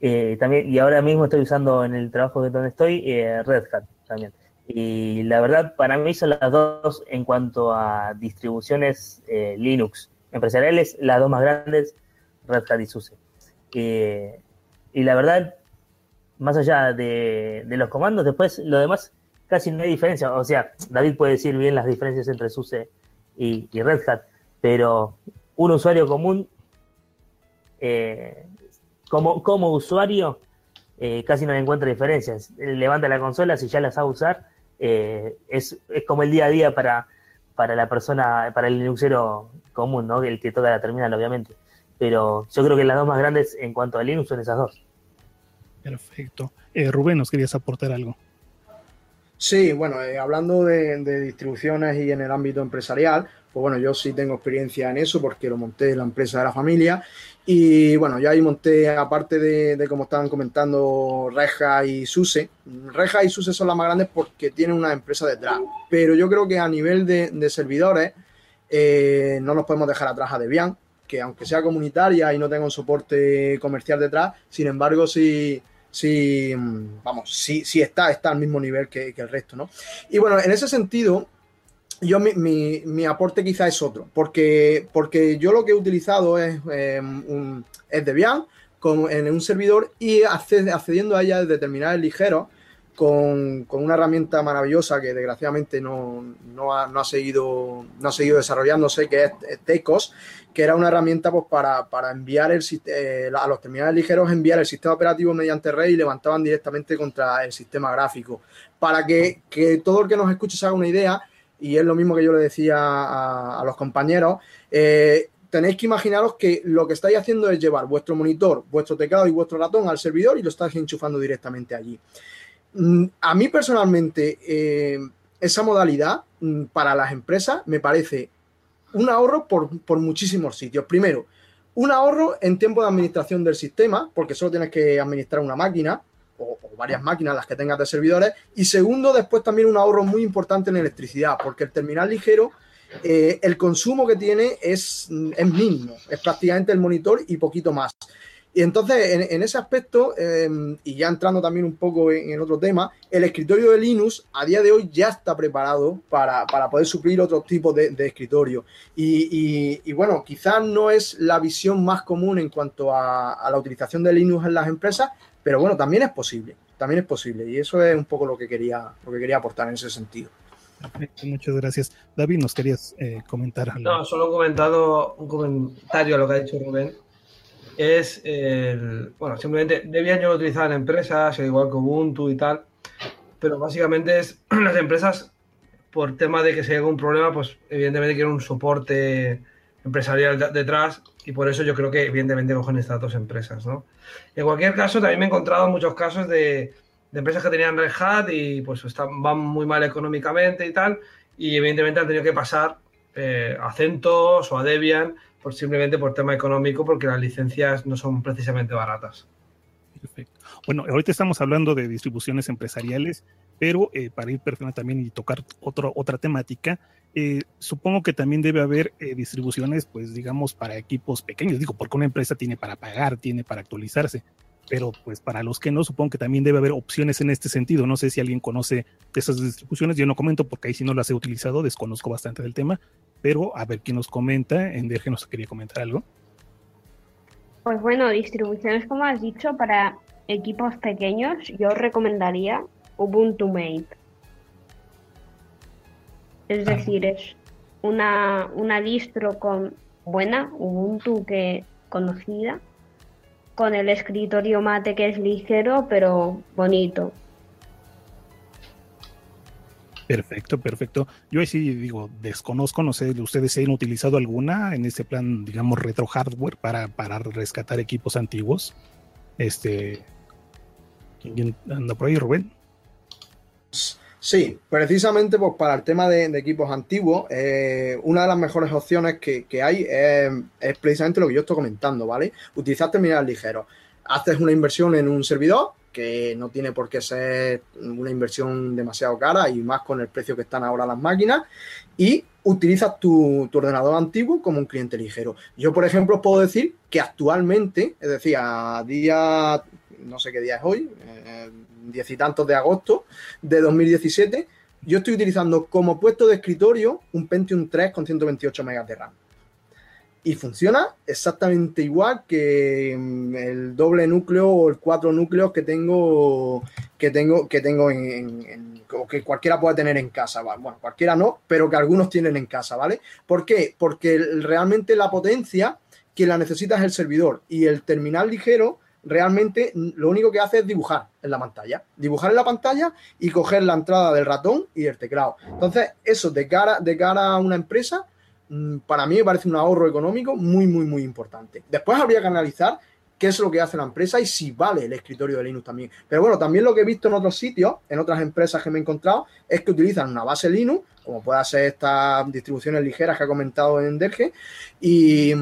Eh, también, y ahora mismo estoy usando en el trabajo donde estoy eh, Red Hat también. Y la verdad, para mí son las dos en cuanto a distribuciones eh, Linux empresariales, las dos más grandes, Red Hat y SUSE. y la verdad, más allá de, los comandos, después lo demás casi no hay diferencia. O sea, David puede decir bien las diferencias entre SUSE y, y Red Hat, pero un usuario común eh, como, como usuario, eh, casi no encuentra diferencias. Levanta la consola, si ya la sabe usar, eh, es, es, como el día a día para, para la persona, para el Linuxero común, ¿no? El que toca la terminal, obviamente. Pero yo creo que las dos más grandes en cuanto a Linux son esas dos. Perfecto. Eh, Rubén, ¿nos querías aportar algo? Sí, bueno, eh, hablando de, distribuciones y en el ámbito empresarial, pues bueno, yo sí tengo experiencia en eso porque lo monté en la empresa de la familia y bueno, ya ahí monté, aparte de, de como estaban comentando, Reja y Suse. Reja y Suse son las más grandes porque tienen una empresa detrás. Pero yo creo que a nivel de, servidores eh, no nos podemos dejar atrás a Debian, que aunque sea comunitaria y no tenga un soporte comercial detrás, sin embargo sí, sí vamos, sí, sí está, está al mismo nivel que, el resto, ¿no? Y bueno, en ese sentido, yo mi, mi, mi, aporte quizá es otro, porque, porque yo lo que he utilizado es, eh, un, es Debian en un servidor y acced, accediendo a ella desde terminales ligeros con, una herramienta maravillosa que desgraciadamente no, ha, seguido, no ha seguido desarrollándose, que es, Tecos, que era una herramienta pues, para, enviar el, eh, a los terminales ligeros, enviar el sistema operativo mediante red y levantaban directamente contra el sistema gráfico. Para que, todo el que nos escuche se haga una idea, y es lo mismo que yo le decía a, a los compañeros, eh, tenéis que imaginaros que lo que estáis haciendo es llevar vuestro monitor, vuestro teclado y vuestro ratón al servidor y lo estáis enchufando directamente allí. Mm, a mí personalmente, eh, esa modalidad mm, para las empresas me parece un ahorro por, por muchísimos sitios. Primero, un ahorro en tiempo de administración del sistema, porque solo tienes que administrar una máquina, o, varias máquinas, las que tengas de servidores. Y segundo, después también un ahorro muy importante en electricidad, porque el terminal ligero, eh, el consumo que tiene es, es, mínimo, es prácticamente el monitor y poquito más. Y entonces, en, en ese aspecto, eh, y ya entrando también un poco en, en, otro tema, el escritorio de Linux a día de hoy ya está preparado para, para poder suplir otro tipo de, de escritorio. Y, y, y, bueno, quizás no es la visión más común en cuanto a, a la utilización de Linux en las empresas, pero bueno, también es posible, también es posible. Y eso es un poco lo que quería, lo que quería aportar en ese sentido. Perfecto, muchas gracias. David, ¿nos querías eh, comentar algo? No, solo he comentado un comentario a lo que ha dicho Rubén. Es, el, bueno, simplemente Debian yo lo utilizaba en empresas, igual que Ubuntu y tal, pero básicamente es [CLEARS THROAT] las empresas, por tema de que si hay algún problema, pues evidentemente quieren un soporte empresarial de- detrás y por eso yo creo que evidentemente cogen estas dos empresas, ¿no? En cualquier caso, también me he encontrado muchos casos de, de empresas que tenían Red Hat y pues están, van muy mal económicamente y tal, y evidentemente han tenido que pasar eh, a CentOS o a Debian por, simplemente por tema económico, porque las licencias no son precisamente baratas. Perfecto. Bueno, ahorita estamos hablando de distribuciones empresariales, pero eh, para ir perfectamente también y tocar otro, otra temática, eh, supongo que también debe haber eh, distribuciones, pues digamos, para equipos pequeños. Digo, porque una empresa tiene para pagar, tiene para actualizarse, pero pues para los que no, supongo que también debe haber opciones en este sentido. No sé si alguien conoce de esas distribuciones, yo no comento porque ahí sí no las he utilizado, desconozco bastante del tema, pero a ver quién nos comenta. En Derge nos quería comentar algo. Pues bueno, distribuciones como has dicho para equipos pequeños, yo recomendaría Ubuntu Mate. Es decir, es una, una distro con buena, Ubuntu que conocida, con el escritorio mate que es ligero pero bonito. Perfecto, perfecto. Yo ahí sí digo, desconozco, no sé, ¿ustedes si han utilizado alguna en este plan, digamos, retro hardware para, para rescatar equipos antiguos? Este. ¿Quién anda por ahí, Rubén? Sí, precisamente pues, para el tema de, equipos antiguos, eh, una de las mejores opciones que, que hay es, es precisamente lo que yo estoy comentando, ¿vale? Utilizar terminales ligeros. Haces una inversión en un servidor, que no tiene por qué ser una inversión demasiado cara y más con el precio que están ahora las máquinas, y utilizas tu, ordenador antiguo como un cliente ligero. Yo, por ejemplo, os puedo decir que actualmente, es decir, a día, no sé qué día es hoy, eh, diez y tantos de agosto de 2017, yo estoy utilizando como puesto de escritorio un Pentium 3 con 128 megas de RAM. Y funciona exactamente igual que mm, el doble núcleo o el cuatro núcleos que tengo que tengo que tengo en, o que cualquiera puede tener en casa. Bueno, cualquiera no, pero que algunos tienen en casa, ¿vale? ¿Por qué? Porque realmente la potencia que la necesita es el servidor y el terminal ligero realmente lo único que hace es dibujar en la pantalla. Dibujar en la pantalla y coger la entrada del ratón y el teclado. Entonces, eso de cara, de cara a una empresa, para mí me parece un ahorro económico muy, muy, muy importante. Después habría que analizar qué es lo que hace la empresa y si vale el escritorio de Linux también. Pero bueno, también lo que he visto en otros sitios, en otras empresas que me he encontrado, es que utilizan una base Linux, como pueda ser estas distribuciones ligeras que ha comentado en Derge, y,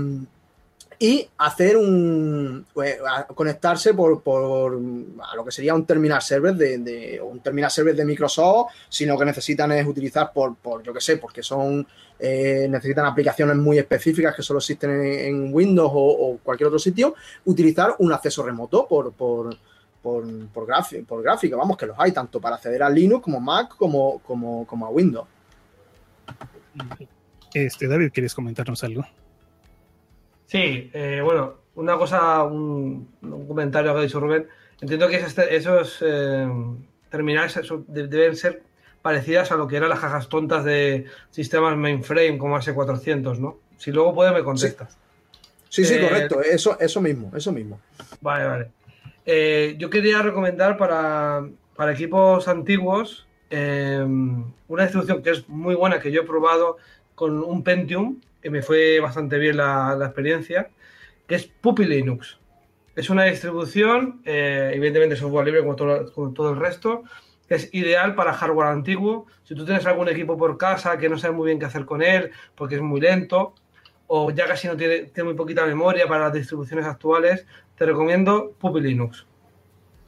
y hacer un a- conectarse por, por a lo que sería un terminal server de, un terminal server de Microsoft, si lo que necesitan es utilizar por, por yo que sé, porque son eh, necesitan aplicaciones muy específicas que solo existen en, Windows o, cualquier otro sitio, utilizar un acceso remoto por, por, por, por, por gráfica, vamos, que los hay tanto para acceder a Linux como Mac como, como, como a Windows. Este, David, ¿quieres comentarnos algo? Sí, eh, bueno, una cosa, un, un comentario que ha dicho Rubén. Entiendo que esos eh, terminales eso, de- deben ser parecidas a lo que eran las cajas tontas de sistemas mainframe como AS400, ¿no? Si luego puedes, me contestas. Sí, sí, Eh, correcto, eso, eso mismo, eso mismo. Vale, vale. Eh, yo quería recomendar para, para equipos antiguos eh, una distribución que es muy buena, que yo he probado con un Pentium, me fue bastante bien la, la experiencia, que es Puppy Linux. Es una distribución, eh, evidentemente software libre como todo, como todo el resto, que es ideal para hardware antiguo. Si tú tienes algún equipo por casa que no sabes muy bien qué hacer con él, porque es muy lento, o ya casi no tiene, tiene muy poquita memoria para las distribuciones actuales, te recomiendo Puppy Linux.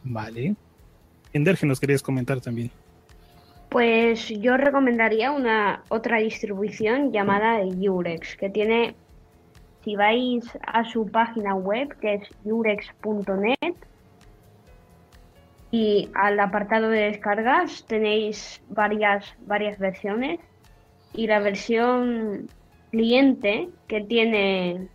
Vale. En Derge nos querías comentar también. Pues yo recomendaría una otra distribución llamada Eurex, que tiene, si vais a su página web, que es eurex.net, y al apartado de descargas tenéis varias, varias versiones, y la versión cliente que tiene,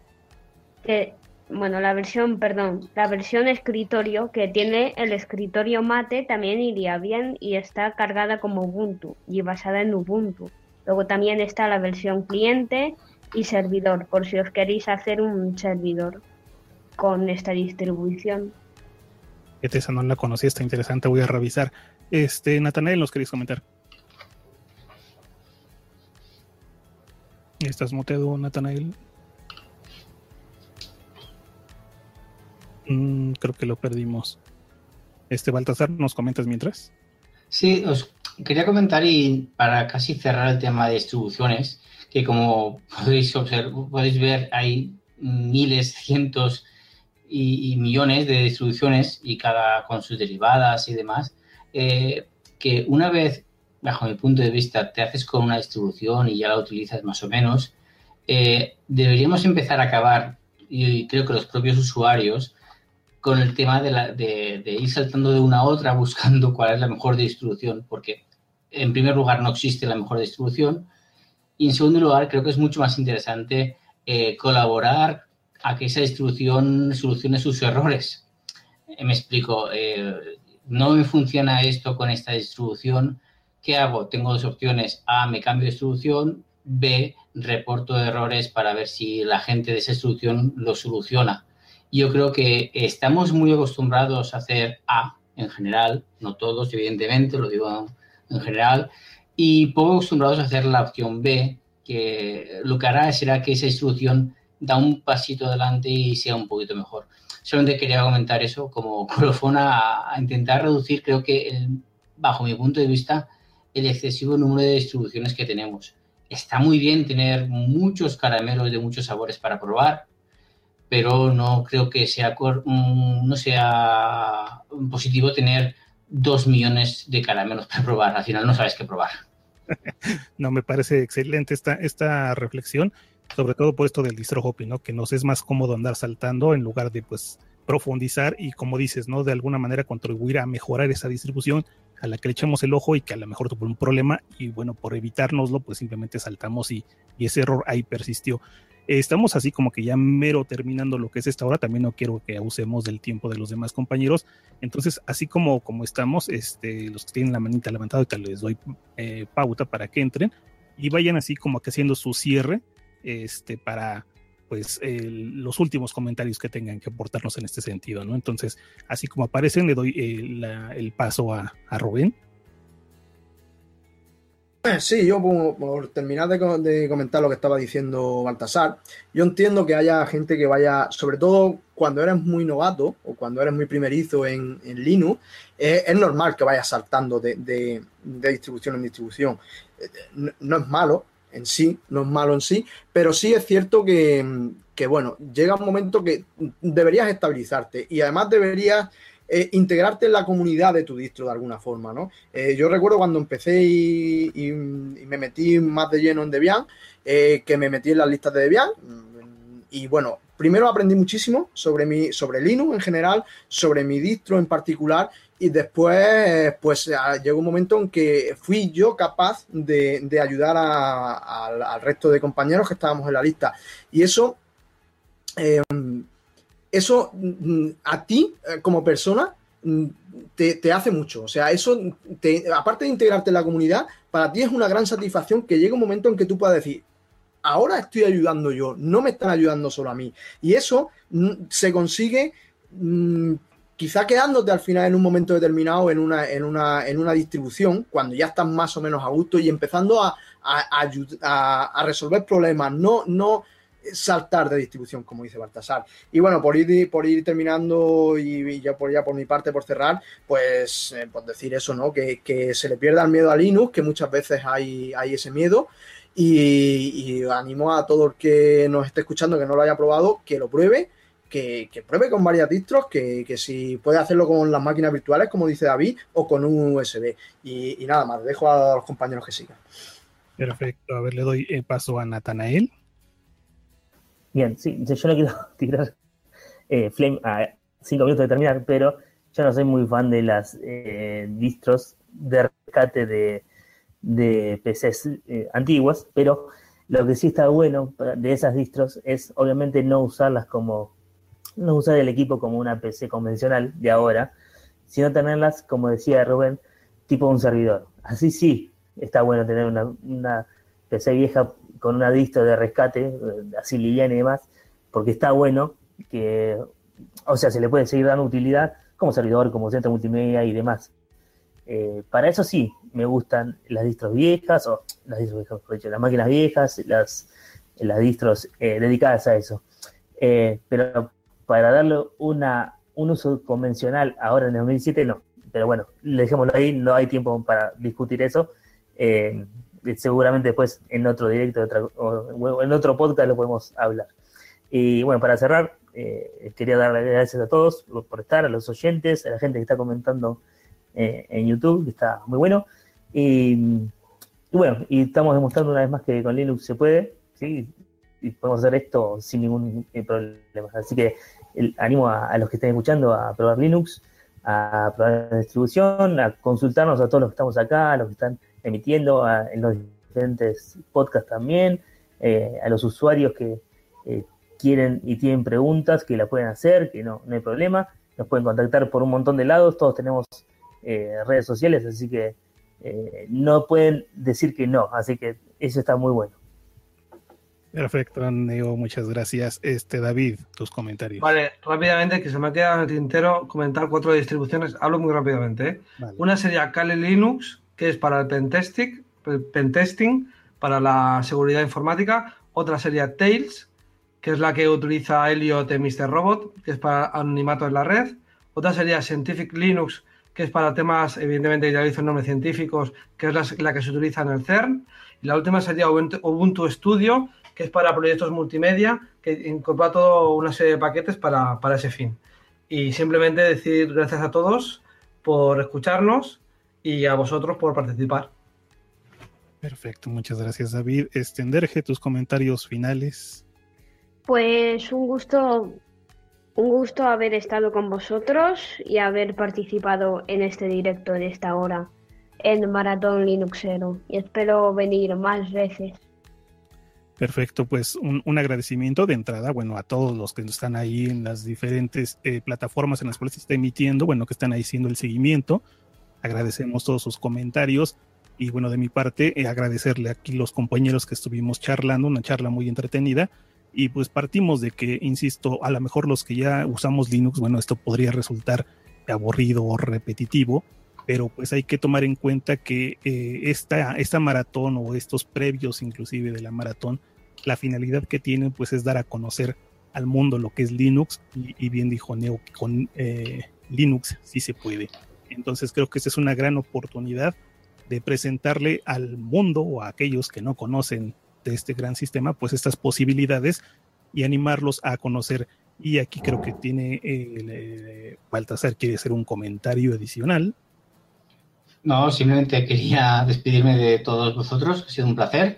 que, bueno, la versión, perdón, la versión escritorio que tiene el escritorio mate también iría bien y está cargada como Ubuntu y basada en Ubuntu. Luego también está la versión cliente y servidor, por si os queréis hacer un servidor con esta distribución. Esa no la conocía, está interesante, voy a revisar. Este, Natanael, ¿nos queréis comentar? ¿Estás muteado, Natanael? Mm, creo que lo perdimos. Este Baltasar, ¿nos comentas mientras? Sí, os quería comentar y para casi cerrar el tema de distribuciones, que como podéis observar, podéis ver, hay miles, cientos y, millones de distribuciones y cada con sus derivadas y demás, eh, que una vez, bajo mi punto de vista, te haces con una distribución y ya la utilizas más o menos, eh, deberíamos empezar a acabar, y creo que los propios usuarios, con el tema de, ir saltando de una a otra [LAUGHS] buscando cuál es la mejor distribución, porque en primer lugar no existe la mejor distribución y en segundo lugar creo que es mucho más interesante eh, colaborar a que esa distribución solucione sus errores. Eh, me explico, eh, no me funciona esto con esta distribución, ¿qué hago? Tengo dos opciones, A, me cambio de distribución, B, reporto errores para ver si la gente de esa distribución lo soluciona yo creo que estamos muy acostumbrados a hacer A en general, no todos, evidentemente, lo digo en general, y poco acostumbrados a hacer la opción B, que lo que hará será que esa instrucción da un pasito adelante y sea un poquito mejor. Solamente quería comentar eso como [LAUGHS] colofón a, intentar reducir, creo que bajo mi punto de vista, el excesivo número de distribuciones que tenemos. Está muy bien tener muchos caramelos de muchos sabores para probar, pero no creo que sea, mm, no sea positivo tener dos millones de caramelos para probar. Al final no sabes qué probar. [LAUGHS] no, me parece excelente esta, esta reflexión, sobre todo por esto del distro hopping, ¿no? Que nos es más cómodo andar saltando en lugar de, pues, profundizar y, como dices, ¿no? De alguna manera contribuir a mejorar esa distribución a la que le echamos el ojo y que a lo mejor tuvo un problema y, bueno, por evitárnoslo, pues simplemente saltamos y, y ese error ahí persistió estamos así como que ya mero terminando lo que es esta hora, también no quiero que abusemos del tiempo de los demás compañeros. Entonces, así como, como estamos, este, los que tienen la manita levantada, les doy eh, pauta para que entren y vayan así como que haciendo su cierre este, para pues los últimos comentarios que tengan que aportarnos en este sentido, ¿no? Entonces, así como aparecen, le doy eh, el paso a, a Rubén. Sí, yo por, terminar de, comentar lo que estaba diciendo Baltasar, yo entiendo que haya gente que vaya, sobre todo cuando eres muy novato o cuando eres muy primerizo en, Linux, es normal que vayas saltando de, distribución en distribución. No, es malo en sí, no es malo en sí, pero sí es cierto que, que bueno, llega un momento que deberías estabilizarte y además deberías eh, integrarte en la comunidad de tu distro de alguna forma, ¿no? Eh, yo recuerdo cuando empecé y, me metí más de lleno en Debian, eh, que me metí en las listas de Debian y bueno, primero aprendí muchísimo sobre, mi, sobre Linux en general, sobre mi distro en particular y después pues llegó un momento en que fui yo capaz de, ayudar al resto de compañeros que estábamos en la lista y eso eso mm, a ti eh, como persona mm, te, hace mucho. O sea, eso, aparte de integrarte en la comunidad, para ti es una gran satisfacción que llegue un momento en que tú puedas decir, ahora estoy ayudando yo, no me están ayudando solo a mí. Y eso mm, se consigue quizá quedándote al final en un momento determinado en una, en una, en una distribución, cuando ya estás más o menos a gusto y empezando a, a resolver problemas, no, no saltar de distribución, como dice Baltasar. Y bueno, por ir, por ir terminando y, ya, por, ya por mi parte, por cerrar, pues, eh, decir eso, ¿no? Que, se le pierda el miedo a Linux, que muchas veces hay, hay ese miedo. Y, animo a todo el que nos esté escuchando que no lo haya probado, que lo pruebe, que, pruebe con varias distros, que, si puede hacerlo con las máquinas virtuales, como dice David, o con un USB. Y, nada más, dejo a los compañeros que sigan. Perfecto, a ver, le doy paso a Natanael. Bien, sí, yo no quiero [LAUGHS] tirar eh, Flame a cinco minutos de terminar, pero yo no soy muy fan de las eh, distros de rescate de, de PCs eh, antiguas, pero lo que sí está bueno de esas distros es obviamente no usarlas como, no usar el equipo como una PC convencional de ahora, sino tenerlas, como decía Rubén, tipo un servidor. Así sí, está bueno tener una, una PC vieja con una distro de rescate, eh, así liviana y demás, porque está bueno que, o sea, se le puede seguir dando utilidad como servidor, como centro multimedia y demás. Eh, para eso sí, me gustan las distros viejas, o las distros viejas, por hecho, las máquinas viejas, las, las distros eh, dedicadas a eso. pero para darle una, un uso convencional ahora en el 2007, no. Pero bueno, dejémoslo ahí, no hay tiempo para discutir eso. Eh, seguramente después en otro directo o en otro podcast lo podemos hablar. Y bueno, para cerrar, eh, quería darle gracias a todos por estar, a los oyentes, a la gente que está comentando eh, en YouTube, que está muy bueno. Y, bueno, y estamos demostrando una vez más que con Linux se puede, ¿sí? Y podemos hacer esto sin ningún eh, problema. Así que animo a, los que estén escuchando a probar Linux, a probar la distribución, a consultarnos a todos los que estamos acá, a los que están emitiendo en los diferentes podcasts también, a los usuarios que quieren y tienen preguntas que la pueden hacer, que no, no hay problema. Nos pueden contactar por un montón de lados, todos tenemos eh, redes sociales, así que eh, no pueden decir que no, así que eso está muy bueno. Perfecto, Neo, muchas gracias. Este David, tus comentarios. Vale, rápidamente, que se me ha quedado en el tintero comentar cuatro distribuciones. Hablo muy rápidamente. ¿eh? Una sería Kali Linux, que es para el pentesting, pentesting, para la seguridad informática. Otra sería Tails, que es la que utiliza Elliot de Mr. Robot, que es para anonimato en la red. Otra sería Scientific Linux, que es para temas, evidentemente, ya hizo nombres científicos, que es la, que se utiliza en el CERN. Y la última sería Ubuntu Studio, que es para proyectos multimedia, que incorpora toda una serie de paquetes para, para ese fin. Y simplemente decir gracias a todos por escucharnos y a vosotros por participar. Perfecto, muchas gracias David. Estenderge tus comentarios finales. Pues un gusto, un gusto haber estado con vosotros y haber participado en este directo de esta hora en Maratón Linuxero y espero venir más veces. Perfecto, pues un, agradecimiento de entrada, bueno, a todos los que están ahí en las diferentes eh, plataformas en las cuales se está emitiendo, bueno, que están ahí haciendo el seguimiento. Agradecemos todos sus comentarios y bueno, de mi parte, eh, agradecerle aquí los compañeros que estuvimos charlando, una charla muy entretenida y pues partimos de que, insisto, a lo mejor los que ya usamos Linux, bueno, esto podría resultar aburrido o repetitivo, pero pues hay que tomar en cuenta que eh, esta, esta maratón o estos previos inclusive de la maratón, la finalidad que tienen pues es dar a conocer al mundo lo que es Linux y, bien dijo Neo que con eh, Linux sí se puede. Entonces creo que esta es una gran oportunidad de presentarle al mundo o a aquellos que no conocen de este gran sistema, pues estas posibilidades y animarlos a conocer. Y aquí creo que tiene eh, Baltasar, quiere hacer un comentario adicional. No, simplemente quería despedirme de todos vosotros, ha sido un placer.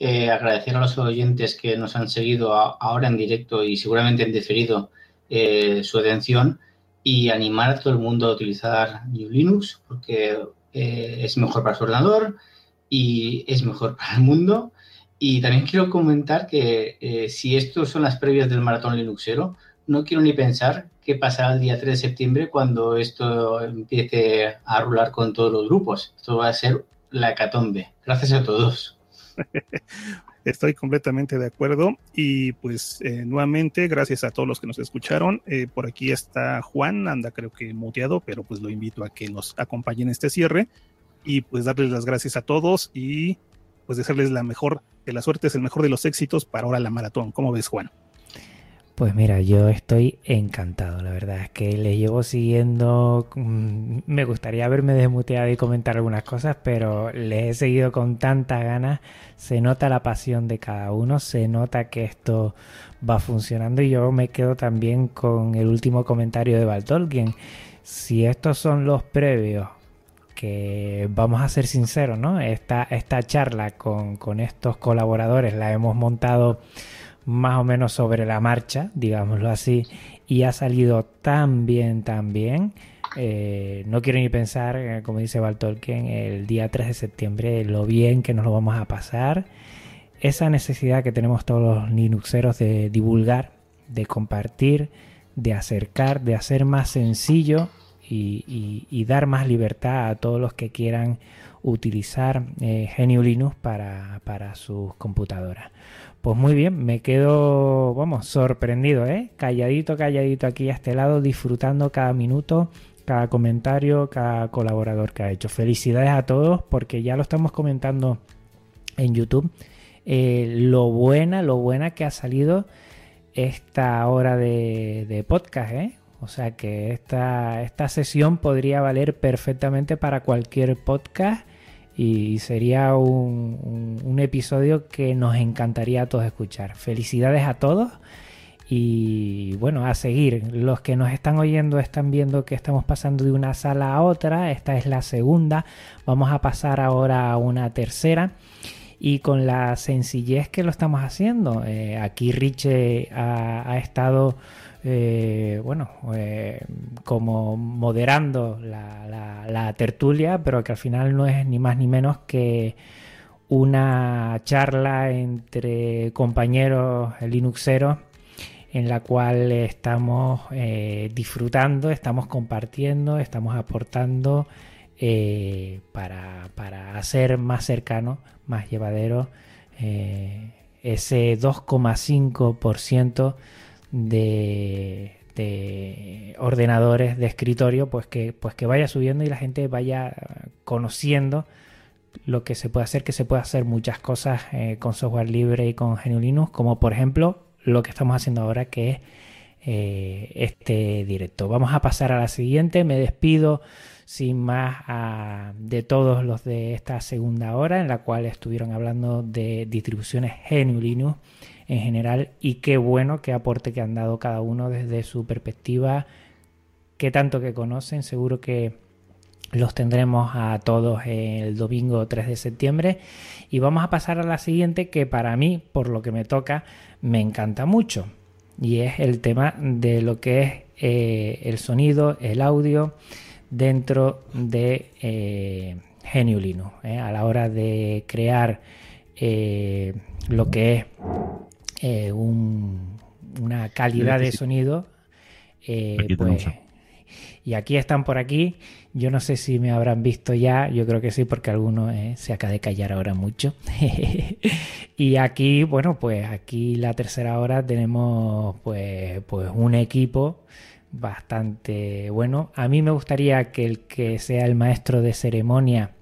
Eh, agradecer a los oyentes que nos han seguido ahora en directo y seguramente en diferido eh, su atención y animar a todo el mundo a utilizar New Linux porque eh, es mejor para su ordenador y es mejor [LAUGHS] para el mundo y también quiero comentar que eh, si estos son las previas del maratón Linuxero, no quiero ni pensar qué pasará el día 3 de septiembre cuando esto empiece a rular con todos los grupos. Esto va a ser la hecatombe. Gracias a todos. [LAUGHS] Estoy completamente de acuerdo y pues eh, nuevamente gracias a todos los que nos escucharon. Eh, por aquí está Juan, anda creo que muteado, pero pues lo invito a que nos acompañe en este cierre y pues darles las gracias a todos y pues desearles la mejor, que la suerte es el mejor de los éxitos para ahora la maratón. ¿Cómo ves, Juan? Pues mira, yo estoy encantado, la verdad es que les llevo siguiendo, mm, me gustaría haberme desmuteado y comentar algunas cosas, pero les he seguido con tanta ganas, se nota la pasión de cada uno, se nota que esto va funcionando y yo me quedo también con el último comentario de Baltolkien. Si estos son los previos que vamos a ser sinceros, ¿no? Esta, esta charla con, estos colaboradores la hemos montado más o menos sobre la marcha, digámoslo así, y ha salido tan bien, tan bien. Eh, no quiero ni pensar, eh, como dice Baltolkien, el día 3 de septiembre, lo bien que nos lo vamos a pasar. Esa necesidad que tenemos todos los Linuxeros de divulgar, de compartir, de acercar, de hacer más sencillo y, dar más libertad a todos los que quieran utilizar eh, GNU Linux para sus computadoras. Pues muy bien, me quedo, vamos, sorprendido, ¿eh? Calladito, calladito aquí a este lado, disfrutando cada minuto, cada comentario, cada colaborador que ha hecho. Felicidades a todos porque ya lo estamos comentando en YouTube. Eh, lo buena, lo buena que ha salido esta hora de, de podcast, ¿eh? O sea que esta, esta sesión podría valer perfectamente para cualquier podcast y sería un, un, episodio que nos encantaría a todos escuchar. Felicidades a todos y bueno, a seguir. Los que nos están oyendo están viendo que estamos pasando de una sala a otra. Esta es la segunda. Vamos a pasar ahora a una tercera. Y con la sencillez que lo estamos haciendo. Eh, aquí Riche ha, ha estado eh, bueno, eh, como moderando la, tertulia, pero que al final no es ni más ni menos que una charla entre compañeros linuxeros en la cual estamos eh, disfrutando, estamos compartiendo, estamos aportando para, para, hacer más cercano, más llevadero ese 2,5% de, ordenadores de escritorio, pues que, pues que vaya subiendo y la gente vaya conociendo lo que se puede hacer, que se puede hacer muchas cosas eh, con software libre y con GNU Linux, como por ejemplo lo que estamos haciendo ahora que es eh, este directo. Vamos a pasar a la siguiente, me despido sin más de todos los de esta segunda hora en la cual estuvieron hablando de distribuciones GNU Linux en general y qué bueno qué aporte que han dado cada uno desde su perspectiva, qué tanto que conocen, seguro que los tendremos a todos el domingo 3 de septiembre. Y vamos a pasar a la siguiente que para mí, por lo que me toca, me encanta mucho. Y es el tema de lo que es eh, el sonido, el audio dentro de eh, eh, a la hora de crear eh, lo que es eh, una calidad de sonido. Eh, pues, y aquí están por aquí. Yo no sé si me habrán visto ya. Yo creo que sí, porque alguno eh, se acaba de callar ahora mucho. [LAUGHS] y aquí, bueno, pues aquí la tercera hora tenemos pues, pues un equipo bastante bueno. A mí me gustaría que el que sea el maestro de ceremonia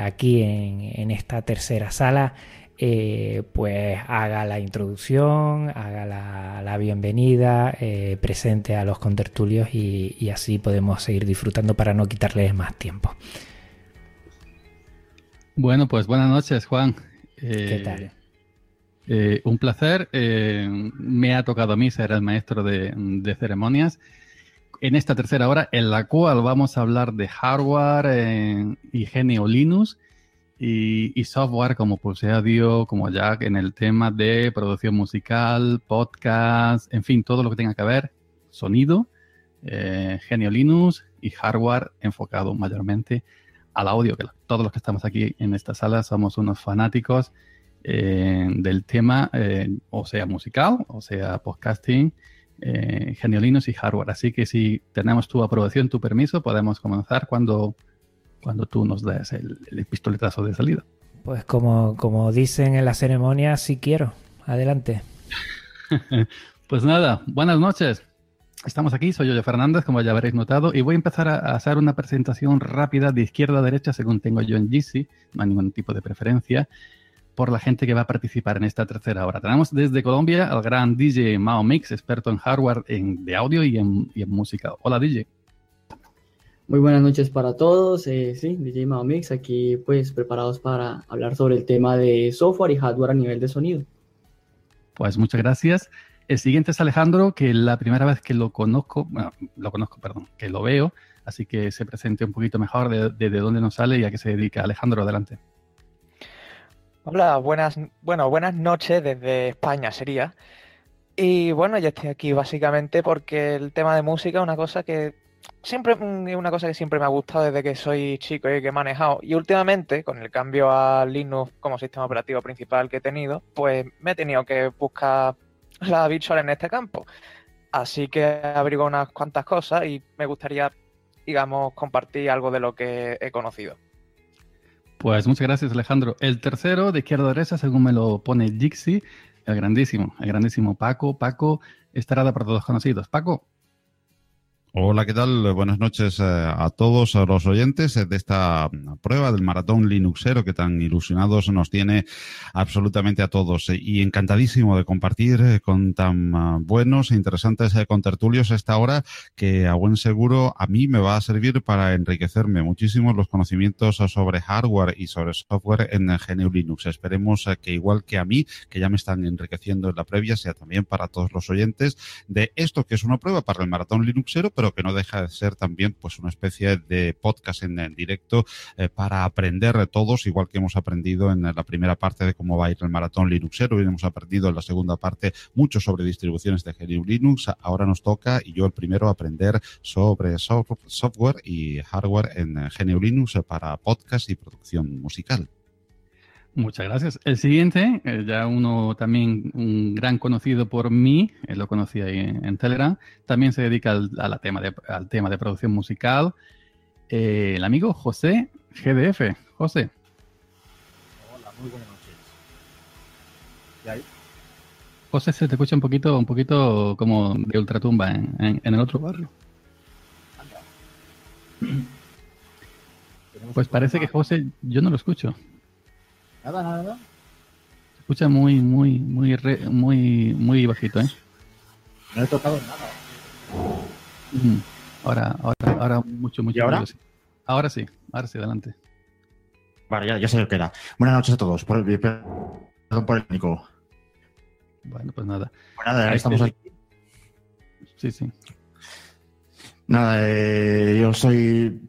aquí en, en esta tercera sala eh, pues haga la introducción, haga la, bienvenida, eh, presente a los contertulios y, así podemos seguir disfrutando para no quitarles más tiempo. Bueno, pues buenas noches, Juan. ¿Qué tal? Eh, un placer. me ha tocado a mí ser el maestro de, de, ceremonias en esta tercera hora, en la cual vamos a hablar de hardware y genio Linux y, software como Pulse Audio, como Jack en el tema de producción musical, podcast, en fin, todo lo que tenga que ver, sonido, eh, Genio Linux y hardware enfocado mayormente al audio, todos los que estamos aquí en esta sala somos unos fanáticos eh, del tema, eh, o sea musical, o sea podcasting, eh, Genio Linux y hardware. Así que si tenemos tu aprobación, tu permiso, podemos comenzar cuando cuando tú nos des el, pistoletazo de salida. Pues como, como dicen en la ceremonia, sí quiero. Adelante. [LAUGHS] pues nada, buenas noches. Estamos aquí, soy yo Fernández, como ya habréis notado, y voy a empezar a hacer una presentación rápida de izquierda a derecha, según tengo yo en GC, no hay ningún tipo de preferencia, por la gente que va a participar en esta tercera hora. Tenemos desde Colombia al gran DJ Mao Mix, experto en hardware en, de audio y en, y en música. Hola DJ. Muy buenas noches para todos. Eh, sí, DJ Mix, aquí pues preparados para hablar sobre el tema de software y hardware a nivel de sonido. Pues muchas gracias. El siguiente es Alejandro, que la primera vez que lo conozco, bueno, lo conozco, perdón, que lo veo, así que se presente un poquito mejor de, de, dónde nos sale y a qué se dedica. Alejandro, adelante. Hola, buenas, bueno, buenas noches desde España sería. Y bueno, yo estoy aquí básicamente porque el tema de música es una cosa que siempre mm, es una cosa que siempre me ha gustado desde que soy chico y que he manejado. Y últimamente, con el cambio a Linux como sistema operativo principal que he tenido, pues me he tenido que buscar la visual en este campo. Así que averiguado unas cuantas cosas y me gustaría, digamos, compartir algo de lo que he conocido. Pues muchas gracias, Alejandro. El tercero, de izquierda a derecha, según me lo pone Jixi, el grandísimo, el grandísimo Paco. Paco estará para todos conocidos. Paco, Hola, ¿qué tal? Buenas noches eh, a todos los oyentes de esta prueba del maratón Linuxero que tan ilusionados nos tiene absolutamente a todos y encantadísimo de compartir eh, con tan ah, buenos e interesantes eh, contertulios esta hora que a buen seguro a mí me va a servir para enriquecerme muchísimo los conocimientos sobre hardware y sobre software en GNU Linux. Esperemos que igual que a mí, que ya me están enriqueciendo en la previa, sea también para todos los oyentes de esto que es una prueba para el maratón Linuxero, pero que no deja de ser también pues una especie de podcast en, directo eh, para aprender todos, igual que hemos aprendido en la primera parte de cómo va a ir el maratón Linuxero y hemos aprendido en la segunda parte mucho sobre distribuciones de GNU Linux. Ahora nos toca, y yo el primero, aprender sobre software y hardware en GNU Linux para podcast y producción musical. Muchas gracias. El siguiente, eh, ya uno también, un gran conocido por mí, él lo conocí ahí en, Telegram, también se dedica al, a la tema, de, al tema de producción musical. Eh, el amigo José GDF. José. Hola, muy buenas noches. José se te escucha un poquito, un poquito como de ultratumba en, en, en el otro barrio. [CLEARS THROAT] Pues parece que José, yo no lo escucho. Nada, nada, nada. Se escucha muy, muy, muy, re, muy, muy bajito, ¿eh? No he tocado nada. Mm. Ahora, ahora, ahora mucho, mucho. ¿Y ahora? mucho, sí. Ahora sí, ahora sí, adelante. Vale, ya, ya sé lo que era. Buenas noches a todos. Por el, perdón por el único. Bueno, pues nada. Pues nada, Ahí estamos aquí. Sí, sí. Nada, eh, yo soy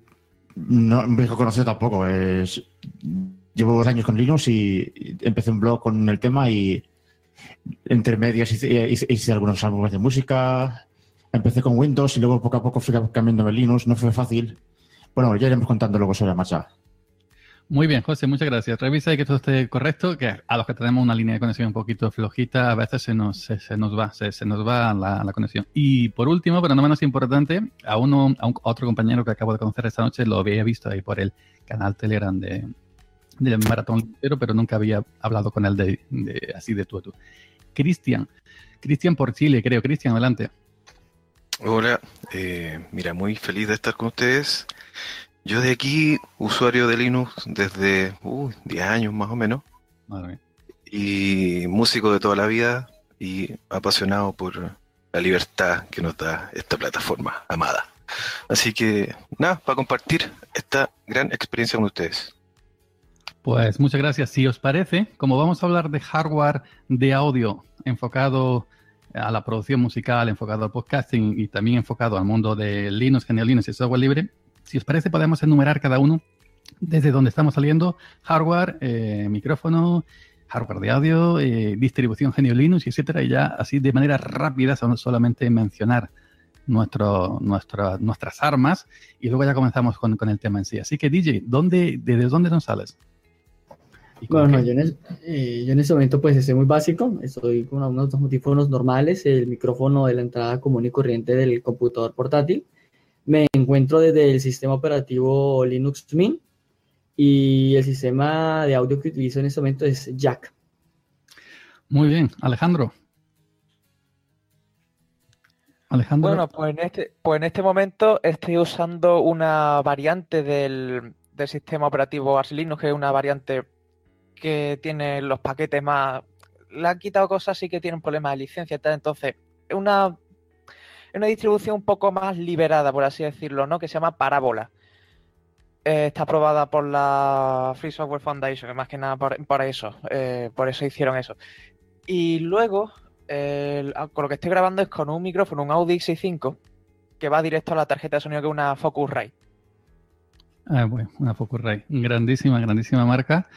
no un viejo conocido tampoco. Es, llevo dos años con Linux y empecé un blog con el tema y entre medias hice, algunos álbumes de música. Empecé con Windows y luego poco a poco fui cambiando a Linux. No fue fácil. Bueno, ya iremos contando luego sobre la marcha. Muy bien, José, muchas gracias. Revisa y que todo esté correcto, que a los que tenemos una línea de conexión un poquito flojita, a veces se nos, se, nos va, se, se nos va la, la conexión. Y por último, pero no menos importante, a uno, a, un- a otro compañero que acabo de conocer esta noche, lo había visto ahí por el canal Telegram de, de Maratón pero nunca había hablado con él de, de- así de tú a tú. Cristian, Cristian por Chile, creo. Cristian, adelante. Hola, eh, mira, muy feliz de estar con ustedes. Yo de aquí, usuario de Linux desde uh, 10 años más o menos, Madre mía. y músico de toda la vida y apasionado por la libertad que nos da esta plataforma amada. Así que nada, para compartir esta gran experiencia con ustedes. Pues muchas gracias. Si os parece, como vamos a hablar de hardware de audio enfocado a la producción musical, enfocado al podcasting y también enfocado al mundo de Linux, GNU Linux y software libre, si os parece podemos enumerar cada uno desde donde estamos saliendo, hardware, eh, micrófono, hardware de audio, eh, distribución GNU Linux, etcétera, y ya así de manera rápida solamente mencionar nuestro, nuestra- nuestras armas y luego ya comenzamos con, con el tema en sí. Así que DJ, ¿dónde, ¿desde dónde nos sales? ¿Y con Bueno, yo en, eh, yo en este momento pues estoy muy básico, estoy con unos audífonos normales, el micrófono de la entrada común y corriente del computador portátil. Me encuentro desde el sistema operativo Linux Mint y el sistema de audio que utilizo en este momento es Jack. Muy bien, Alejandro. Alejandro. Bueno, pues en este, pues en este momento estoy usando una variante del, del sistema operativo Arch Linux, que es una variante que tiene los paquetes más... Le han quitado cosas, sí que tienen problemas de licencia y tal, entonces es una, una distribución un poco más liberada, por así decirlo, ¿no? Que se llama Parábola. Eh, está aprobada por la Free Software Foundation, que más que nada por, eso, eh, por eso hicieron eso. Y luego, ah, con lo que estoy grabando es con un micrófono, un Audi X65, que va directo a la tarjeta de sonido que es una Focusrite. Ah, bueno, una Focusrite. Grandísima, grandísima marca.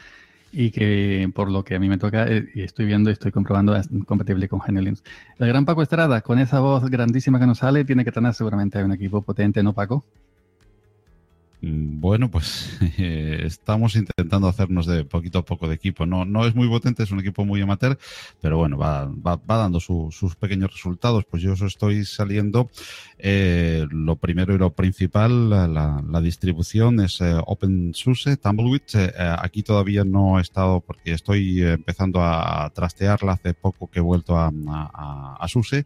Y que por lo que a mí me toca, eh, y estoy viendo y estoy comprobando, es compatible con GNU Linux. El gran Paco Estrada, con esa voz grandísima que nos sale, tiene que tener seguramente un equipo potente, ¿no, Paco? Mm, bueno, pues [LAUGHS] eh, estamos intentando hacernos de poquito a poco de equipo. No, no es muy potente, es un equipo muy amateur, pero bueno, va, va, va dando sus pequeños resultados. Pues yo os estoy saliendo. Eh, lo primero y lo principal, la, distribución es eh, OpenSUSE, Tumbleweed. Eh, aquí todavía no he estado porque estoy empezando a trastearla hace poco que he vuelto a, a, a SUSE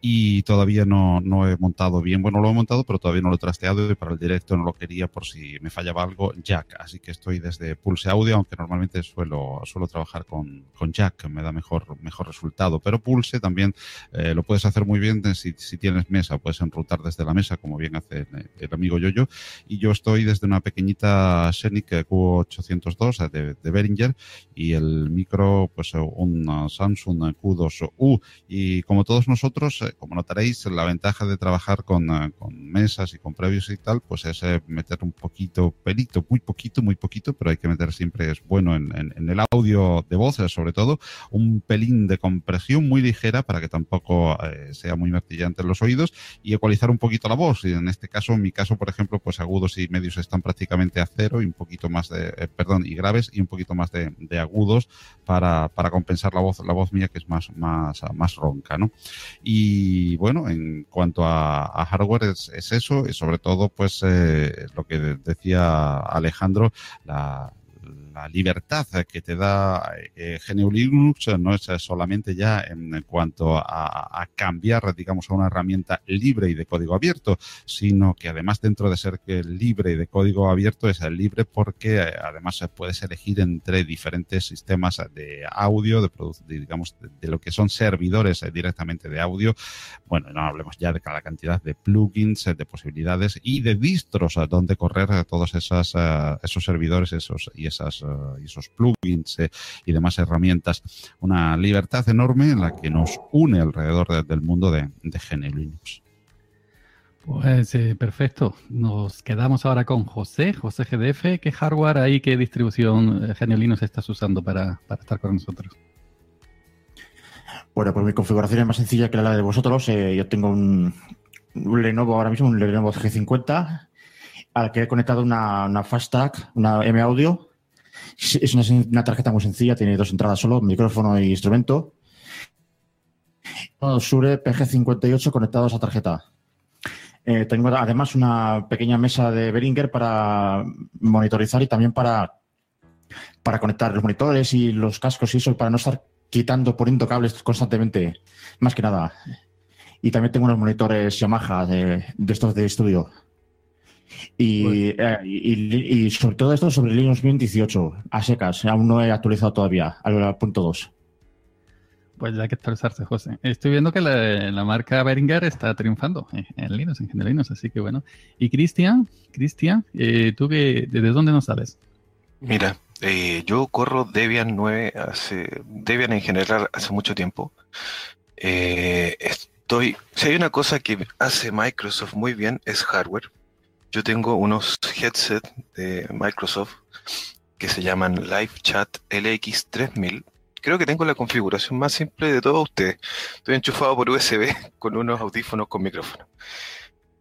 y todavía no, no he montado bien. Bueno, lo he montado, pero todavía no lo he trasteado y para el directo no lo quería por si me fallaba algo, Jack. Así que estoy desde Pulse Audio, aunque normalmente suelo, suelo trabajar con, con Jack, me da mejor, mejor resultado. Pero Pulse también eh, lo puedes hacer muy bien si, si, tienes mesa, puedes enrutar desde la mesa, como bien hace el amigo Yoyo. Y yo estoy desde una pequeñita Scenic Q802 de, de Behringer y el micro, pues un Samsung Q2U. Y como todos nosotros, eh, como notaréis, la ventaja de trabajar con, eh, con mesas y con previos y tal, pues es meter un poquito, pelito, muy poquito, muy poquito, pero hay que meter siempre, es bueno en, el audio de voces, sobre todo, un pelín de compresión muy ligera para que tampoco eh, sea muy martillante en los oídos y ecualizar un poquito la voz. Y en este caso, en mi caso, por ejemplo, pues agudos y medios están prácticamente a cero y un poquito más de, eh, perdón, y graves y un poquito más de, agudos para, compensar la voz, la voz mía que es más, más, más ronca, ¿no? Y bueno, en cuanto a, hardware es, es, eso y sobre todo, pues eh, lo que decía Alejandro, la, la libertad que te da eh, GNU Linux no es solamente ya en, cuanto a, a, cambiar, digamos, a una herramienta libre y de código abierto, sino que además dentro de ser que libre y de código abierto es libre porque eh, además puedes elegir entre diferentes sistemas de audio, de, de digamos, de, lo que son servidores eh, directamente de audio. Bueno, no hablemos ya de cada cantidad de plugins, de posibilidades y de distros donde correr todos esas, esos servidores esos, y esas uh, y esos plugins eh, y demás herramientas. Una libertad enorme en la que nos une alrededor de, del mundo de, de GNU Linux. Pues eh, perfecto. Nos quedamos ahora con José, José GDF. ¿Qué hardware ahí, qué distribución eh, GNU Linux estás usando para, para estar con nosotros? Bueno, pues mi configuración es más sencilla que la de vosotros. Eh, yo tengo un, un, Lenovo ahora mismo, un Lenovo G50, al que he conectado una, una FastTag, una M Audio, es una, una, tarjeta muy sencilla, tiene dos entradas solo, micrófono e instrumento. Sure PG58 conectados a tarjeta. Eh, tengo además una pequeña mesa de Behringer para monitorizar y también para, para conectar los monitores y los cascos y eso, para no estar quitando, poniendo cables constantemente, más que nada. Y también tengo unos monitores Yamaha de estos de estudio. Y, eh, y, y, sobre todo esto sobre Linux Mint 18, a secas, aún no he actualizado todavía, al punto 2. Pues ya hay que actualizarse, José. Estoy viendo que la, la marca Behringer está triunfando en, en, Linux, en general Linux, así que bueno. Y Cristian, Cristian, eh, ¿tú que, desde dónde nos sabes? Mira, eh, yo corro Debian 9 hace, Debian en general hace mucho tiempo. Eh, estoy, si hay una cosa que hace Microsoft muy bien es hardware yo tengo unos headsets de Microsoft que se llaman Live Chat LX3000. Creo que tengo la configuración más simple de todos ustedes. Estoy enchufado por USB [LAUGHS] con unos audífonos con micrófono.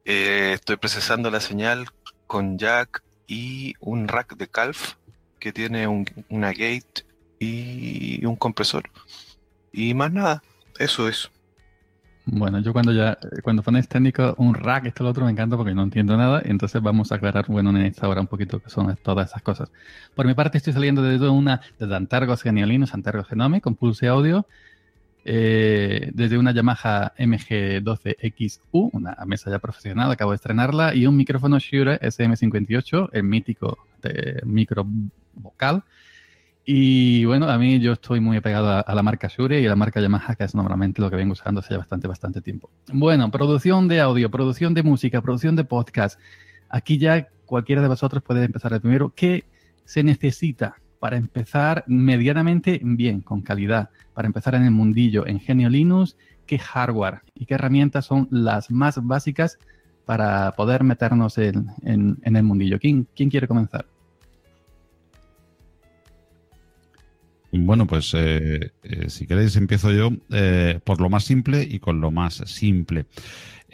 Eh, estoy procesando la señal con jack y un rack de Calf que tiene un, una gate y un compresor. Y más nada, eso es. Bueno, yo cuando ya, cuando pones técnico, un rack, esto lo otro, me encanta porque no entiendo nada. Entonces vamos a aclarar, bueno, en esta hora un poquito qué son todas esas cosas. Por mi parte, estoy saliendo desde una, desde Antargos Genialinos, Antargos Genome, con Pulse Audio, eh, desde una Yamaha MG12XU, una mesa ya profesional, acabo de estrenarla, y un micrófono Shure SM58, el mítico de micro vocal, y bueno, a mí yo estoy muy apegado a, la marca Shure y a la marca Yamaha, que es normalmente lo que vengo usando hace bastante, bastante tiempo. Bueno, producción de audio, producción de música, producción de podcast. Aquí ya cualquiera de vosotros puede empezar el primero. ¿Qué se necesita para empezar medianamente bien, con calidad? Para empezar en el mundillo, en Genio Linux, ¿qué hardware y qué herramientas son las más básicas para poder meternos en, el mundillo? ¿Quién, ¿Quién quiere comenzar? Bueno, pues eh, eh, si queréis empiezo yo eh, por lo más simple y con lo más simple.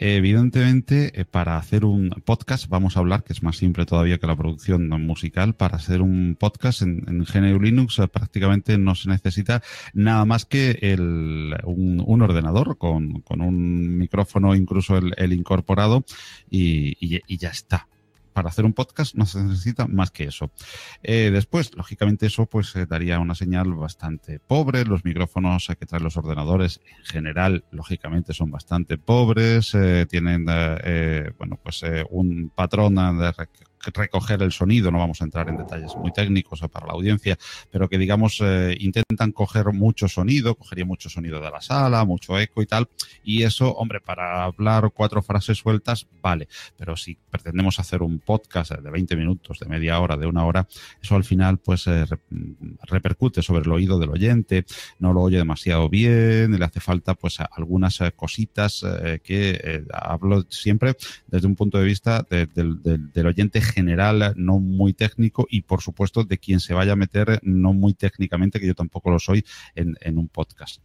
Evidentemente, eh, para hacer un podcast, vamos a hablar, que es más simple todavía que la producción musical, para hacer un podcast en, en GNU Linux eh, prácticamente no se necesita nada más que el, un, un ordenador con, con, un micrófono, incluso el, incorporado, y, y ya está para hacer un podcast no se necesita más que eso. Eh, después, lógicamente, eso pues eh, daría una señal bastante pobre. Los micrófonos eh, que traen los ordenadores en general, lógicamente, son bastante pobres. Eh, tienen, bueno, pues un patrón de recoger el sonido, no vamos a entrar en detalles muy técnicos para la audiencia, pero que digamos eh, intentan coger mucho sonido, cogería mucho sonido de la sala, mucho eco y tal, y eso, hombre, para hablar cuatro frases sueltas, vale, pero si pretendemos hacer un podcast de 20 minutos, de media hora, de una hora, eso al final pues eh, repercute sobre el oído del oyente, no lo oye demasiado bien, le hace falta pues algunas eh, cositas que hablo siempre desde un punto de vista de, de, de, del oyente general, no muy técnico y por supuesto de quien se vaya a meter no muy técnicamente, que yo tampoco lo soy en, en un podcast.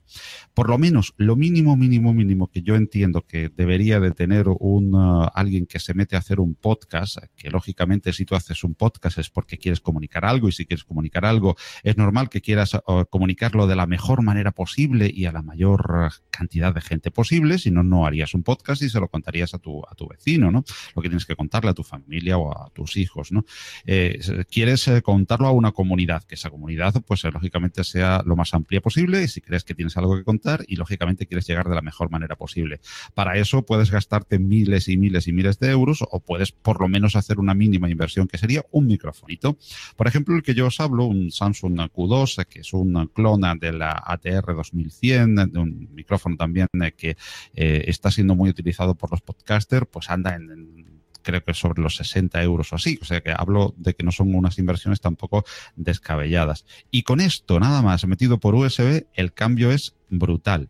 Por lo menos, lo mínimo, mínimo, mínimo que yo entiendo que debería de tener un uh, alguien que se mete a hacer un podcast, que lógicamente si tú haces un podcast es porque quieres comunicar algo y si quieres comunicar algo es normal que quieras uh, comunicarlo de la mejor manera posible y a la mayor cantidad de gente posible, si no, no harías un podcast y se lo contarías a tu, a tu vecino, ¿no? Lo que tienes que contarle a tu familia o a tus hijos, ¿no? Eh, quieres eh, contarlo a una comunidad, que esa comunidad, pues eh, lógicamente sea lo más amplia posible si crees que tienes algo que contar y lógicamente quieres llegar de la mejor manera posible. Para eso puedes gastarte miles y miles y miles de euros o puedes por lo menos hacer una mínima inversión que sería un microfonito. Por ejemplo, el que yo os hablo, un Samsung Q2, que es un clona de la ATR 2100, de un micrófono también que eh, está siendo muy utilizado por los podcasters, pues anda en creo que sobre los 60 euros o así. O sea que hablo de que no son unas inversiones tampoco descabelladas. Y con esto, nada más, metido por USB, el cambio es brutal.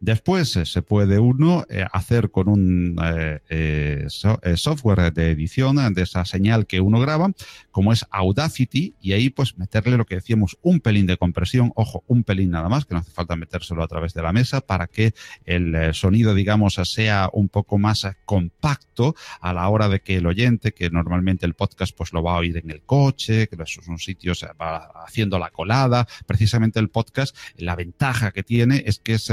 Después eh, se puede uno eh, hacer con un eh, so, software de edición de esa señal que uno graba, como es Audacity, y ahí pues meterle lo que decíamos, un pelín de compresión, ojo, un pelín nada más, que no hace falta metérselo a través de la mesa para que el sonido, digamos, sea un poco más compacto a la hora de que el oyente, que normalmente el podcast pues lo va a oír en el coche, que esos son sitios, va haciendo la colada, precisamente el podcast, la ventaja que tiene es que es,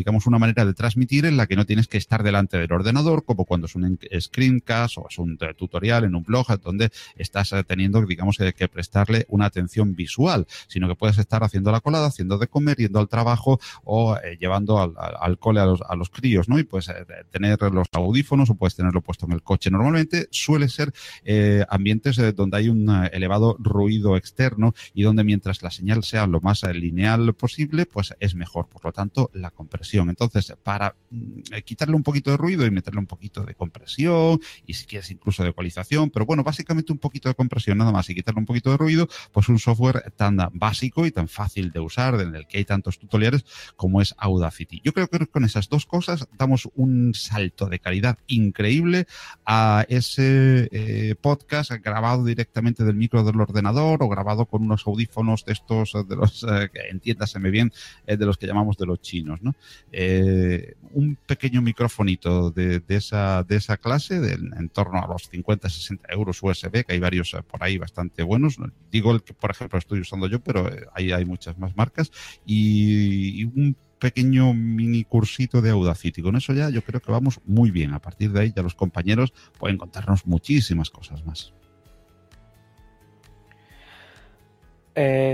digamos, una manera de transmitir en la que no tienes que estar delante del ordenador, como cuando es un screencast o es un tutorial en un blog donde estás teniendo, digamos, que, que prestarle una atención visual, sino que puedes estar haciendo la colada, haciendo de comer, yendo al trabajo o eh, llevando al, cole a los, a los críos, ¿no? Y puedes eh, tener los audífonos o puedes tenerlo puesto en el coche. Normalmente suele ser eh, ambientes donde hay un elevado ruido externo y donde mientras la señal sea lo más lineal posible, pues es mejor. Por lo tanto, la compresión Entonces, para mm, quitarle un poquito de ruido y meterle un poquito de compresión, y si quieres incluso de ecualización, pero bueno, básicamente un poquito de compresión nada más y quitarle un poquito de ruido, pues un software tan básico y tan fácil de usar, en el que hay tantos tutoriales como es Audacity. Yo creo que con esas dos cosas damos un salto de calidad increíble a ese eh, podcast grabado directamente del micro del ordenador o grabado con unos audífonos de estos, de los, eh, entiéndaseme bien, eh, de los que llamamos de los chinos, ¿no? Eh, un pequeño microfonito de, esa, de esa clase, en torno a los 50-60 euros USB, que hay varios eh, por ahí bastante buenos. Digo el que, por ejemplo, estoy usando yo, pero eh, ahí hay muchas más marcas. Y, un pequeño mini cursito de Audacity. Con eso ya yo creo que vamos muy bien. A partir de ahí ya los compañeros pueden contarnos muchísimas cosas más.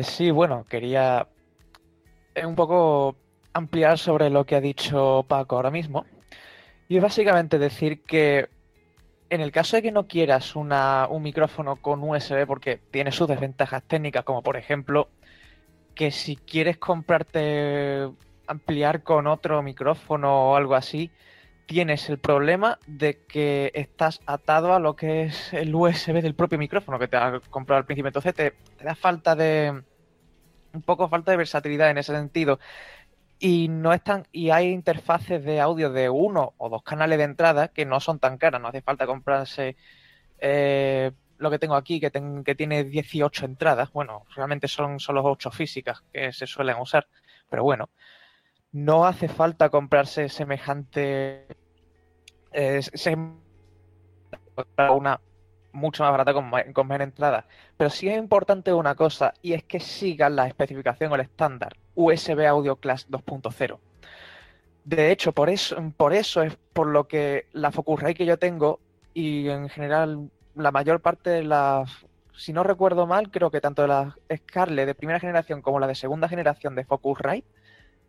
Sí, bueno, quería un poco ampliar sobre lo que ha dicho Paco ahora mismo. Y es básicamente decir que en el caso de que no quieras una, un micrófono con USB porque tiene sus desventajas técnicas, como por ejemplo que si quieres comprarte ampliar con otro micrófono o algo así, tienes el problema de que estás atado a lo que es el USB del propio micrófono que te has comprado al principio. Entonces te, te da falta de. un poco falta de versatilidad en ese sentido y no están y hay interfaces de audio de uno o dos canales de entrada que no son tan caras no hace falta comprarse eh, lo que tengo aquí, que, tiene 18 entradas, bueno, realmente son solo 8 físicas que se suelen usar, pero bueno, no hace falta comprarse semejante... eh, una mucho más barata con, con menos entradas. Pero sí es importante una cosa, y es que sigan la especificación o el estándar USB Audio Class 2.0. De hecho, por eso, por eso es por lo que la Focusrite que yo tengo y en general la mayor parte de las, si no recuerdo mal, creo que tanto las Scarlett de primera generación como la de segunda generación de Focusrite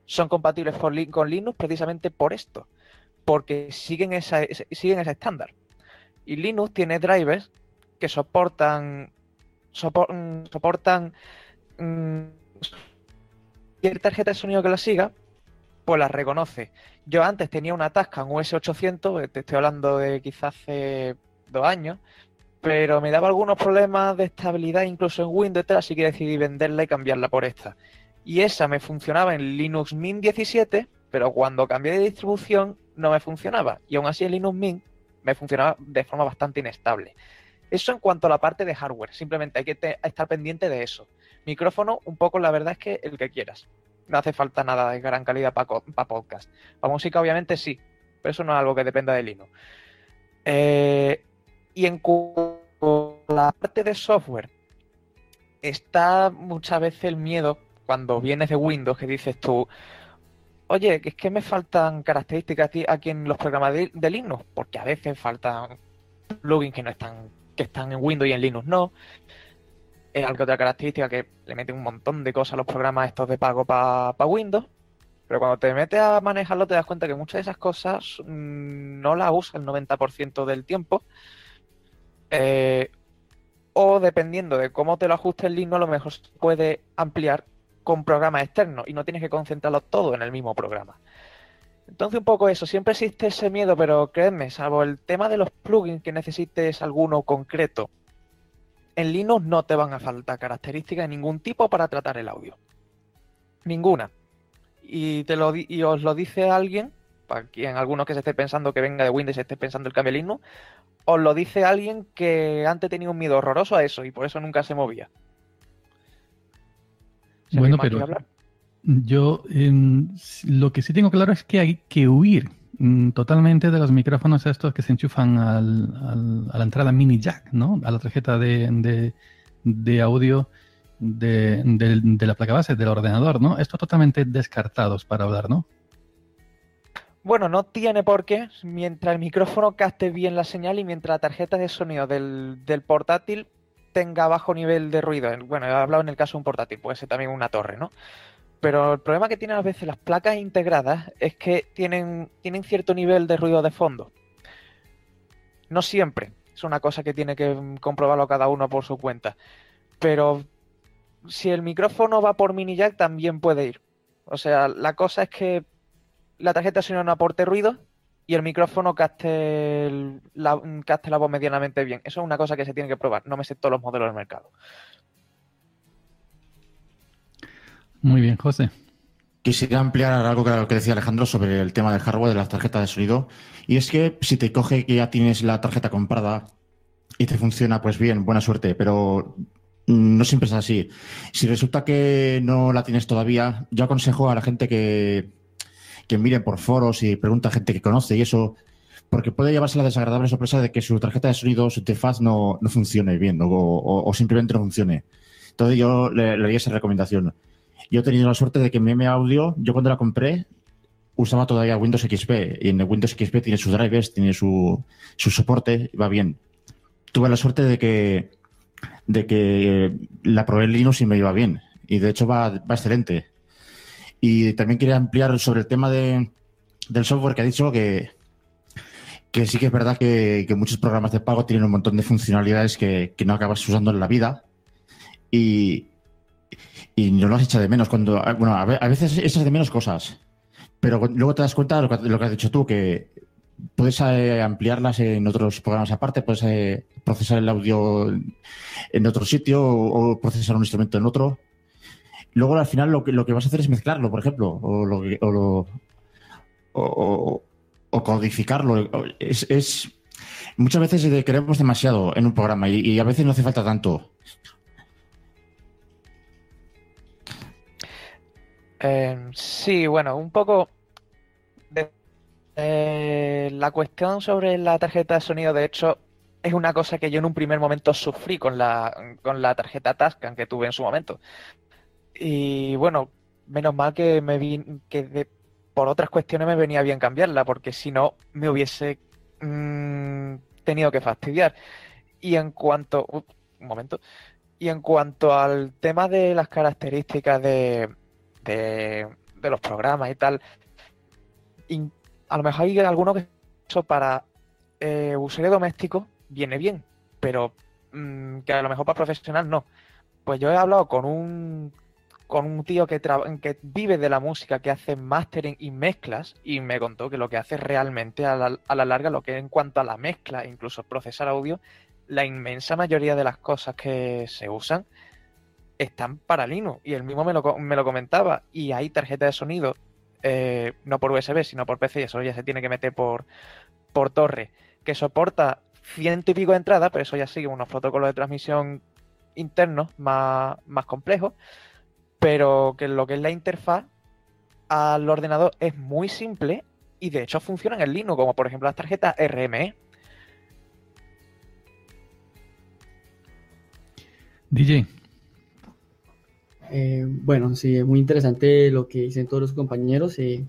son compatibles con Linux precisamente por esto, porque siguen, esa, siguen ese estándar. Y Linux tiene drivers que soportan sopor- mm, soportan mm, cualquier tarjeta de sonido que la siga, pues la reconoce. Yo antes tenía una Tascam US800, eh, te estoy hablando de quizás hace dos años, pero me daba algunos problemas de estabilidad incluso en Windows, así que decidí venderla y cambiarla por esta. Y esa me funcionaba en Linux Mint 17, pero cuando cambié de distribución no me funcionaba. Y aún así en Linux Mint me funcionaba de forma bastante inestable. Eso en cuanto a la parte de hardware, simplemente hay que estar pendiente de eso. Micrófono, un poco la verdad es que el que quieras. No hace falta nada de gran calidad para podcast. Para música, obviamente sí, pero eso no es algo que dependa de Linux. Eh, y en cuanto a la parte de software, está muchas veces el miedo cuando vienes de Windows que dices tú, oye, es que me faltan características aquí- en los programas de, Linux, porque a veces faltan plugins que no están, que están en Windows y en Linux no. Es algo otra característica que le meten un montón de cosas a los programas estos de pago para Windows. Pero cuando te metes a manejarlo te das cuenta que muchas de esas cosas mm, no las usa el 90% del tiempo. Eh, o dependiendo de cómo te lo ajuste el Linux, a lo mejor se puede ampliar con programas externos y no tienes que concentrarlo todo en el mismo programa. Entonces un poco eso, siempre existe ese miedo, pero créeme, salvo el tema de los plugins que necesites alguno concreto, en Linux no te van a faltar características de ningún tipo para tratar el audio. Ninguna. Y, te lo, y os lo dice alguien, para quien algunos que se esté pensando que venga de Windows y esté pensando el cambio a Linux, os lo dice alguien que antes tenía un miedo horroroso a eso y por eso nunca se movía. Bueno, pero hablar. yo lo que sí tengo claro es que hay que huir mm, totalmente de los micrófonos estos que se enchufan al- al- a la entrada mini jack, ¿no? A la tarjeta de, de- de audio de, de- de la placa base del ordenador, ¿no? Estos totalmente descartados para hablar, ¿no? Bueno, no tiene por qué, mientras el micrófono capte bien la señal y mientras la tarjeta de sonido del, del portátil tenga bajo nivel de ruido. Bueno, he hablado en el caso de un portátil, puede ser también una torre, ¿no? Pero el problema que tienen a veces las placas integradas es que tienen, tienen cierto nivel de ruido de fondo. No siempre, es una cosa que tiene que mm, comprobarlo cada uno por su cuenta. Pero si el micrófono va por mini jack, también puede ir. O sea, la cosa es que la tarjeta sonido no aporte ruido y el micrófono capte, el- la, capte la voz medianamente bien. Eso es una cosa que se tiene que probar. No me sé todos los modelos del mercado. Muy bien, José. Quisiera ampliar algo que, que decía Alejandro sobre el tema del hardware de las tarjetas de sonido. Y es que si te coge que ya tienes la tarjeta comprada y te funciona, pues bien, buena suerte, pero no siempre es así. Si resulta que no la tienes todavía, yo aconsejo a la gente que, que mire por foros y pregunta a gente que conoce y eso, porque puede llevarse la desagradable sorpresa de que su tarjeta de sonido, su interfaz no, no funcione bien o, o- simplemente no funcione. Entonces yo le, le esa recomendación. Yo he tenido la suerte de que mi M Audio, yo cuando la compré, usaba todavía Windows XP. Y en el Windows XP tiene sus drivers, tiene su, su soporte, va bien. Tuve la suerte de que, de que la probé en Linux y me iba bien. Y de hecho va, va excelente. Y también quería ampliar sobre el tema de, del software que ha dicho que, que sí que es verdad que, muchos programas de pago tienen un montón de funcionalidades que, no acabas usando en la vida. Y, y no las echa de menos. cuando Bueno, a ve- a veces echas de menos cosas, pero luego te das cuenta de lo que, lo has dicho tú, que puedes eh, ampliarlas en otros programas aparte, puedes eh, procesar el audio en otro sitio o procesar un instrumento en otro. Luego al final lo que, lo que vas a hacer es mezclarlo, por ejemplo, o, lo, o, lo- o- o- o codificarlo. Es, muchas veces queremos demasiado en un programa y, a veces no hace falta tanto. Eh, sí, bueno, un poco eh, la cuestión sobre la tarjeta de sonido, de hecho, es una cosa que yo en un primer momento sufrí con la, con la tarjeta Tascam que tuve en su momento. Y bueno, menos mal que me vi, que de- por otras cuestiones me venía bien cambiarla, porque si no me hubiese mm, tenido que fastidiar. Y en cuanto, uh, un momento, y en cuanto al tema de las características de, de, de los programas y tal, a lo mejor hay algunos que eso para eh, usuario doméstico viene bien, pero mm, que a lo mejor para profesional no. Pues yo he hablado con un con un tío que, que vive de la música, que hace mastering y mezclas, y me contó que lo que hace realmente a la, a la larga, lo que en cuanto a la mezcla, incluso procesar audio, la inmensa mayoría de las cosas que se usan están para Linux. Y él mismo me lo, me lo comentaba. Y hay tarjeta de sonido, eh, no por USB, sino por PC, y eso ya se tiene que meter por, por torre, que soporta ciento y pico de entradas, pero eso ya sigue unos protocolos de transmisión internos más, más complejos, pero que lo que es la interfaz al ordenador es muy simple y de hecho funcionan en Linux, como por ejemplo las tarjetas RME. DJ. Eh, bueno, sí, es muy interesante lo que dicen todos los compañeros. eh,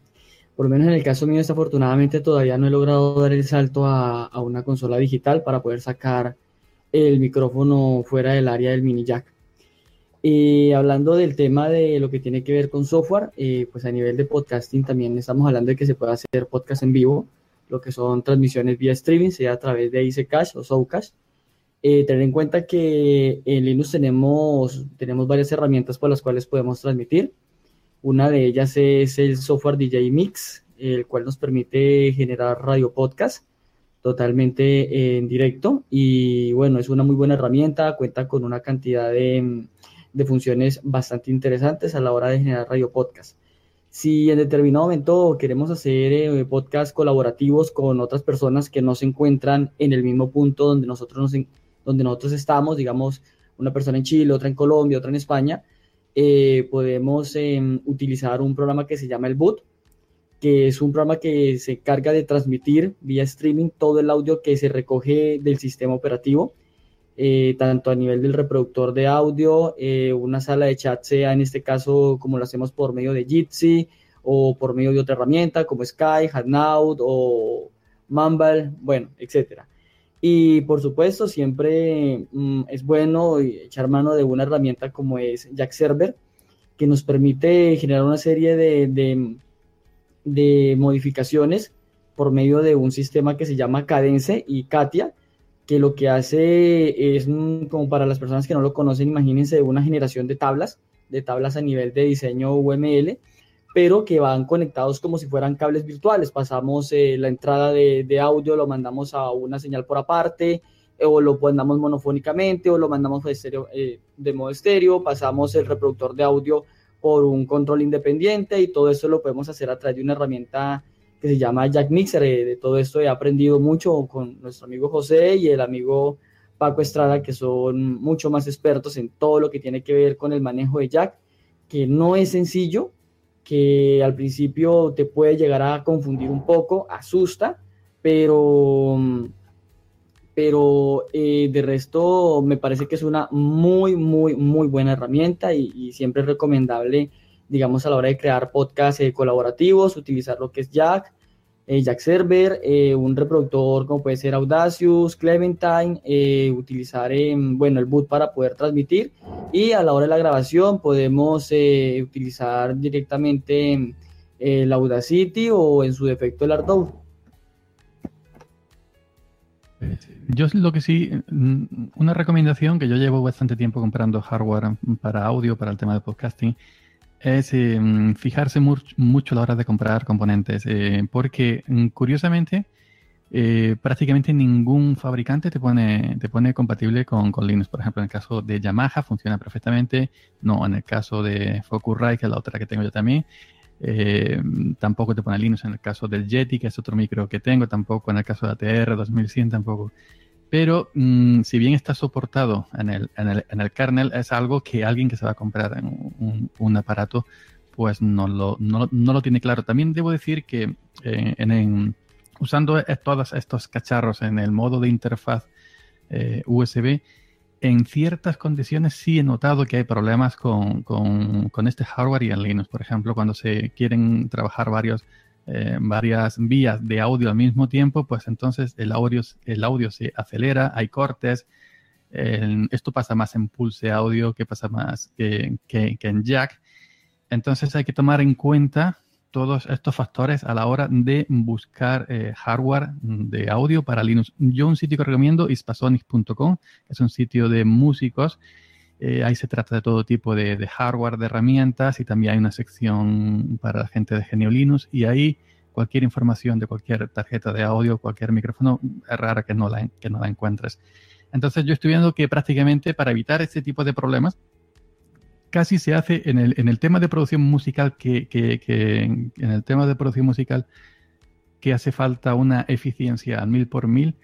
por lo menos en el caso mío, desafortunadamente todavía no he logrado dar el salto a, a una consola digital para poder sacar el micrófono fuera del área del mini jack. Y hablando del tema de lo que tiene que ver con software, eh, pues a nivel de podcasting también estamos hablando de que se puede hacer podcast en vivo, lo que son transmisiones vía streaming, sea a través de ICCash o Soundcash. Eh, tener en cuenta que en Linux tenemos, tenemos varias herramientas por las cuales podemos transmitir. Una de ellas es el software DJ Mix, el cual nos permite generar radio podcast totalmente en directo. Y bueno, es una muy buena herramienta, cuenta con una cantidad de, de funciones bastante interesantes a la hora de generar radio podcast. Si en determinado momento queremos hacer eh, podcast colaborativos con otras personas que no se encuentran en el mismo punto donde nosotros, nos donde nosotros estamos, digamos, una persona en Chile, otra en Colombia, otra en España, eh, podemos em, utilizar un programa que se llama el Boot, que es un programa que se encarga de transmitir vía streaming todo el audio que se recoge del sistema operativo, eh, tanto a nivel del reproductor de audio, eh, una sala de chat, sea en este caso como lo hacemos por medio de Jitsi o por medio de otra herramienta como Sky, Hangout o Mumble, bueno, etcétera. Y por supuesto, siempre mm, es bueno echar mano de una herramienta como es Jack Server, que nos permite generar una serie de, de- de modificaciones por medio de un sistema que se llama Cadence y Katia, que lo que hace es, mm, como para las personas que no lo conocen, imagínense una generación de tablas, de tablas a nivel de diseño UML, pero que van conectados como si fueran cables virtuales. Pasamos eh, la entrada de, audio, lo mandamos a una señal por aparte, eh, o lo mandamos monofónicamente, o lo mandamos de, estéreo, eh, de modo estéreo, pasamos el reproductor de audio por un control independiente y todo eso lo podemos hacer a través de una herramienta que se llama Jack Mixer. Eh, De todo esto he aprendido mucho con nuestro amigo José y el amigo Paco Estrada, que son mucho más expertos en todo lo que tiene que ver con el manejo de Jack, que no es sencillo, que al principio te puede llegar a confundir un poco, asusta, pero, pero eh, de resto me parece que es una muy, muy, muy buena herramienta y, y siempre es recomendable, digamos, a la hora de crear podcasts eh, colaborativos, utilizar lo que es Jack, eh, Jack Server, eh, un reproductor como puede ser Audacious, Clementine, eh, utilizar, eh, bueno, el boot para poder transmitir y a la hora de la grabación podemos eh, utilizar directamente el Audacity o en su defecto el Ardour. Yo lo que sí, mm, una recomendación que yo llevo bastante tiempo comprando hardware para audio, para el tema de podcasting, es mm, fijarse much- mucho a la hora de comprar componentes, eh, porque mm, curiosamente eh, prácticamente ningún fabricante te pone, te pone compatible con, con Linux. Por ejemplo, en el caso de Yamaha funciona perfectamente, no en el caso de Focusrite, que es la otra que tengo yo también. Eh, tampoco te pone Linux en el caso del Yeti, que es otro micro que tengo, tampoco en el caso de ATR 2100, tampoco. Pero mm, si bien está soportado en el, en, el, en el, kernel, es algo que alguien que se va a comprar un, un aparato, pues no lo, no, no, lo tiene claro. También debo decir que eh, en, usando todos estos cacharros en el modo de interfaz eh, USB, en ciertas condiciones sí he notado que hay problemas con, con, con, este hardware y en Linux. Por ejemplo, cuando se quieren trabajar varios, eh, varias vías de audio al mismo tiempo, pues entonces el audio, el audio se acelera, hay cortes. Esto pasa más en pulse audio que pasa más que, en jack. Entonces hay que tomar en cuenta todos estos factores a la hora de buscar eh, hardware de audio para Linux. Yo un sitio que recomiendo es pasonic.com, es un sitio de músicos. Eh, ahí se trata de todo tipo de, hardware, de herramientas y también hay una sección para la gente de Genio Linux y ahí cualquier información de cualquier tarjeta de audio, cualquier micrófono, es rara que no la, encuentres. Entonces yo estoy viendo que prácticamente para evitar este tipo de problemas, casi se hace en el, tema de producción musical que, en el tema de producción musical que hace falta una eficiencia al mil por mil,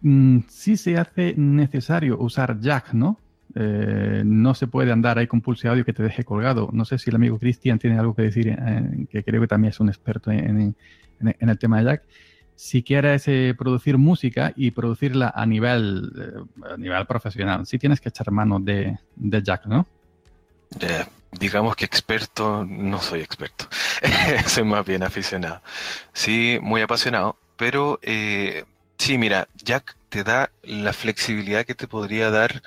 mmm, sí se hace necesario usar jack, ¿no? Eh, no se puede andar ahí con pulse audio que te deje colgado. No sé si el amigo Cristian tiene algo que decir, eh, que creo que también es un experto en, en, el tema de jack. Si quieres eh, producir música y producirla a nivel, a nivel profesional, sí tienes que echar mano de, de jack, ¿no? Digamos que experto, no soy experto, [LAUGHS] soy más bien aficionado. Sí, muy apasionado, pero sí, mira, Jack te da la flexibilidad que te podría dar.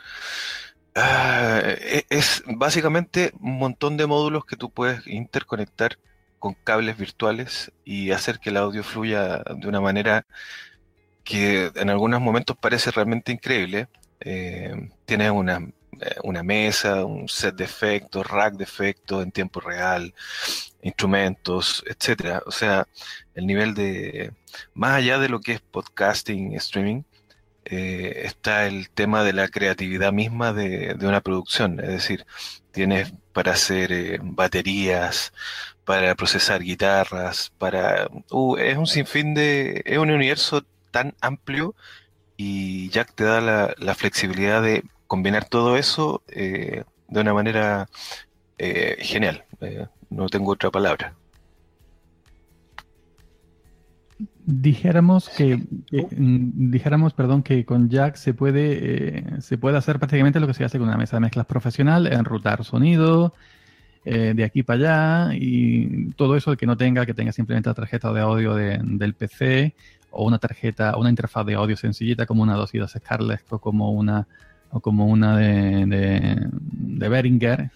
Uh, es básicamente un montón de módulos que tú puedes interconectar con cables virtuales y hacer que el audio fluya de una manera que en algunos momentos parece realmente increíble. Eh, tienes una eh, una mesa, un set de efectos, rack de efectos en tiempo real, instrumentos, etcétera. O sea, el nivel de, más allá de lo que es podcasting, streaming, eh, está el tema de la creatividad misma de, de, una producción. Es decir, tienes para hacer eh, baterías, para procesar guitarras, para... Uh, es un sinfín de... Es un universo tan amplio y Jack te da la, la flexibilidad de combinar todo eso eh, de una manera eh, genial. No tengo otra palabra. Dijéramos que, que dijéramos, perdón, que con Jack se puede se puede hacer prácticamente lo que se hace con una mesa de mezclas profesional, enrutar sonido de aquí para allá y todo eso que no tenga, que tenga simplemente la tarjeta de audio de, del PC o una tarjeta, una interfaz de audio sencillita como una 2 y 2 Scarlett o como una o como una de, de, de Behringer.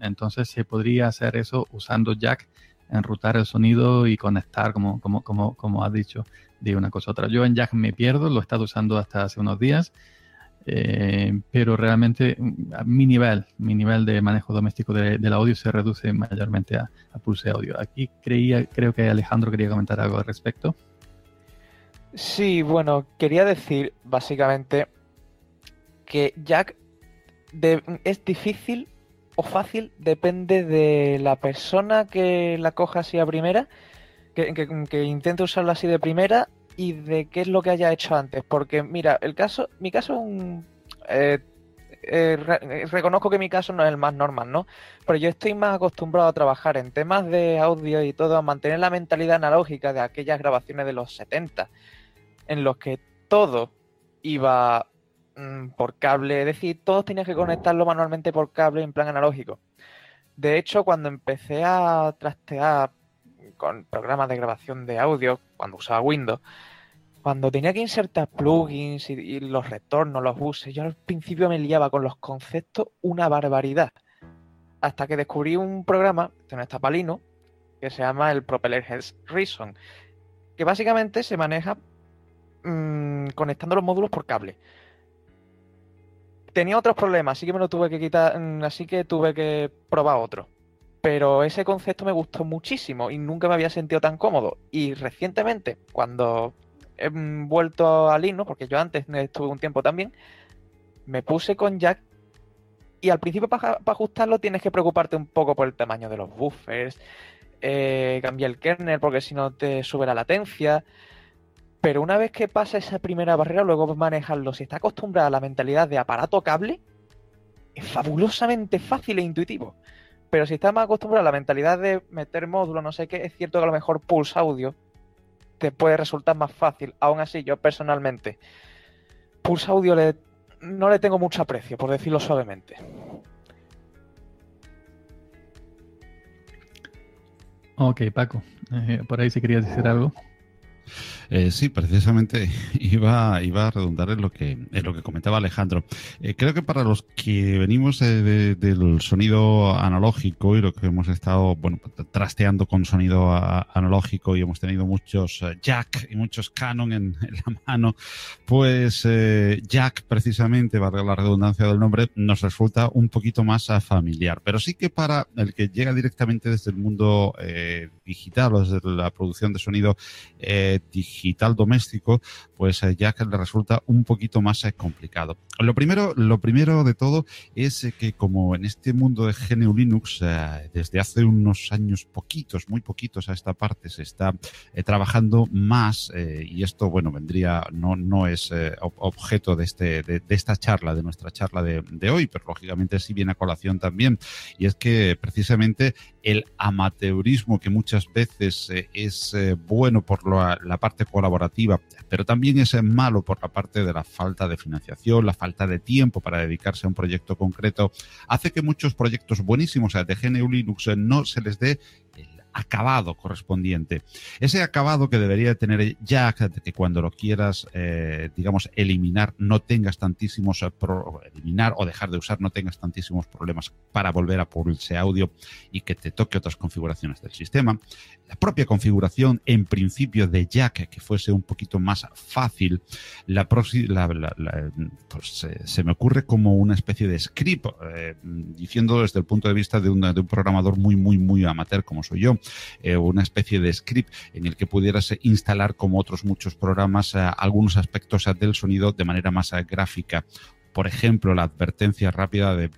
Entonces se podría hacer eso usando Jack, enrutar el sonido y conectar, como, como, como, como has dicho, de una cosa a otra. Yo en Jack me pierdo, lo he estado usando hasta hace unos días, eh, pero realmente a mi nivel, mi nivel de manejo doméstico de, del audio se reduce mayormente a, a, pulse audio. Aquí creía, creo que Alejandro quería comentar algo al respecto. Sí, bueno, quería decir básicamente que Jack es difícil o fácil, depende de la persona que la coja así a primera, que, que, intente usarlo así de primera y de qué es lo que haya hecho antes. Porque, mira, el caso, mi caso, eh, eh, re, reconozco que mi caso no es el más normal, ¿no? Pero yo estoy más acostumbrado a trabajar en temas de audio y todo, a mantener la mentalidad analógica de aquellas grabaciones de los 70, en los que todo iba mmm, por cable, es decir, todos tenías que conectarlo manualmente por cable en plan analógico. De hecho, cuando empecé a trastear con programas de grabación de audio, cuando usaba Windows, cuando tenía que insertar plugins y, los retornos, los buses, yo al principio me liaba con los conceptos una barbaridad. Hasta que descubrí un programa, que no está palino, que se llama el Propeller Health Reason, que básicamente se maneja mmm, conectando los módulos por cable tenía otros problemas, así que me lo tuve que quitar, así que tuve que probar otro. Pero ese concepto me gustó muchísimo y nunca me había sentido tan cómodo. Y recientemente, cuando he vuelto a Linux, porque yo antes estuve un tiempo también, me puse con Jack y al principio para, para ajustarlo tienes que preocuparte un poco por el tamaño de los buffers, eh, cambiar el kernel porque si no te sube la latencia. Pero una vez que pasa esa primera barrera, luego manejarlo, si está acostumbrada a la mentalidad de aparato cable, es fabulosamente fácil e intuitivo. Pero si está más acostumbrado a la mentalidad de meter módulo, no sé qué, es cierto que a lo mejor Pulse Audio te puede resultar más fácil. Aún así, yo personalmente, Pulse Audio no le tengo mucho aprecio, por decirlo suavemente. Ok, Paco, eh, por ahí si querías decir algo. Eh, sí, precisamente [LAUGHS] iba, iba a redundar en lo que, en lo que comentaba Alejandro. Eh, creo que para los que venimos eh, del sonido analógico y lo que hemos estado bueno, trasteando con sonido analógico y hemos tenido muchos Jack y muchos Canon en, [LAUGHS] la mano, pues Jack, precisamente, valga la redundancia del nombre, nos resulta un poquito más familiar. Pero sí que para el que llega directamente desde el mundo digital o desde la producción de sonido digital, digital doméstico, pues eh, ya que le resulta un poquito más eh, complicado. Lo primero, lo primero de todo es eh, que como en este mundo de GNU Linux, desde hace unos años poquitos, muy poquitos a esta parte, se está trabajando más, y esto, bueno, vendría, no, no es objeto de, este, de, esta charla, de nuestra charla de, hoy, pero lógicamente sí viene a colación también, y es que precisamente el amateurismo que muchas veces es bueno por la parte colaborativa, pero también es malo por la parte de la falta de financiación, la falta de tiempo para dedicarse a un proyecto concreto, hace que muchos proyectos buenísimos de GNU Linux no se les dé acabado correspondiente. Ese acabado que debería tener Jack, que cuando lo quieras, eh, digamos, eliminar, no tengas tantísimos, eh, eliminar o dejar de usar, no tengas tantísimos problemas para volver a pulse audio y que te toque otras configuraciones del sistema. La propia configuración, en principio, de Jack, que fuese un poquito más fácil, la, pues, se me ocurre como una especie de script, eh, diciendo desde el punto de vista de, de un programador muy, muy, muy amateur como soy yo, eh, una especie de script en el que pudieras instalar, como otros muchos programas, eh, algunos aspectos del sonido de manera más eh, gráfica por ejemplo, la advertencia rápida de,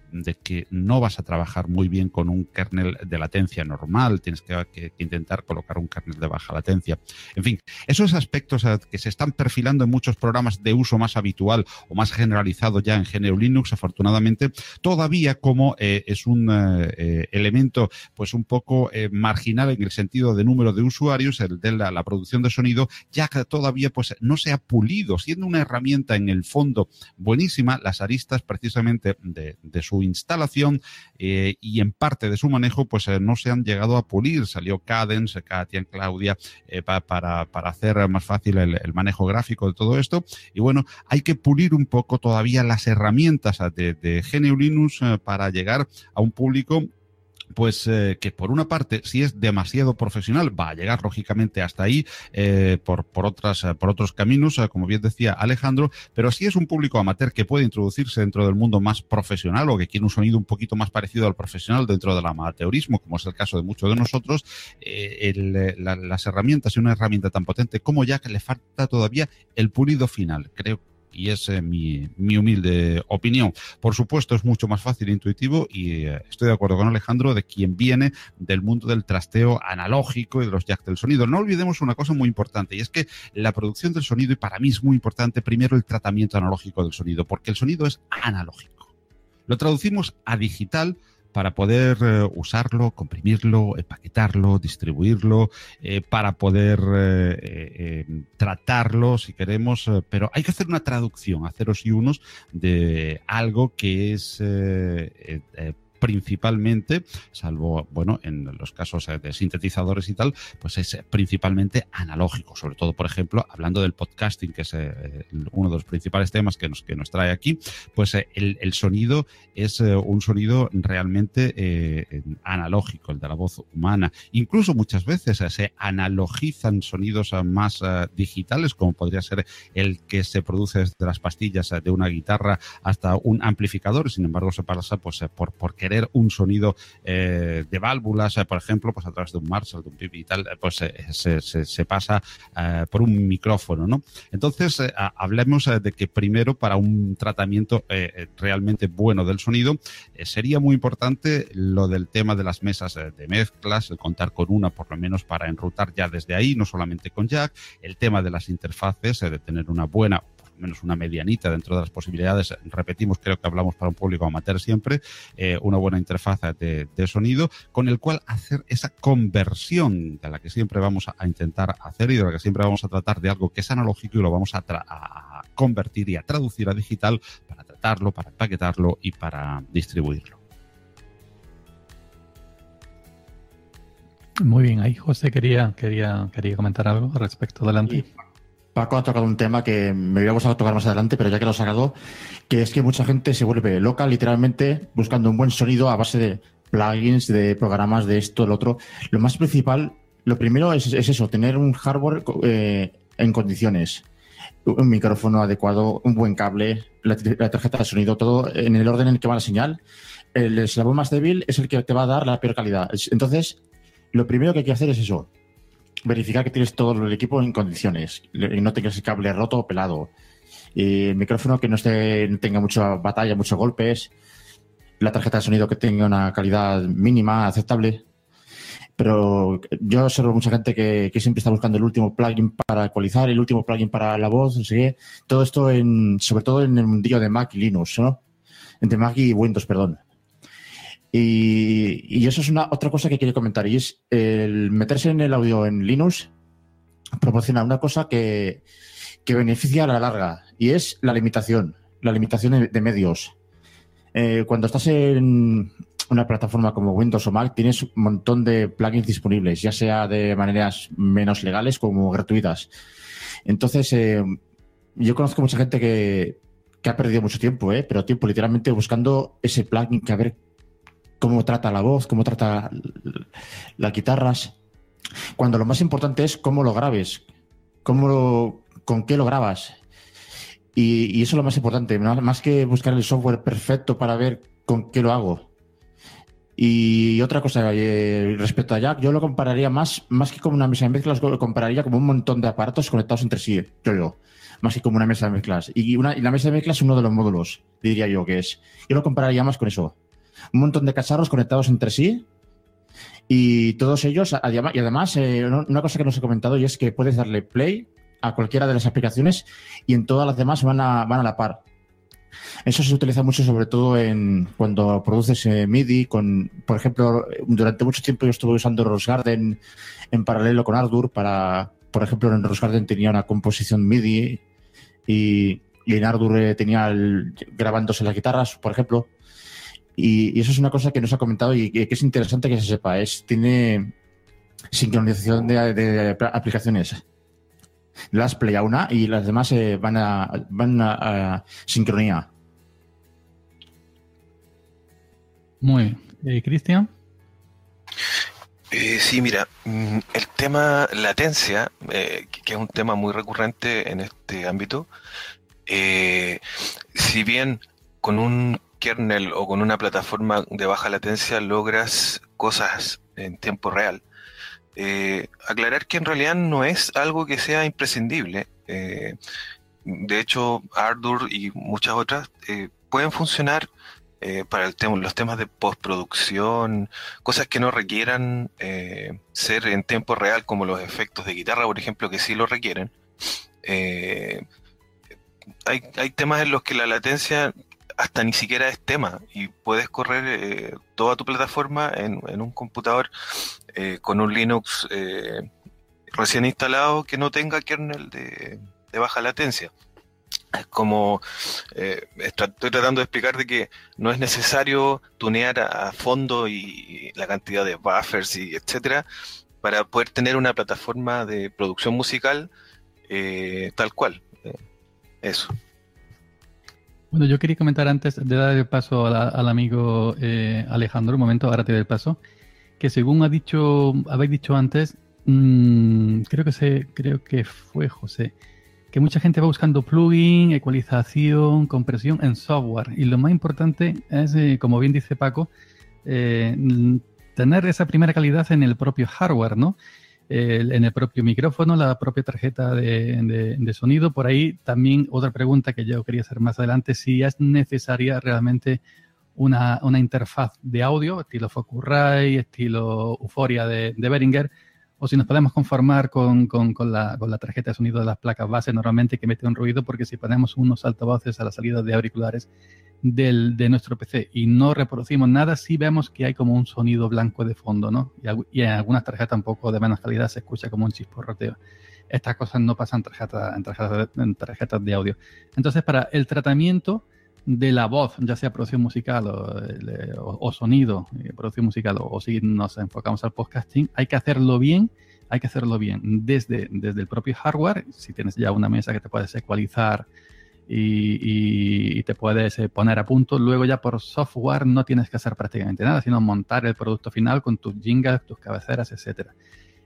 que no vas a trabajar muy bien con un kernel de latencia normal, tienes que, intentar colocar un kernel de baja latencia. En fin, esos aspectos eh, que se están perfilando en muchos programas de uso más habitual o más generalizado ya en GNU Linux, afortunadamente, todavía como eh, es un eh, elemento pues un poco marginal en el sentido de número de usuarios, el de la, la, producción de sonido, ya que todavía pues no se ha pulido, siendo una herramienta en el fondo buenísima, las aristas precisamente de, su instalación eh, y en parte de su manejo, pues eh, no se han llegado a pulir. Salió Cadence, Katia, Claudia, eh, para, hacer más fácil el, manejo gráfico de todo esto. Y bueno, hay que pulir un poco todavía las herramientas de, de GNU Linux para llegar a un público pues eh, que por una parte, si es demasiado profesional, va a llegar lógicamente hasta ahí eh, por, por, otras, eh, por otros caminos, como bien decía Alejandro, pero si es un público amateur que puede introducirse dentro del mundo más profesional o que quiere un sonido un poquito más parecido al profesional dentro del amateurismo, como es el caso de muchos de nosotros, las herramientas y una herramienta tan potente como ya que le falta todavía el pulido final. Creo y es eh, mi, humilde opinión. Por supuesto, es mucho más fácil e intuitivo y eh, estoy de acuerdo con Alejandro de quien viene del mundo del trasteo analógico y de los jacks del sonido. No olvidemos una cosa muy importante y es que la producción del sonido, y para mí es muy importante, primero el tratamiento analógico del sonido, porque el sonido es analógico. Lo traducimos a digital para poder eh, usarlo, comprimirlo, empaquetarlo, distribuirlo, eh, para poder eh, tratarlo si queremos, pero hay que hacer una traducción a ceros y unos de algo que es principalmente, salvo, bueno, en los casos eh, de sintetizadores y tal, pues es principalmente analógico, sobre todo, por ejemplo, hablando del podcasting, que es eh, uno de los principales temas que nos, que nos trae aquí, pues eh, el, sonido es un sonido realmente analógico, el de la voz humana. Incluso muchas veces se analogizan sonidos más digitales, como podría ser el que se produce desde las pastillas de una guitarra hasta un amplificador, sin embargo se pasa pues por porque un sonido eh, de válvulas, eh, por ejemplo, pues a través de un Marshall, de un PIB y tal, eh, pues se, se- se pasa por un micrófono, ¿no? Entonces, hablemos de que primero para un tratamiento realmente bueno del sonido sería muy importante lo del tema de las mesas de mezclas, el contar con una por lo menos para enrutar ya desde ahí, no solamente con jack, el tema de las interfaces, de tener una buena menos una medianita dentro de las posibilidades, repetimos, creo que hablamos para un público amateur siempre, eh, una buena interfaz de, de sonido, con el cual hacer esa conversión de la que siempre vamos a, a intentar hacer y de la que siempre vamos a tratar de algo que es analógico y lo vamos a, tra- a convertir y a traducir a digital para tratarlo, para empaquetarlo y para distribuirlo. Muy bien, ahí José quería, quería, quería comentar algo al respecto. Adelante. Paco ha tocado un tema que me hubiera gustado tocar más adelante, pero ya que lo ha sacado, que es que mucha gente se vuelve loca literalmente buscando un buen sonido a base de plugins, de programas, de esto, el otro. Lo más principal, lo primero es, es eso, tener un hardware eh, en condiciones, un micrófono adecuado, un buen cable, la, la tarjeta de sonido, todo en el orden en el que va la señal. El eslabón más débil es el que te va a dar la peor calidad. Entonces, lo primero que hay que hacer es eso, verificar que tienes todo el equipo en condiciones y no tengas el cable roto o pelado. Y el micrófono que no, esté, tenga mucha batalla, muchos golpes. La tarjeta de sonido que tenga una calidad mínima, aceptable. Pero yo observo mucha gente que, que siempre está buscando el último plugin para ecualizar, el último plugin para la voz, no sé. Todo esto, en, sobre todo en el mundillo de Mac y Linux, ¿no? Entre Mac y Windows, perdón. Y, eso es una otra cosa que quería comentar y es el meterse en el audio en Linux proporciona una cosa que, que beneficia a la larga y es la limitación, la limitación de, de medios. Eh, cuando estás en una plataforma como Windows o Mac tienes un montón de plugins disponibles, ya sea de maneras menos legales como gratuitas. Entonces, eh, yo conozco mucha gente que, que ha perdido mucho tiempo, ¿eh? pero tiempo literalmente buscando ese plugin que a ver cómo trata la voz, cómo trata las guitarras. Cuando lo más importante es cómo lo grabes, cómo con qué lo grabas. Y, eso es lo más importante, más que buscar el software perfecto para ver con qué lo hago. Y otra cosa, eh, respecto a Jack, yo lo compararía más, más que como una mesa de mezclas, lo compararía como un montón de aparatos conectados entre sí, yo, yo más que como una mesa de mezclas. Y, una, y la mesa de mezclas es uno de los módulos, diría yo que es. Yo lo compararía más con eso. Un montón de cacharros conectados entre sí y todos ellos, y además, eh, una cosa que no os he comentado y es que puedes darle play a cualquiera de las aplicaciones y en todas las demás van a, van a la par. Eso se utiliza mucho sobre todo en cuando produces eh, MIDI con, por ejemplo, durante mucho tiempo yo estuve usando Rose Garden en paralelo con Ardour para, por ejemplo, en Rose Garden tenía una composición MIDI y, y en Ardour eh, tenía grabándose las guitarras, por ejemplo. Y, y eso es una cosa que nos ha comentado y que, que es interesante que se sepa. Es, tiene sincronización de, de apl- aplicaciones. Las play a una y las demás eh, van, a, van a, a sincronía. Muy bien. Eh, Cristian. Eh, sí, mira, mm, el tema latencia, eh, que que es un tema muy recurrente en este ámbito, eh, si bien con un kernel o con una plataforma de baja latencia logras cosas en tiempo real, eh, aclarar que en realidad no es algo que sea imprescindible. Eh, de hecho, Ardour y muchas otras eh, pueden funcionar para el los temas de postproducción, cosas que no requieran ser en tiempo real, como los efectos de guitarra, por ejemplo, que sí lo requieren. Hay, hay temas en los que la latencia hasta ni siquiera es tema y puedes correr eh, toda tu plataforma en, un computador eh, con un Linux eh, recién instalado que no tenga kernel de, baja latencia. Es como eh, estoy tratando de explicar de que no es necesario tunear a, fondo y, la cantidad de buffers y etcétera para poder tener una plataforma de producción musical eh, tal cual. Eso. Bueno, yo quería comentar antes de dar el paso a la- al amigo eh, Alejandro, un momento, ahora te doy el paso, que según ha dicho, habéis dicho antes, mm, creo que se, creo que fue José, que mucha gente va buscando plugin, ecualización, compresión en software. Y lo más importante es, eh, como bien dice Paco, eh, tener esa primera calidad en el propio hardware, ¿no? En el propio micrófono, la propia tarjeta de, de- sonido. Por ahí también otra pregunta que yo quería hacer más adelante, si es necesaria realmente una, una interfaz de audio, estilo Focusrite, estilo Euphoria de, de Behringer, o si nos podemos conformar con, con- con la, con la tarjeta de sonido de las placas base normalmente que mete un ruido, porque si ponemos unos altavoces a la salida de auriculares del, de nuestro PC y no reproducimos nada, sí vemos que hay como un sonido blanco de fondo, ¿no? Y, y en algunas tarjetas un poco de menos calidad se escucha como un chisporroteo. Estas cosas no pasan en tarjetas, en tarjetas, en tarjetas de audio. Entonces, para el tratamiento de la voz, ya sea producción musical o, o- o sonido, eh, producción musical, o, o si nos enfocamos al podcasting, hay que hacerlo bien, hay que hacerlo bien desde, desde el propio hardware, si tienes ya una mesa que te puedes ecualizar y, te puedes eh, poner a punto, luego ya por software no tienes que hacer prácticamente nada, sino montar el producto final con tus jingles, tus cabeceras, etcétera.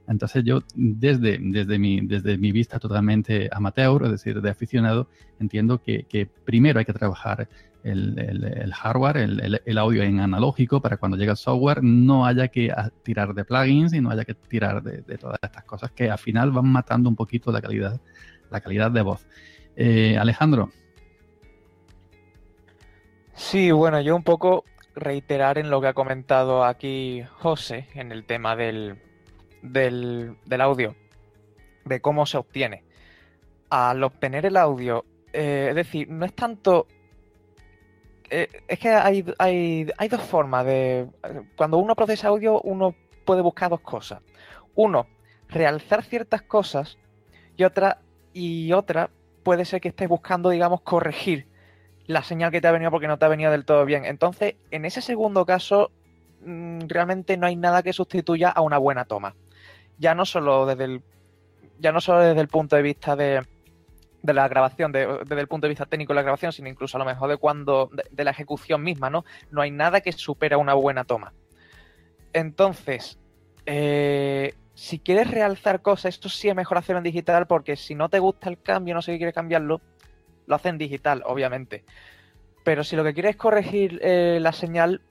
Entonces yo desde, desde, mi, desde mi vista totalmente amateur, es decir, de aficionado, entiendo que, primero hay que trabajar el, el- hardware, el, el- audio en analógico, para cuando llegue el software no haya que a- tirar de plugins y no haya que tirar de, de todas estas cosas que al final van matando un poquito la calidad, la calidad de voz. Eh, Alejandro, Sí, bueno, yo un poco reiterar en lo que ha comentado aquí José en el tema del, del, audio, de cómo se obtiene. Al obtener el audio, eh, es decir, no es tanto... eh, es que hay, hay, hay dos formas de... Cuando uno procesa audio, uno puede buscar dos cosas. Uno, realzar ciertas cosas y otra, y otra puede ser que estés buscando, digamos, corregir la señal que te ha venido porque no te ha venido del todo bien. Entonces, en ese segundo caso, mm, realmente no hay nada que sustituya a una buena toma. Ya no solo desde el, ya no solo desde el punto de vista de, de la grabación, de- desde el punto de vista técnico de la grabación, sino incluso a lo mejor de cuando, de, de la ejecución misma, ¿no? No hay nada que supera una buena toma. Entonces, eh, si quieres realzar cosas, esto sí es mejor hacerlo en digital porque si no te gusta el cambio, no sé qué quieres cambiarlo, lo hace en digital, obviamente. Pero si lo que quieres es corregir eh, la señal,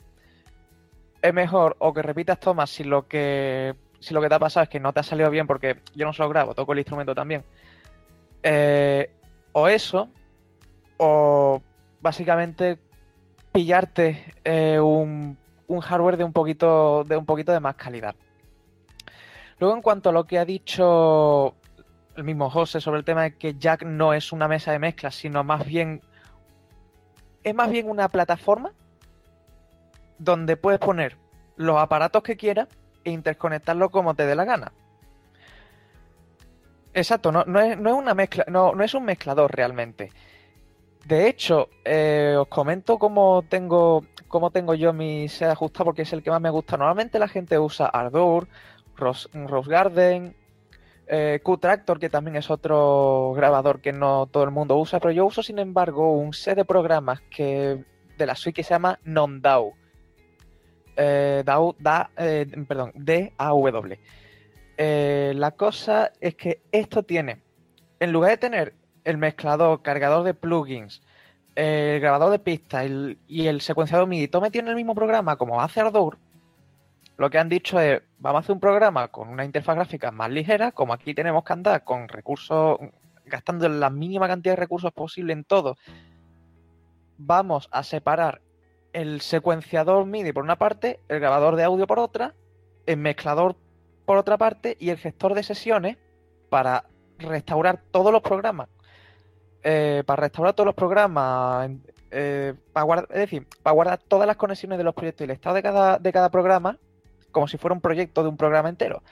es mejor o que repitas tomas si lo que si lo que te ha pasado es que no te ha salido bien porque yo no solo grabo, toco el instrumento también. Eh, o eso, o básicamente pillarte eh, un, un hardware de un poquito de un poquito de más calidad. Luego, en cuanto a lo que ha dicho el mismo José sobre el tema de que Jack no es una mesa de mezclas, sino más bien. Es más bien una plataforma donde puedes poner los aparatos que quieras e interconectarlos como te dé la gana. Exacto, no, no es, no es una mezcla, no, no es un mezclador realmente. De hecho, eh, os comento cómo tengo, cómo tengo yo mi set ajustado porque es el que más me gusta. Normalmente la gente usa Ardour, Rose, Garden, eh, Q-Tractor, que también es otro grabador que no todo el mundo usa, pero yo uso, sin embargo, un set de programas que de la suite que se llama Non-DAW. Eh, DAW, da, eh, perdón. Eh, la cosa es que esto tiene, en lugar de tener el mezclador, cargador de plugins, el grabador de pistas y el secuenciador MIDI, todo metido en el mismo programa como hace Ardour, lo que han dicho es, vamos a hacer un programa con una interfaz gráfica más ligera, como aquí tenemos que andar con recursos, gastando la mínima cantidad de recursos posible en todo, vamos a separar el secuenciador MIDI por una parte, el grabador de audio por otra, el mezclador por otra parte y el gestor de sesiones para restaurar todos los programas. Eh, para restaurar todos los programas, eh, para guardar, es decir, para guardar todas las conexiones de los proyectos y el estado de cada, de cada programa, como si fuera un proyecto de un programa entero.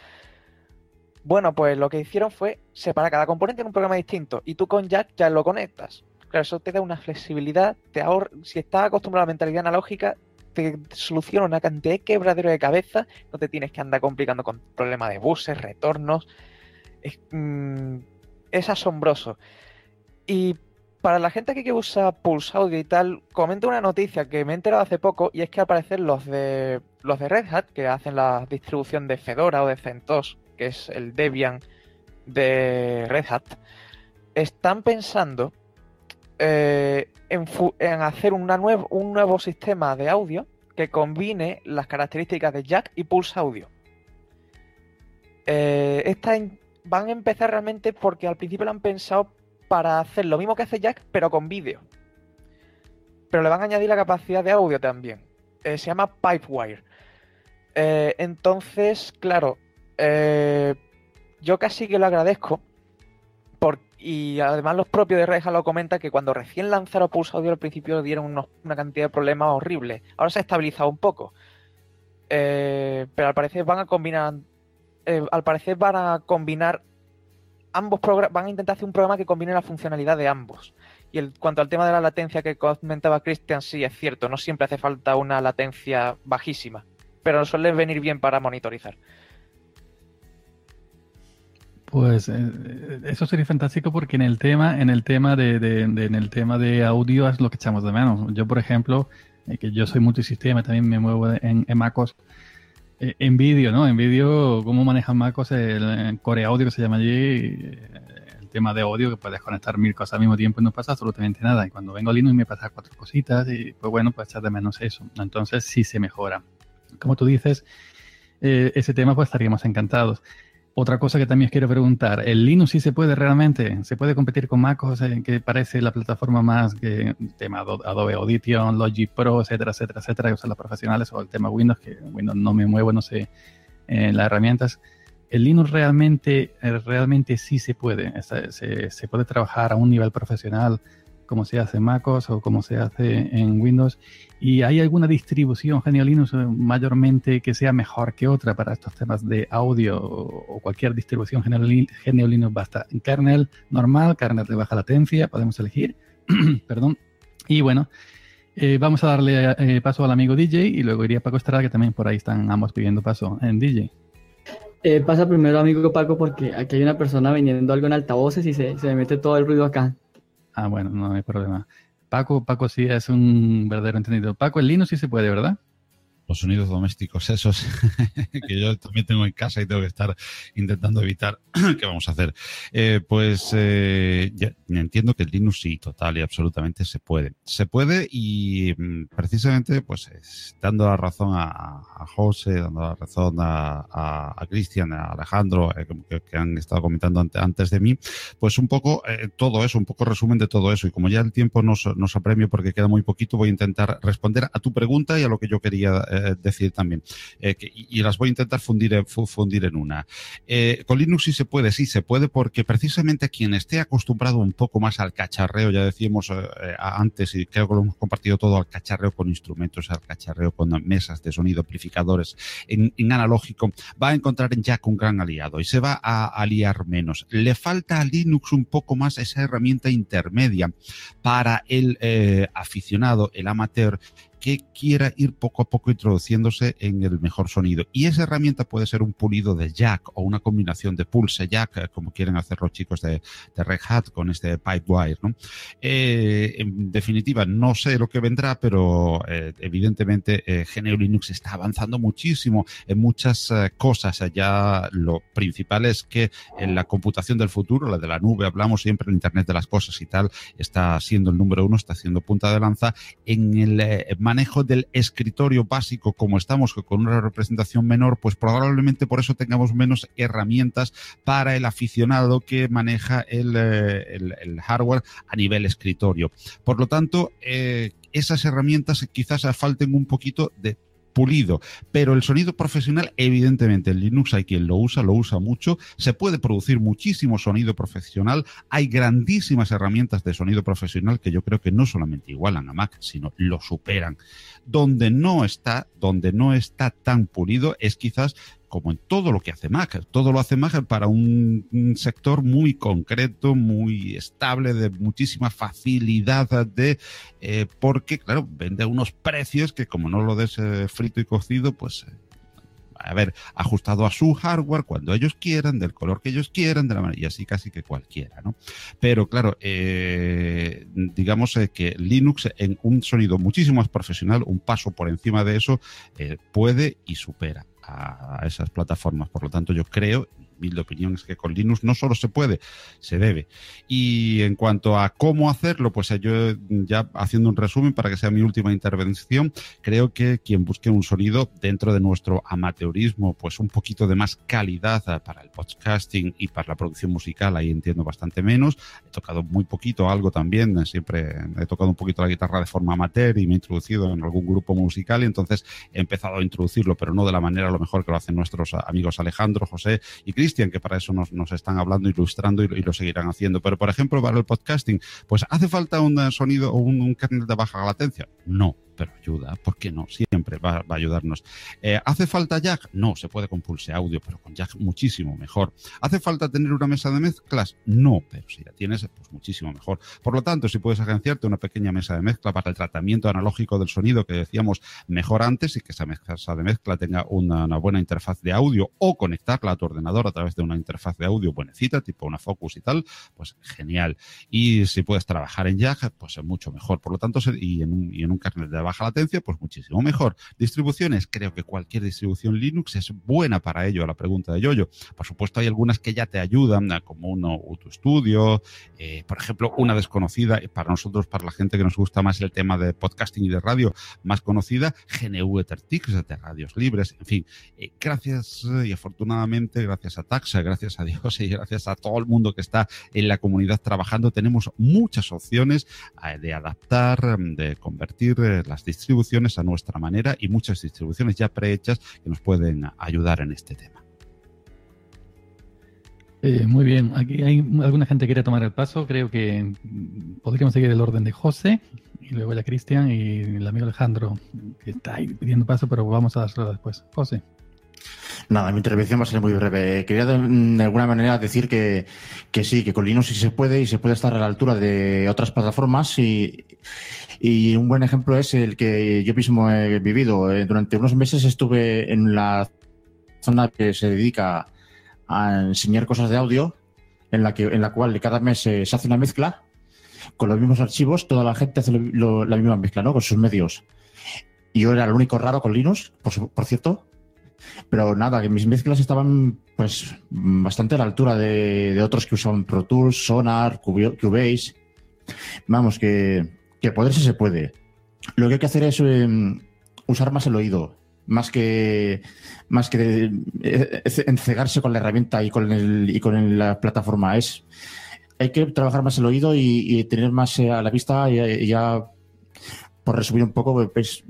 Bueno, pues lo que hicieron fue separar cada componente en un programa distinto y tú con Jack ya lo conectas. Claro, eso te da una flexibilidad, te ahorra, si estás acostumbrado a la mentalidad analógica, te soluciona una cantidad de quebradero de cabeza, no te tienes que andar complicando con problemas de buses, retornos. Es, mm, asombroso. Y para la gente que, que usa Pulse Audio y tal, comento una noticia que me he enterado hace poco y es que al parecer los de los de Red Hat, que hacen la distribución de Fedora o de CentOS, que es el Debian de Red Hat, están pensando eh, en, hacer un nuevo sistema de audio que combine las características de Jack y Pulse Audio. Eh, van a empezar realmente porque al principio lo han pensado para hacer lo mismo que hace Jack, pero con vídeo. Pero le van a añadir la capacidad de audio también. Eh, se llama Pipewire. Eh, entonces, claro, eh, yo casi que lo agradezco. por- y además los propios de Red Hat lo comentan que cuando recién lanzaron Pulse Audio al principio dieron una cantidad de problemas horribles. Ahora se ha estabilizado un poco. Eh, pero al parecer van a combinar. eh, al parecer van a combinar ambos programas. Van a intentar hacer un programa que combine la funcionalidad de ambos. Y en cuanto al tema de la latencia que comentaba Christian, sí es cierto, no siempre hace falta una latencia bajísima, pero suele venir bien para monitorizar. Pues eh, eso sería fantástico porque en el tema, en el tema de, de- en el tema de audio es lo que echamos de menos. Yo, por ejemplo, eh, que yo soy multisistema, también me muevo en, MacOS. Eh, en vídeo, ¿no? En vídeo, cómo manejan MacOS el, el Core Audio que se llama allí, eh, el tema de audio que puedes conectar mil cosas al mismo tiempo y no pasa absolutamente nada. Y cuando vengo a Linux me pasa cuatro cositas y pues bueno, pues echar de menos eso. Entonces sí se mejora. Como tú dices, eh, ese tema pues estaríamos encantados. Otra cosa que también os quiero preguntar, ¿el Linux sí se puede realmente? ¿Se puede competir con MacOS, eh, que parece la plataforma más que tema Ado- Adobe Audition, Logic Pro, etcétera, etcétera, etcétera, que usan los profesionales, o el tema Windows, que Windows no me muevo, no sé, eh, las herramientas. ¿El Linux realmente, eh, realmente sí se puede? O sea, se, se puede trabajar a un nivel profesional como se hace en MacOS o como se hace en Windows? ¿Y hay alguna distribución GNU Linux eh, mayormente que sea mejor que otra para estos temas de audio o cualquier distribución GNU Linux basta? Kernel normal, kernel de baja latencia, podemos elegir. [CLEARS THROAT] Perdón. Y bueno, eh, vamos a darle eh, paso al amigo DJ y luego iría Paco Estrada, que también por ahí están ambos pidiendo paso en DJ. Eh, pasa primero, amigo Paco, porque aquí hay una persona vendiendo algo en altavoces y se, se me mete todo el ruido acá. Ah, bueno, no hay problema. Paco, Paco sí es un verdadero entendido. Paco, el Linux sí se puede, ¿verdad? Los sonidos domésticos esos [LAUGHS] que yo también tengo en casa y tengo que estar intentando evitar. [CLEARS THROAT] ¿Qué vamos a hacer? Eh, pues eh, entiendo que el Linux sí, total y absolutamente se puede. Se puede y mm, precisamente pues es, dando la razón a, a José, dando la razón a, Cristian, a Alejandro, eh, que, han estado comentando ante- antes de mí, pues un poco eh, todo eso, un poco resumen de todo eso. Y como ya el tiempo nos, nos apremia porque queda muy poquito, voy a intentar responder a tu pregunta y a lo que yo quería decir también. Eh, y, las voy a intentar fundir, fundir en una. Eh, con Linux sí se puede, sí se puede, porque precisamente quien esté acostumbrado un poco más al cacharreo, ya decíamos eh, antes, y creo que lo hemos compartido todo, al cacharreo con instrumentos, al cacharreo con mesas de sonido, amplificadores, en, en analógico, va a encontrar en Jack un gran aliado y se va a aliar menos. Le falta a Linux un poco más esa herramienta intermedia para el aficionado, el amateur, que quiera ir poco a poco introduciéndose en el mejor sonido. Y esa herramienta puede ser un pulido de jack o una combinación de pulse jack, eh, como quieren hacer los chicos de, Red Hat con este Pipewire. ¿no? Eh, en definitiva, no sé lo que vendrá, pero eh, evidentemente eh, GNU Linux está avanzando muchísimo en muchas eh, cosas. Ya lo principal es que en la computación del futuro, la de la nube, hablamos siempre el Internet de las cosas y tal, está siendo el número uno, está siendo punta de lanza en el manejo del escritorio básico, como estamos con una representación menor, pues probablemente por eso tengamos menos herramientas para el aficionado que maneja el, eh, hardware a nivel escritorio. Por lo tanto, eh, esas herramientas quizás falten un poquito de pulido, pero el sonido profesional, evidentemente, en Linux hay quien lo usa, lo usa mucho, se puede producir muchísimo sonido profesional, hay grandísimas herramientas de sonido profesional que yo creo que no solamente igualan a Mac, sino lo superan. Donde no está, donde no está tan pulido es quizás como en todo lo que hace Mac. Todo lo hace Mac para un, sector muy concreto, muy estable, de muchísima facilidad de, eh, porque, claro, vende a unos precios que como no lo des eh, frito y cocido, pues... eh, a ver, ajustado a su hardware cuando ellos quieran, del color que ellos quieran, de la manera, y así casi que cualquiera, ¿no? Pero claro, eh, digamos que Linux en un sonido muchísimo más profesional, un paso por encima de eso, puede y supera a esas plataformas. Por lo tanto, yo creo, humilde opinión es que con Linux no solo se puede, se debe. Y en cuanto a cómo hacerlo, pues yo ya haciendo un resumen para que sea mi última intervención, creo que quien busque un sonido dentro de nuestro amateurismo, pues un poquito de más calidad para el podcasting y para la producción musical, ahí entiendo bastante menos. He tocado muy poquito algo también, siempre he tocado un poquito la guitarra de forma amateur y me he introducido en algún grupo musical y entonces he empezado a introducirlo, pero no de la manera a lo mejor que lo hacen nuestros amigos Alejandro, José y Cristian, que para eso nos, están hablando, ilustrando y, y, lo seguirán haciendo. Pero, por ejemplo, para el podcasting, pues ¿hace falta un sonido o un, un kernel de baja latencia? No pero ayuda, ¿por qué no? Siempre va, a ayudarnos. Eh, ¿Hace falta jack? No, se puede con pulse audio, pero con jack muchísimo mejor. ¿Hace falta tener una mesa de mezclas? No, pero si la tienes, pues muchísimo mejor. Por lo tanto, si puedes agenciarte una pequeña mesa de mezcla para el tratamiento analógico del sonido que decíamos mejor antes y que esa mesa de mezcla tenga una, buena interfaz de audio o conectarla a tu ordenador a través de una interfaz de audio buenecita, tipo una Focus y tal, pues genial. Y si puedes trabajar en jack, pues es mucho mejor. Por lo tanto, y en un, y en un kernel de baja latencia, pues muchísimo mejor. Distribuciones, creo que cualquier distribución Linux es buena para ello, a la pregunta de Yoyo. Por supuesto, hay algunas que ya te ayudan, como uno Utu Studio, eh, por ejemplo, una desconocida, para nosotros, para la gente que nos gusta más el tema de podcasting y de radio, más conocida, GNU EtherTix, de radios libres, en fin, eh, gracias y afortunadamente, gracias a Taxa, gracias a Dios y gracias a todo el mundo que está en la comunidad trabajando, tenemos muchas opciones eh, de adaptar, de convertir las distribuciones a nuestra manera y muchas distribuciones ya prehechas que nos pueden ayudar en este tema. Eh, muy bien, aquí hay alguna gente que quiere tomar el paso. Creo que podríamos seguir el orden de José y luego ya Cristian y el amigo Alejandro que está ahí pidiendo paso, pero vamos a dárselo después. José. Nada, mi intervención va a ser muy breve. Quería de, alguna manera decir que, que, sí, que con Linux sí se puede y se puede estar a la altura de otras plataformas y, y un buen ejemplo es el que yo mismo he vivido. Eh, durante unos meses estuve en la zona que se dedica a enseñar cosas de audio, en la, que, en la cual cada mes se, hace una mezcla con los mismos archivos, toda la gente hace la misma mezcla, ¿no? Con sus medios. Y yo era el único raro con Linux, por, por cierto, pero nada, que mis mezclas estaban pues bastante a la altura de, otros que usaban Pro Tools, Sonar, Cubase. Vamos, que, que poderse se puede. Lo que hay que hacer es eh, usar más el oído, más que más que de, eh, encegarse con la herramienta y con el, y con la plataforma. Es hay que trabajar más el oído y, tener más eh, a la vista y ya por resumir un poco pues,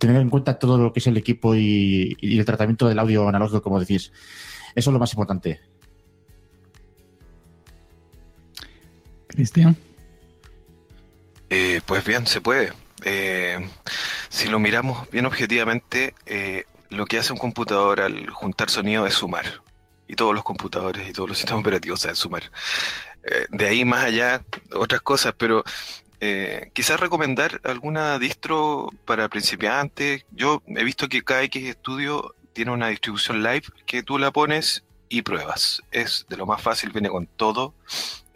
tener en cuenta todo lo que es el equipo y, y, el tratamiento del audio analógico, como decís. Eso es lo más importante. Cristian. Eh, pues bien, se puede. Eh, si lo miramos bien objetivamente, eh, lo que hace un computador al juntar sonido es sumar. Y todos los computadores y todos los sistemas operativos saben sumar. de ahí más allá, otras cosas, pero eh, quizás recomendar alguna distro para principiantes. Yo he visto que cada X Studio tiene una distribución live que tú la pones y pruebas. Es de lo más fácil, viene con todo,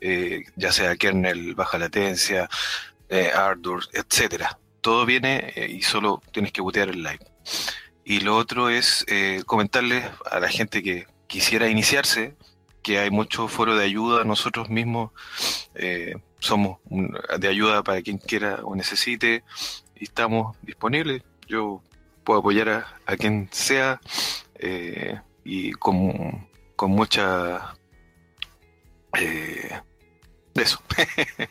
eh, ya sea kernel, baja latencia, eh, Ardour, etcétera. Todo viene eh, y solo tienes que botear el live. Y lo otro es comentarles a la gente que quisiera iniciarse que hay mucho foro de ayuda. Nosotros mismos eh, somos de ayuda para quien quiera o necesite y estamos disponibles. Yo puedo apoyar a, a quien sea eh, y con, con mucha... Eh, eso. [LAUGHS]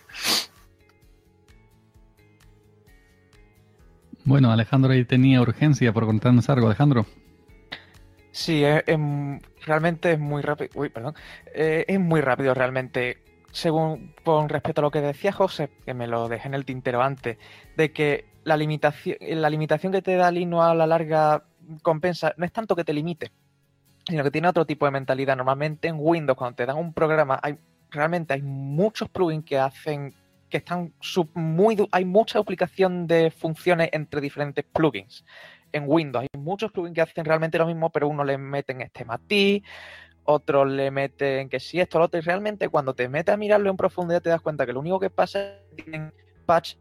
bueno, Alejandro ahí tenía urgencia por contarnos algo. Alejandro. Sí, es, realmente es muy rápido. Uy, perdón. Eh, es muy rápido realmente. Según con respecto a lo que decía José, que me lo dejé en el tintero antes, de que la limitación, la limitación que te da Linux a la larga compensa, no es tanto que te limite, sino que tiene otro tipo de mentalidad. Normalmente en Windows, cuando te dan un programa, hay realmente hay muchos plugins que hacen que están sub, muy hay mucha duplicación de funciones entre diferentes plugins en Windows. Hay muchos plugins que hacen realmente lo mismo, pero uno le meten este matiz, otros le meten que si esto, lo otro, y realmente cuando te metes a mirarlo en profundidad te das cuenta que lo único que pasa es que tienen patch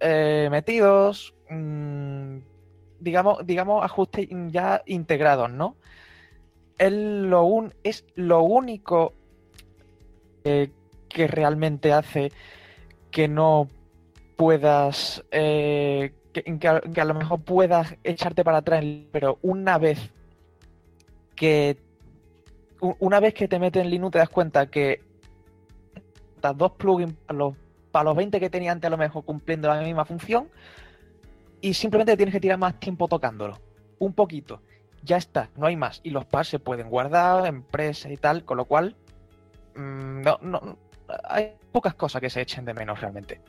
eh, metidos, mmm, digamos, digamos, ajustes ya integrados, ¿no? es lo, un, es lo único eh, que realmente hace que no puedas, eh, que, a, lo mejor puedas echarte para atrás, pero una vez que una vez que te metes en Linux te das cuenta que estas dos plugins para los, para los 20 que tenía antes a lo mejor cumpliendo la misma función y simplemente tienes que tirar más tiempo tocándolo. Un poquito. Ya está, no hay más. Y los pads se pueden guardar, empresas y tal, con lo cual mm, no, no, hay pocas cosas que se echen de menos realmente.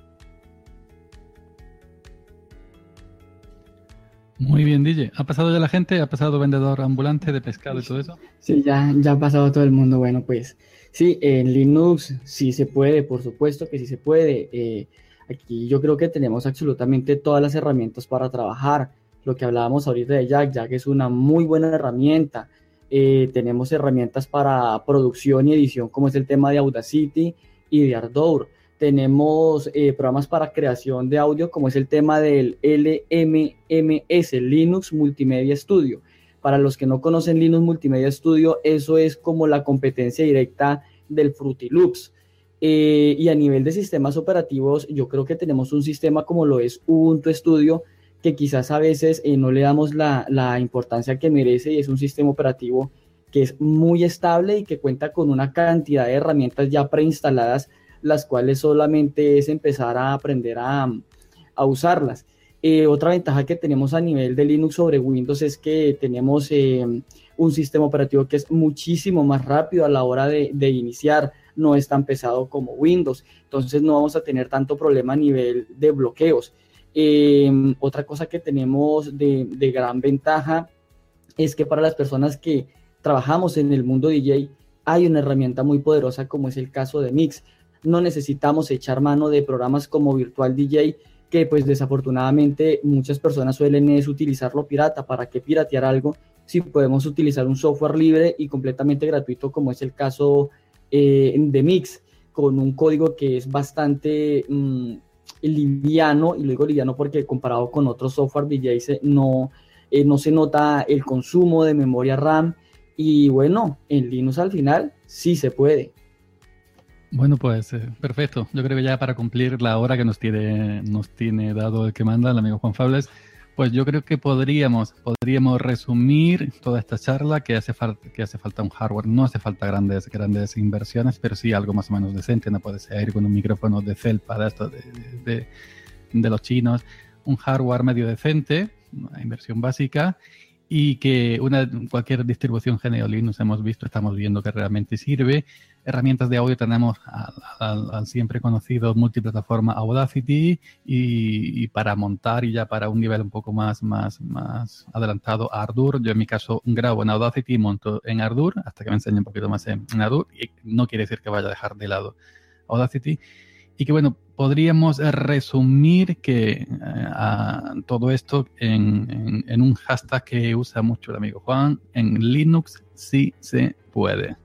Muy bien, DJ. ¿Ha pasado ya la gente? ¿Ha pasado vendedor ambulante de pescado y todo eso? Sí, ya, ya ha pasado todo el mundo. Bueno, pues sí, en Linux sí se puede, por supuesto que sí se puede. Eh, aquí yo creo que tenemos absolutamente todas las herramientas para trabajar. Lo que hablábamos ahorita de Jack, Jack es una muy buena herramienta. Eh, tenemos herramientas para producción y edición, como es el tema de Audacity y de Ardour. Tenemos eh, programas para creación de audio, como es el tema del LMMS, Linux Multimedia Studio. Para los que no conocen Linux Multimedia Studio, eso es como la competencia directa del Fruity Loops. Eh, y a nivel de sistemas operativos, yo creo que tenemos un sistema como lo es Ubuntu Studio, que quizás a veces eh, no le damos la, la importancia que merece y es un sistema operativo que es muy estable y que cuenta con una cantidad de herramientas ya preinstaladas, las cuales solamente es empezar a aprender a, a usarlas. Eh, otra ventaja que tenemos a nivel de Linux sobre Windows es que tenemos eh, un sistema operativo que es muchísimo más rápido a la hora de, de, iniciar, no es tan pesado como Windows, entonces no vamos a tener tanto problema a nivel de bloqueos. Eh, otra cosa que tenemos de, de, gran ventaja es que para las personas que trabajamos en el mundo DJ hay una herramienta muy poderosa como es el caso de Mix. No necesitamos echar mano de programas como Virtual DJ que pues desafortunadamente muchas personas suelen es utilizarlo pirata. ¿Para qué piratear algo si podemos utilizar un software libre y completamente gratuito como es el caso eh, de Mix con un código que es bastante mmm, liviano y luego liviano porque comparado con otros software DJ no, eh, no se nota el consumo de memoria RAM y bueno, en Linux al final sí se puede. Bueno, pues eh, perfecto. Yo creo que ya para cumplir la hora que nos tiene, nos tiene dado el que manda, el amigo Juan Fables, pues yo creo que podríamos, podríamos resumir toda esta charla que hace, falta, que hace falta un hardware. No hace falta grandes, grandes inversiones, pero sí algo más o menos decente. No puede ser con un micrófono de felpa de, esto de los chinos. Un hardware medio decente, una inversión básica y que una, cualquier distribución GNU Linux hemos visto, estamos viendo que realmente sirve. Herramientas de audio tenemos al, siempre conocido multiplataforma Audacity y, y, para montar y ya para un nivel un poco más, más, más adelantado Ardour. Yo en mi caso grabo en Audacity y monto en Ardour hasta que me enseñe un poquito más en, en Ardour y no quiere decir que vaya a dejar de lado Audacity. Y que bueno, podríamos resumir que eh, a todo esto en, en, en, un hashtag que usa mucho el amigo Juan, en Linux sí se puede.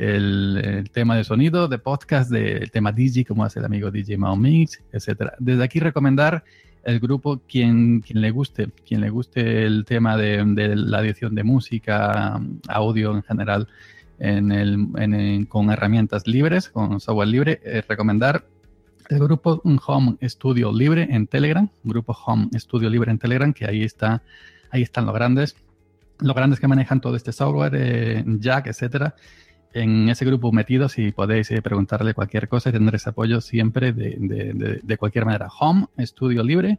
El, tema de sonido, de podcast, del de, tema DJ, como hace el amigo DJ Mao Mix, etc. Desde aquí recomendar el grupo quien, quien le guste, quien le guste el tema de, la edición de música, audio en general, en el, con herramientas libres, con software libre, eh, recomendar el grupo Home Studio Libre en Telegram, grupo Home Studio Libre en Telegram, que ahí está, ahí están los grandes, los grandes que manejan todo este software, eh, Jack, etcétera. En ese grupo metidos y podéis eh, preguntarle cualquier cosa y tendréis apoyo siempre de, de, de, cualquier manera. Home Studio Libre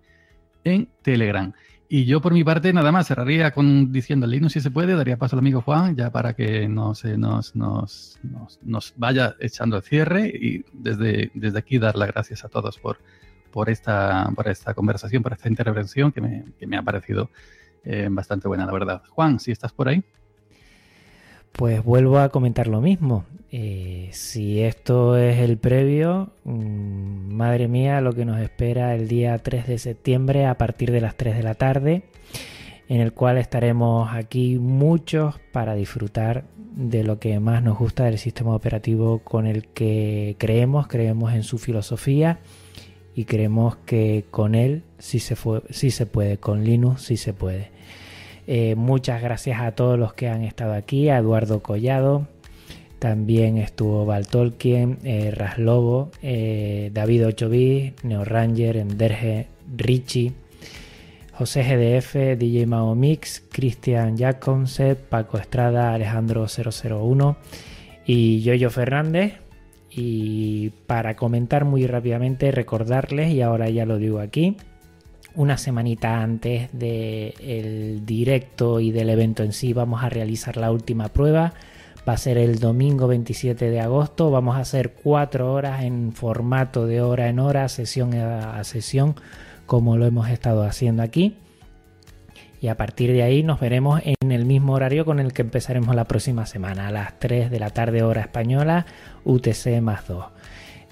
en Telegram. Y yo por mi parte nada más cerraría con diciendo Linux si se puede, daría paso al amigo Juan ya para que nos, nos, nos, nos vaya echando el cierre y desde, desde aquí dar las gracias a todos por, por, esta, por esta conversación, por esta intervención que me, que me ha parecido eh, bastante buena, la verdad. Juan, si estás por ahí. Pues vuelvo a comentar lo mismo. Eh, si esto es el previo, mmm, madre mía, lo que nos espera el día 3 de septiembre a partir de las 3 de la tarde, en el cual estaremos aquí muchos para disfrutar de lo que más nos gusta del sistema operativo con el que creemos, creemos en su filosofía y creemos que con él sí se, sí se puede, con Linux sí se puede. Eh, muchas gracias a todos los que han estado aquí, a Eduardo Collado, también estuvo Val Tolkien, eh, Raslobo, eh, David Ochoví, Neo Ranger, Enderge, Richie, José GDF, DJ Mao Mix, Cristian Jacobset, Paco Estrada, Alejandro 001 y Yoyo Fernández. Y para comentar muy rápidamente, recordarles, y ahora ya lo digo aquí, una semanita antes del directo y del evento en sí vamos a realizar la última prueba. Va a ser el domingo 27 de agosto. Vamos a hacer cuatro horas en formato de hora en hora, sesión a sesión, como lo hemos estado haciendo aquí. Y a partir de ahí nos veremos en el mismo horario con el que empezaremos la próxima semana, a las 3 de la tarde hora española, UTC más 2.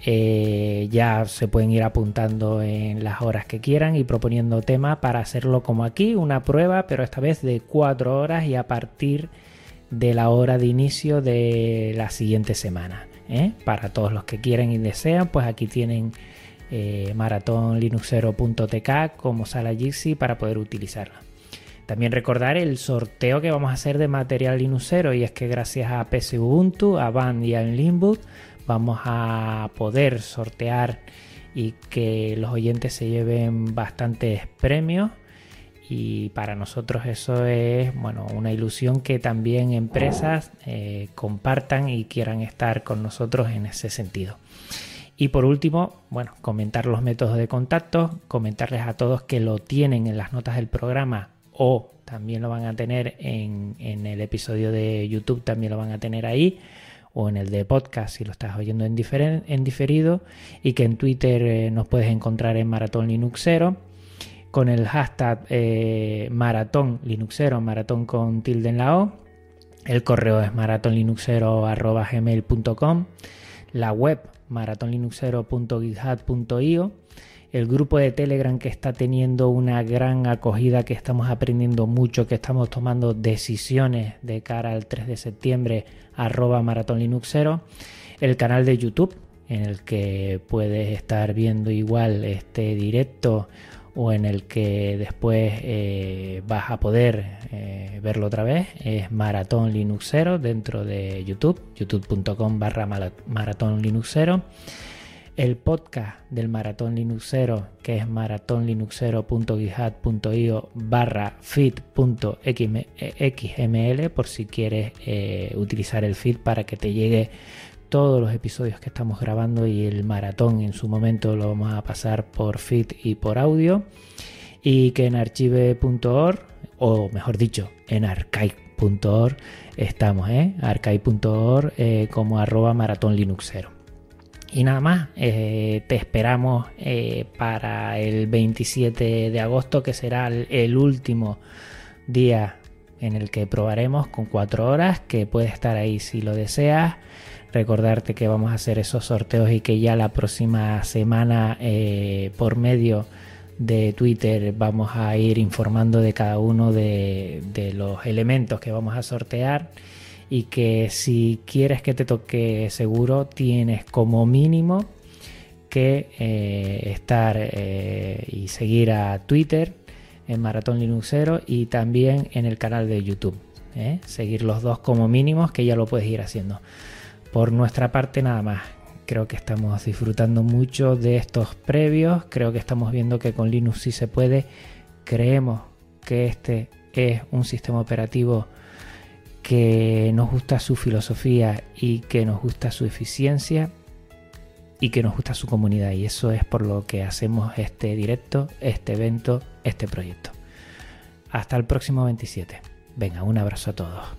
Eh, ya se pueden ir apuntando en las horas que quieran y proponiendo tema para hacerlo como aquí, una prueba, pero esta vez de 4 horas y a partir de la hora de inicio de la siguiente semana. ¿eh? Para todos los que quieren y desean, pues aquí tienen eh, maratonlinuxero.tk como sala Jitsi para poder utilizarla. También recordar el sorteo que vamos a hacer de material Linuxero y es que gracias a PC Ubuntu, a Band y a Linkboot vamos a poder sortear y que los oyentes se lleven bastantes premios y para nosotros eso es bueno una ilusión que también empresas eh, compartan y quieran estar con nosotros en ese sentido. Y por último, bueno, comentar los métodos de contacto, comentarles a todos que lo tienen en las notas del programa o también lo van a tener en, el episodio de YouTube, también lo van a tener ahí, o en el de podcast si lo estás oyendo en, en diferido, y que en Twitter eh, nos puedes encontrar en Maratón Linuxero, con el hashtag eh, Maratón Linuxero, maratón con tilde en la O. El correo es maratonlinuxero.gmail.com, la web maratonlinuxero.github.io el grupo de Telegram que está teniendo una gran acogida, que estamos aprendiendo mucho, que estamos tomando decisiones de cara al 3 de septiembre, arroba Maratón Linuxero, el canal de YouTube en el que puedes estar viendo igual este directo o en el que después eh, vas a poder eh, verlo otra vez. Es Maratón Linuxero dentro de YouTube, youtube.com barra Maratón Linuxero el podcast del Maratón Linuxero, que es maratonlinuxero.github.io barra feed.xml, por si quieres eh, utilizar el feed para que te llegue todos los episodios que estamos grabando y el maratón en su momento lo vamos a pasar por feed y por audio. Y que en archive.org, o mejor dicho, en archive.org estamos, ¿eh? archive.org eh, como arroba maratón linuxero. Y nada más, eh, te esperamos eh, para el 27 de agosto, que será el, último día en el que probaremos con cuatro horas, que puedes estar ahí si lo deseas. Recordarte que vamos a hacer esos sorteos y que ya la próxima semana eh, por medio de Twitter vamos a ir informando de cada uno de los elementos que vamos a sortear y que si quieres que te toque seguro tienes como mínimo que eh, estar eh, y seguir a Twitter en Maratón Linuxero y también en el canal de YouTube. ¿eh? Seguir los dos como mínimos que ya lo puedes ir haciendo. Por nuestra parte nada más. Creo que estamos disfrutando mucho de estos previos. Creo que estamos viendo que con Linux sí se puede. Creemos que este es un sistema operativo que nos gusta su filosofía y que nos gusta su eficiencia y que nos gusta su comunidad. Y eso es por lo que hacemos este directo, este evento, este proyecto. Hasta el próximo 27. Venga, un abrazo a todos.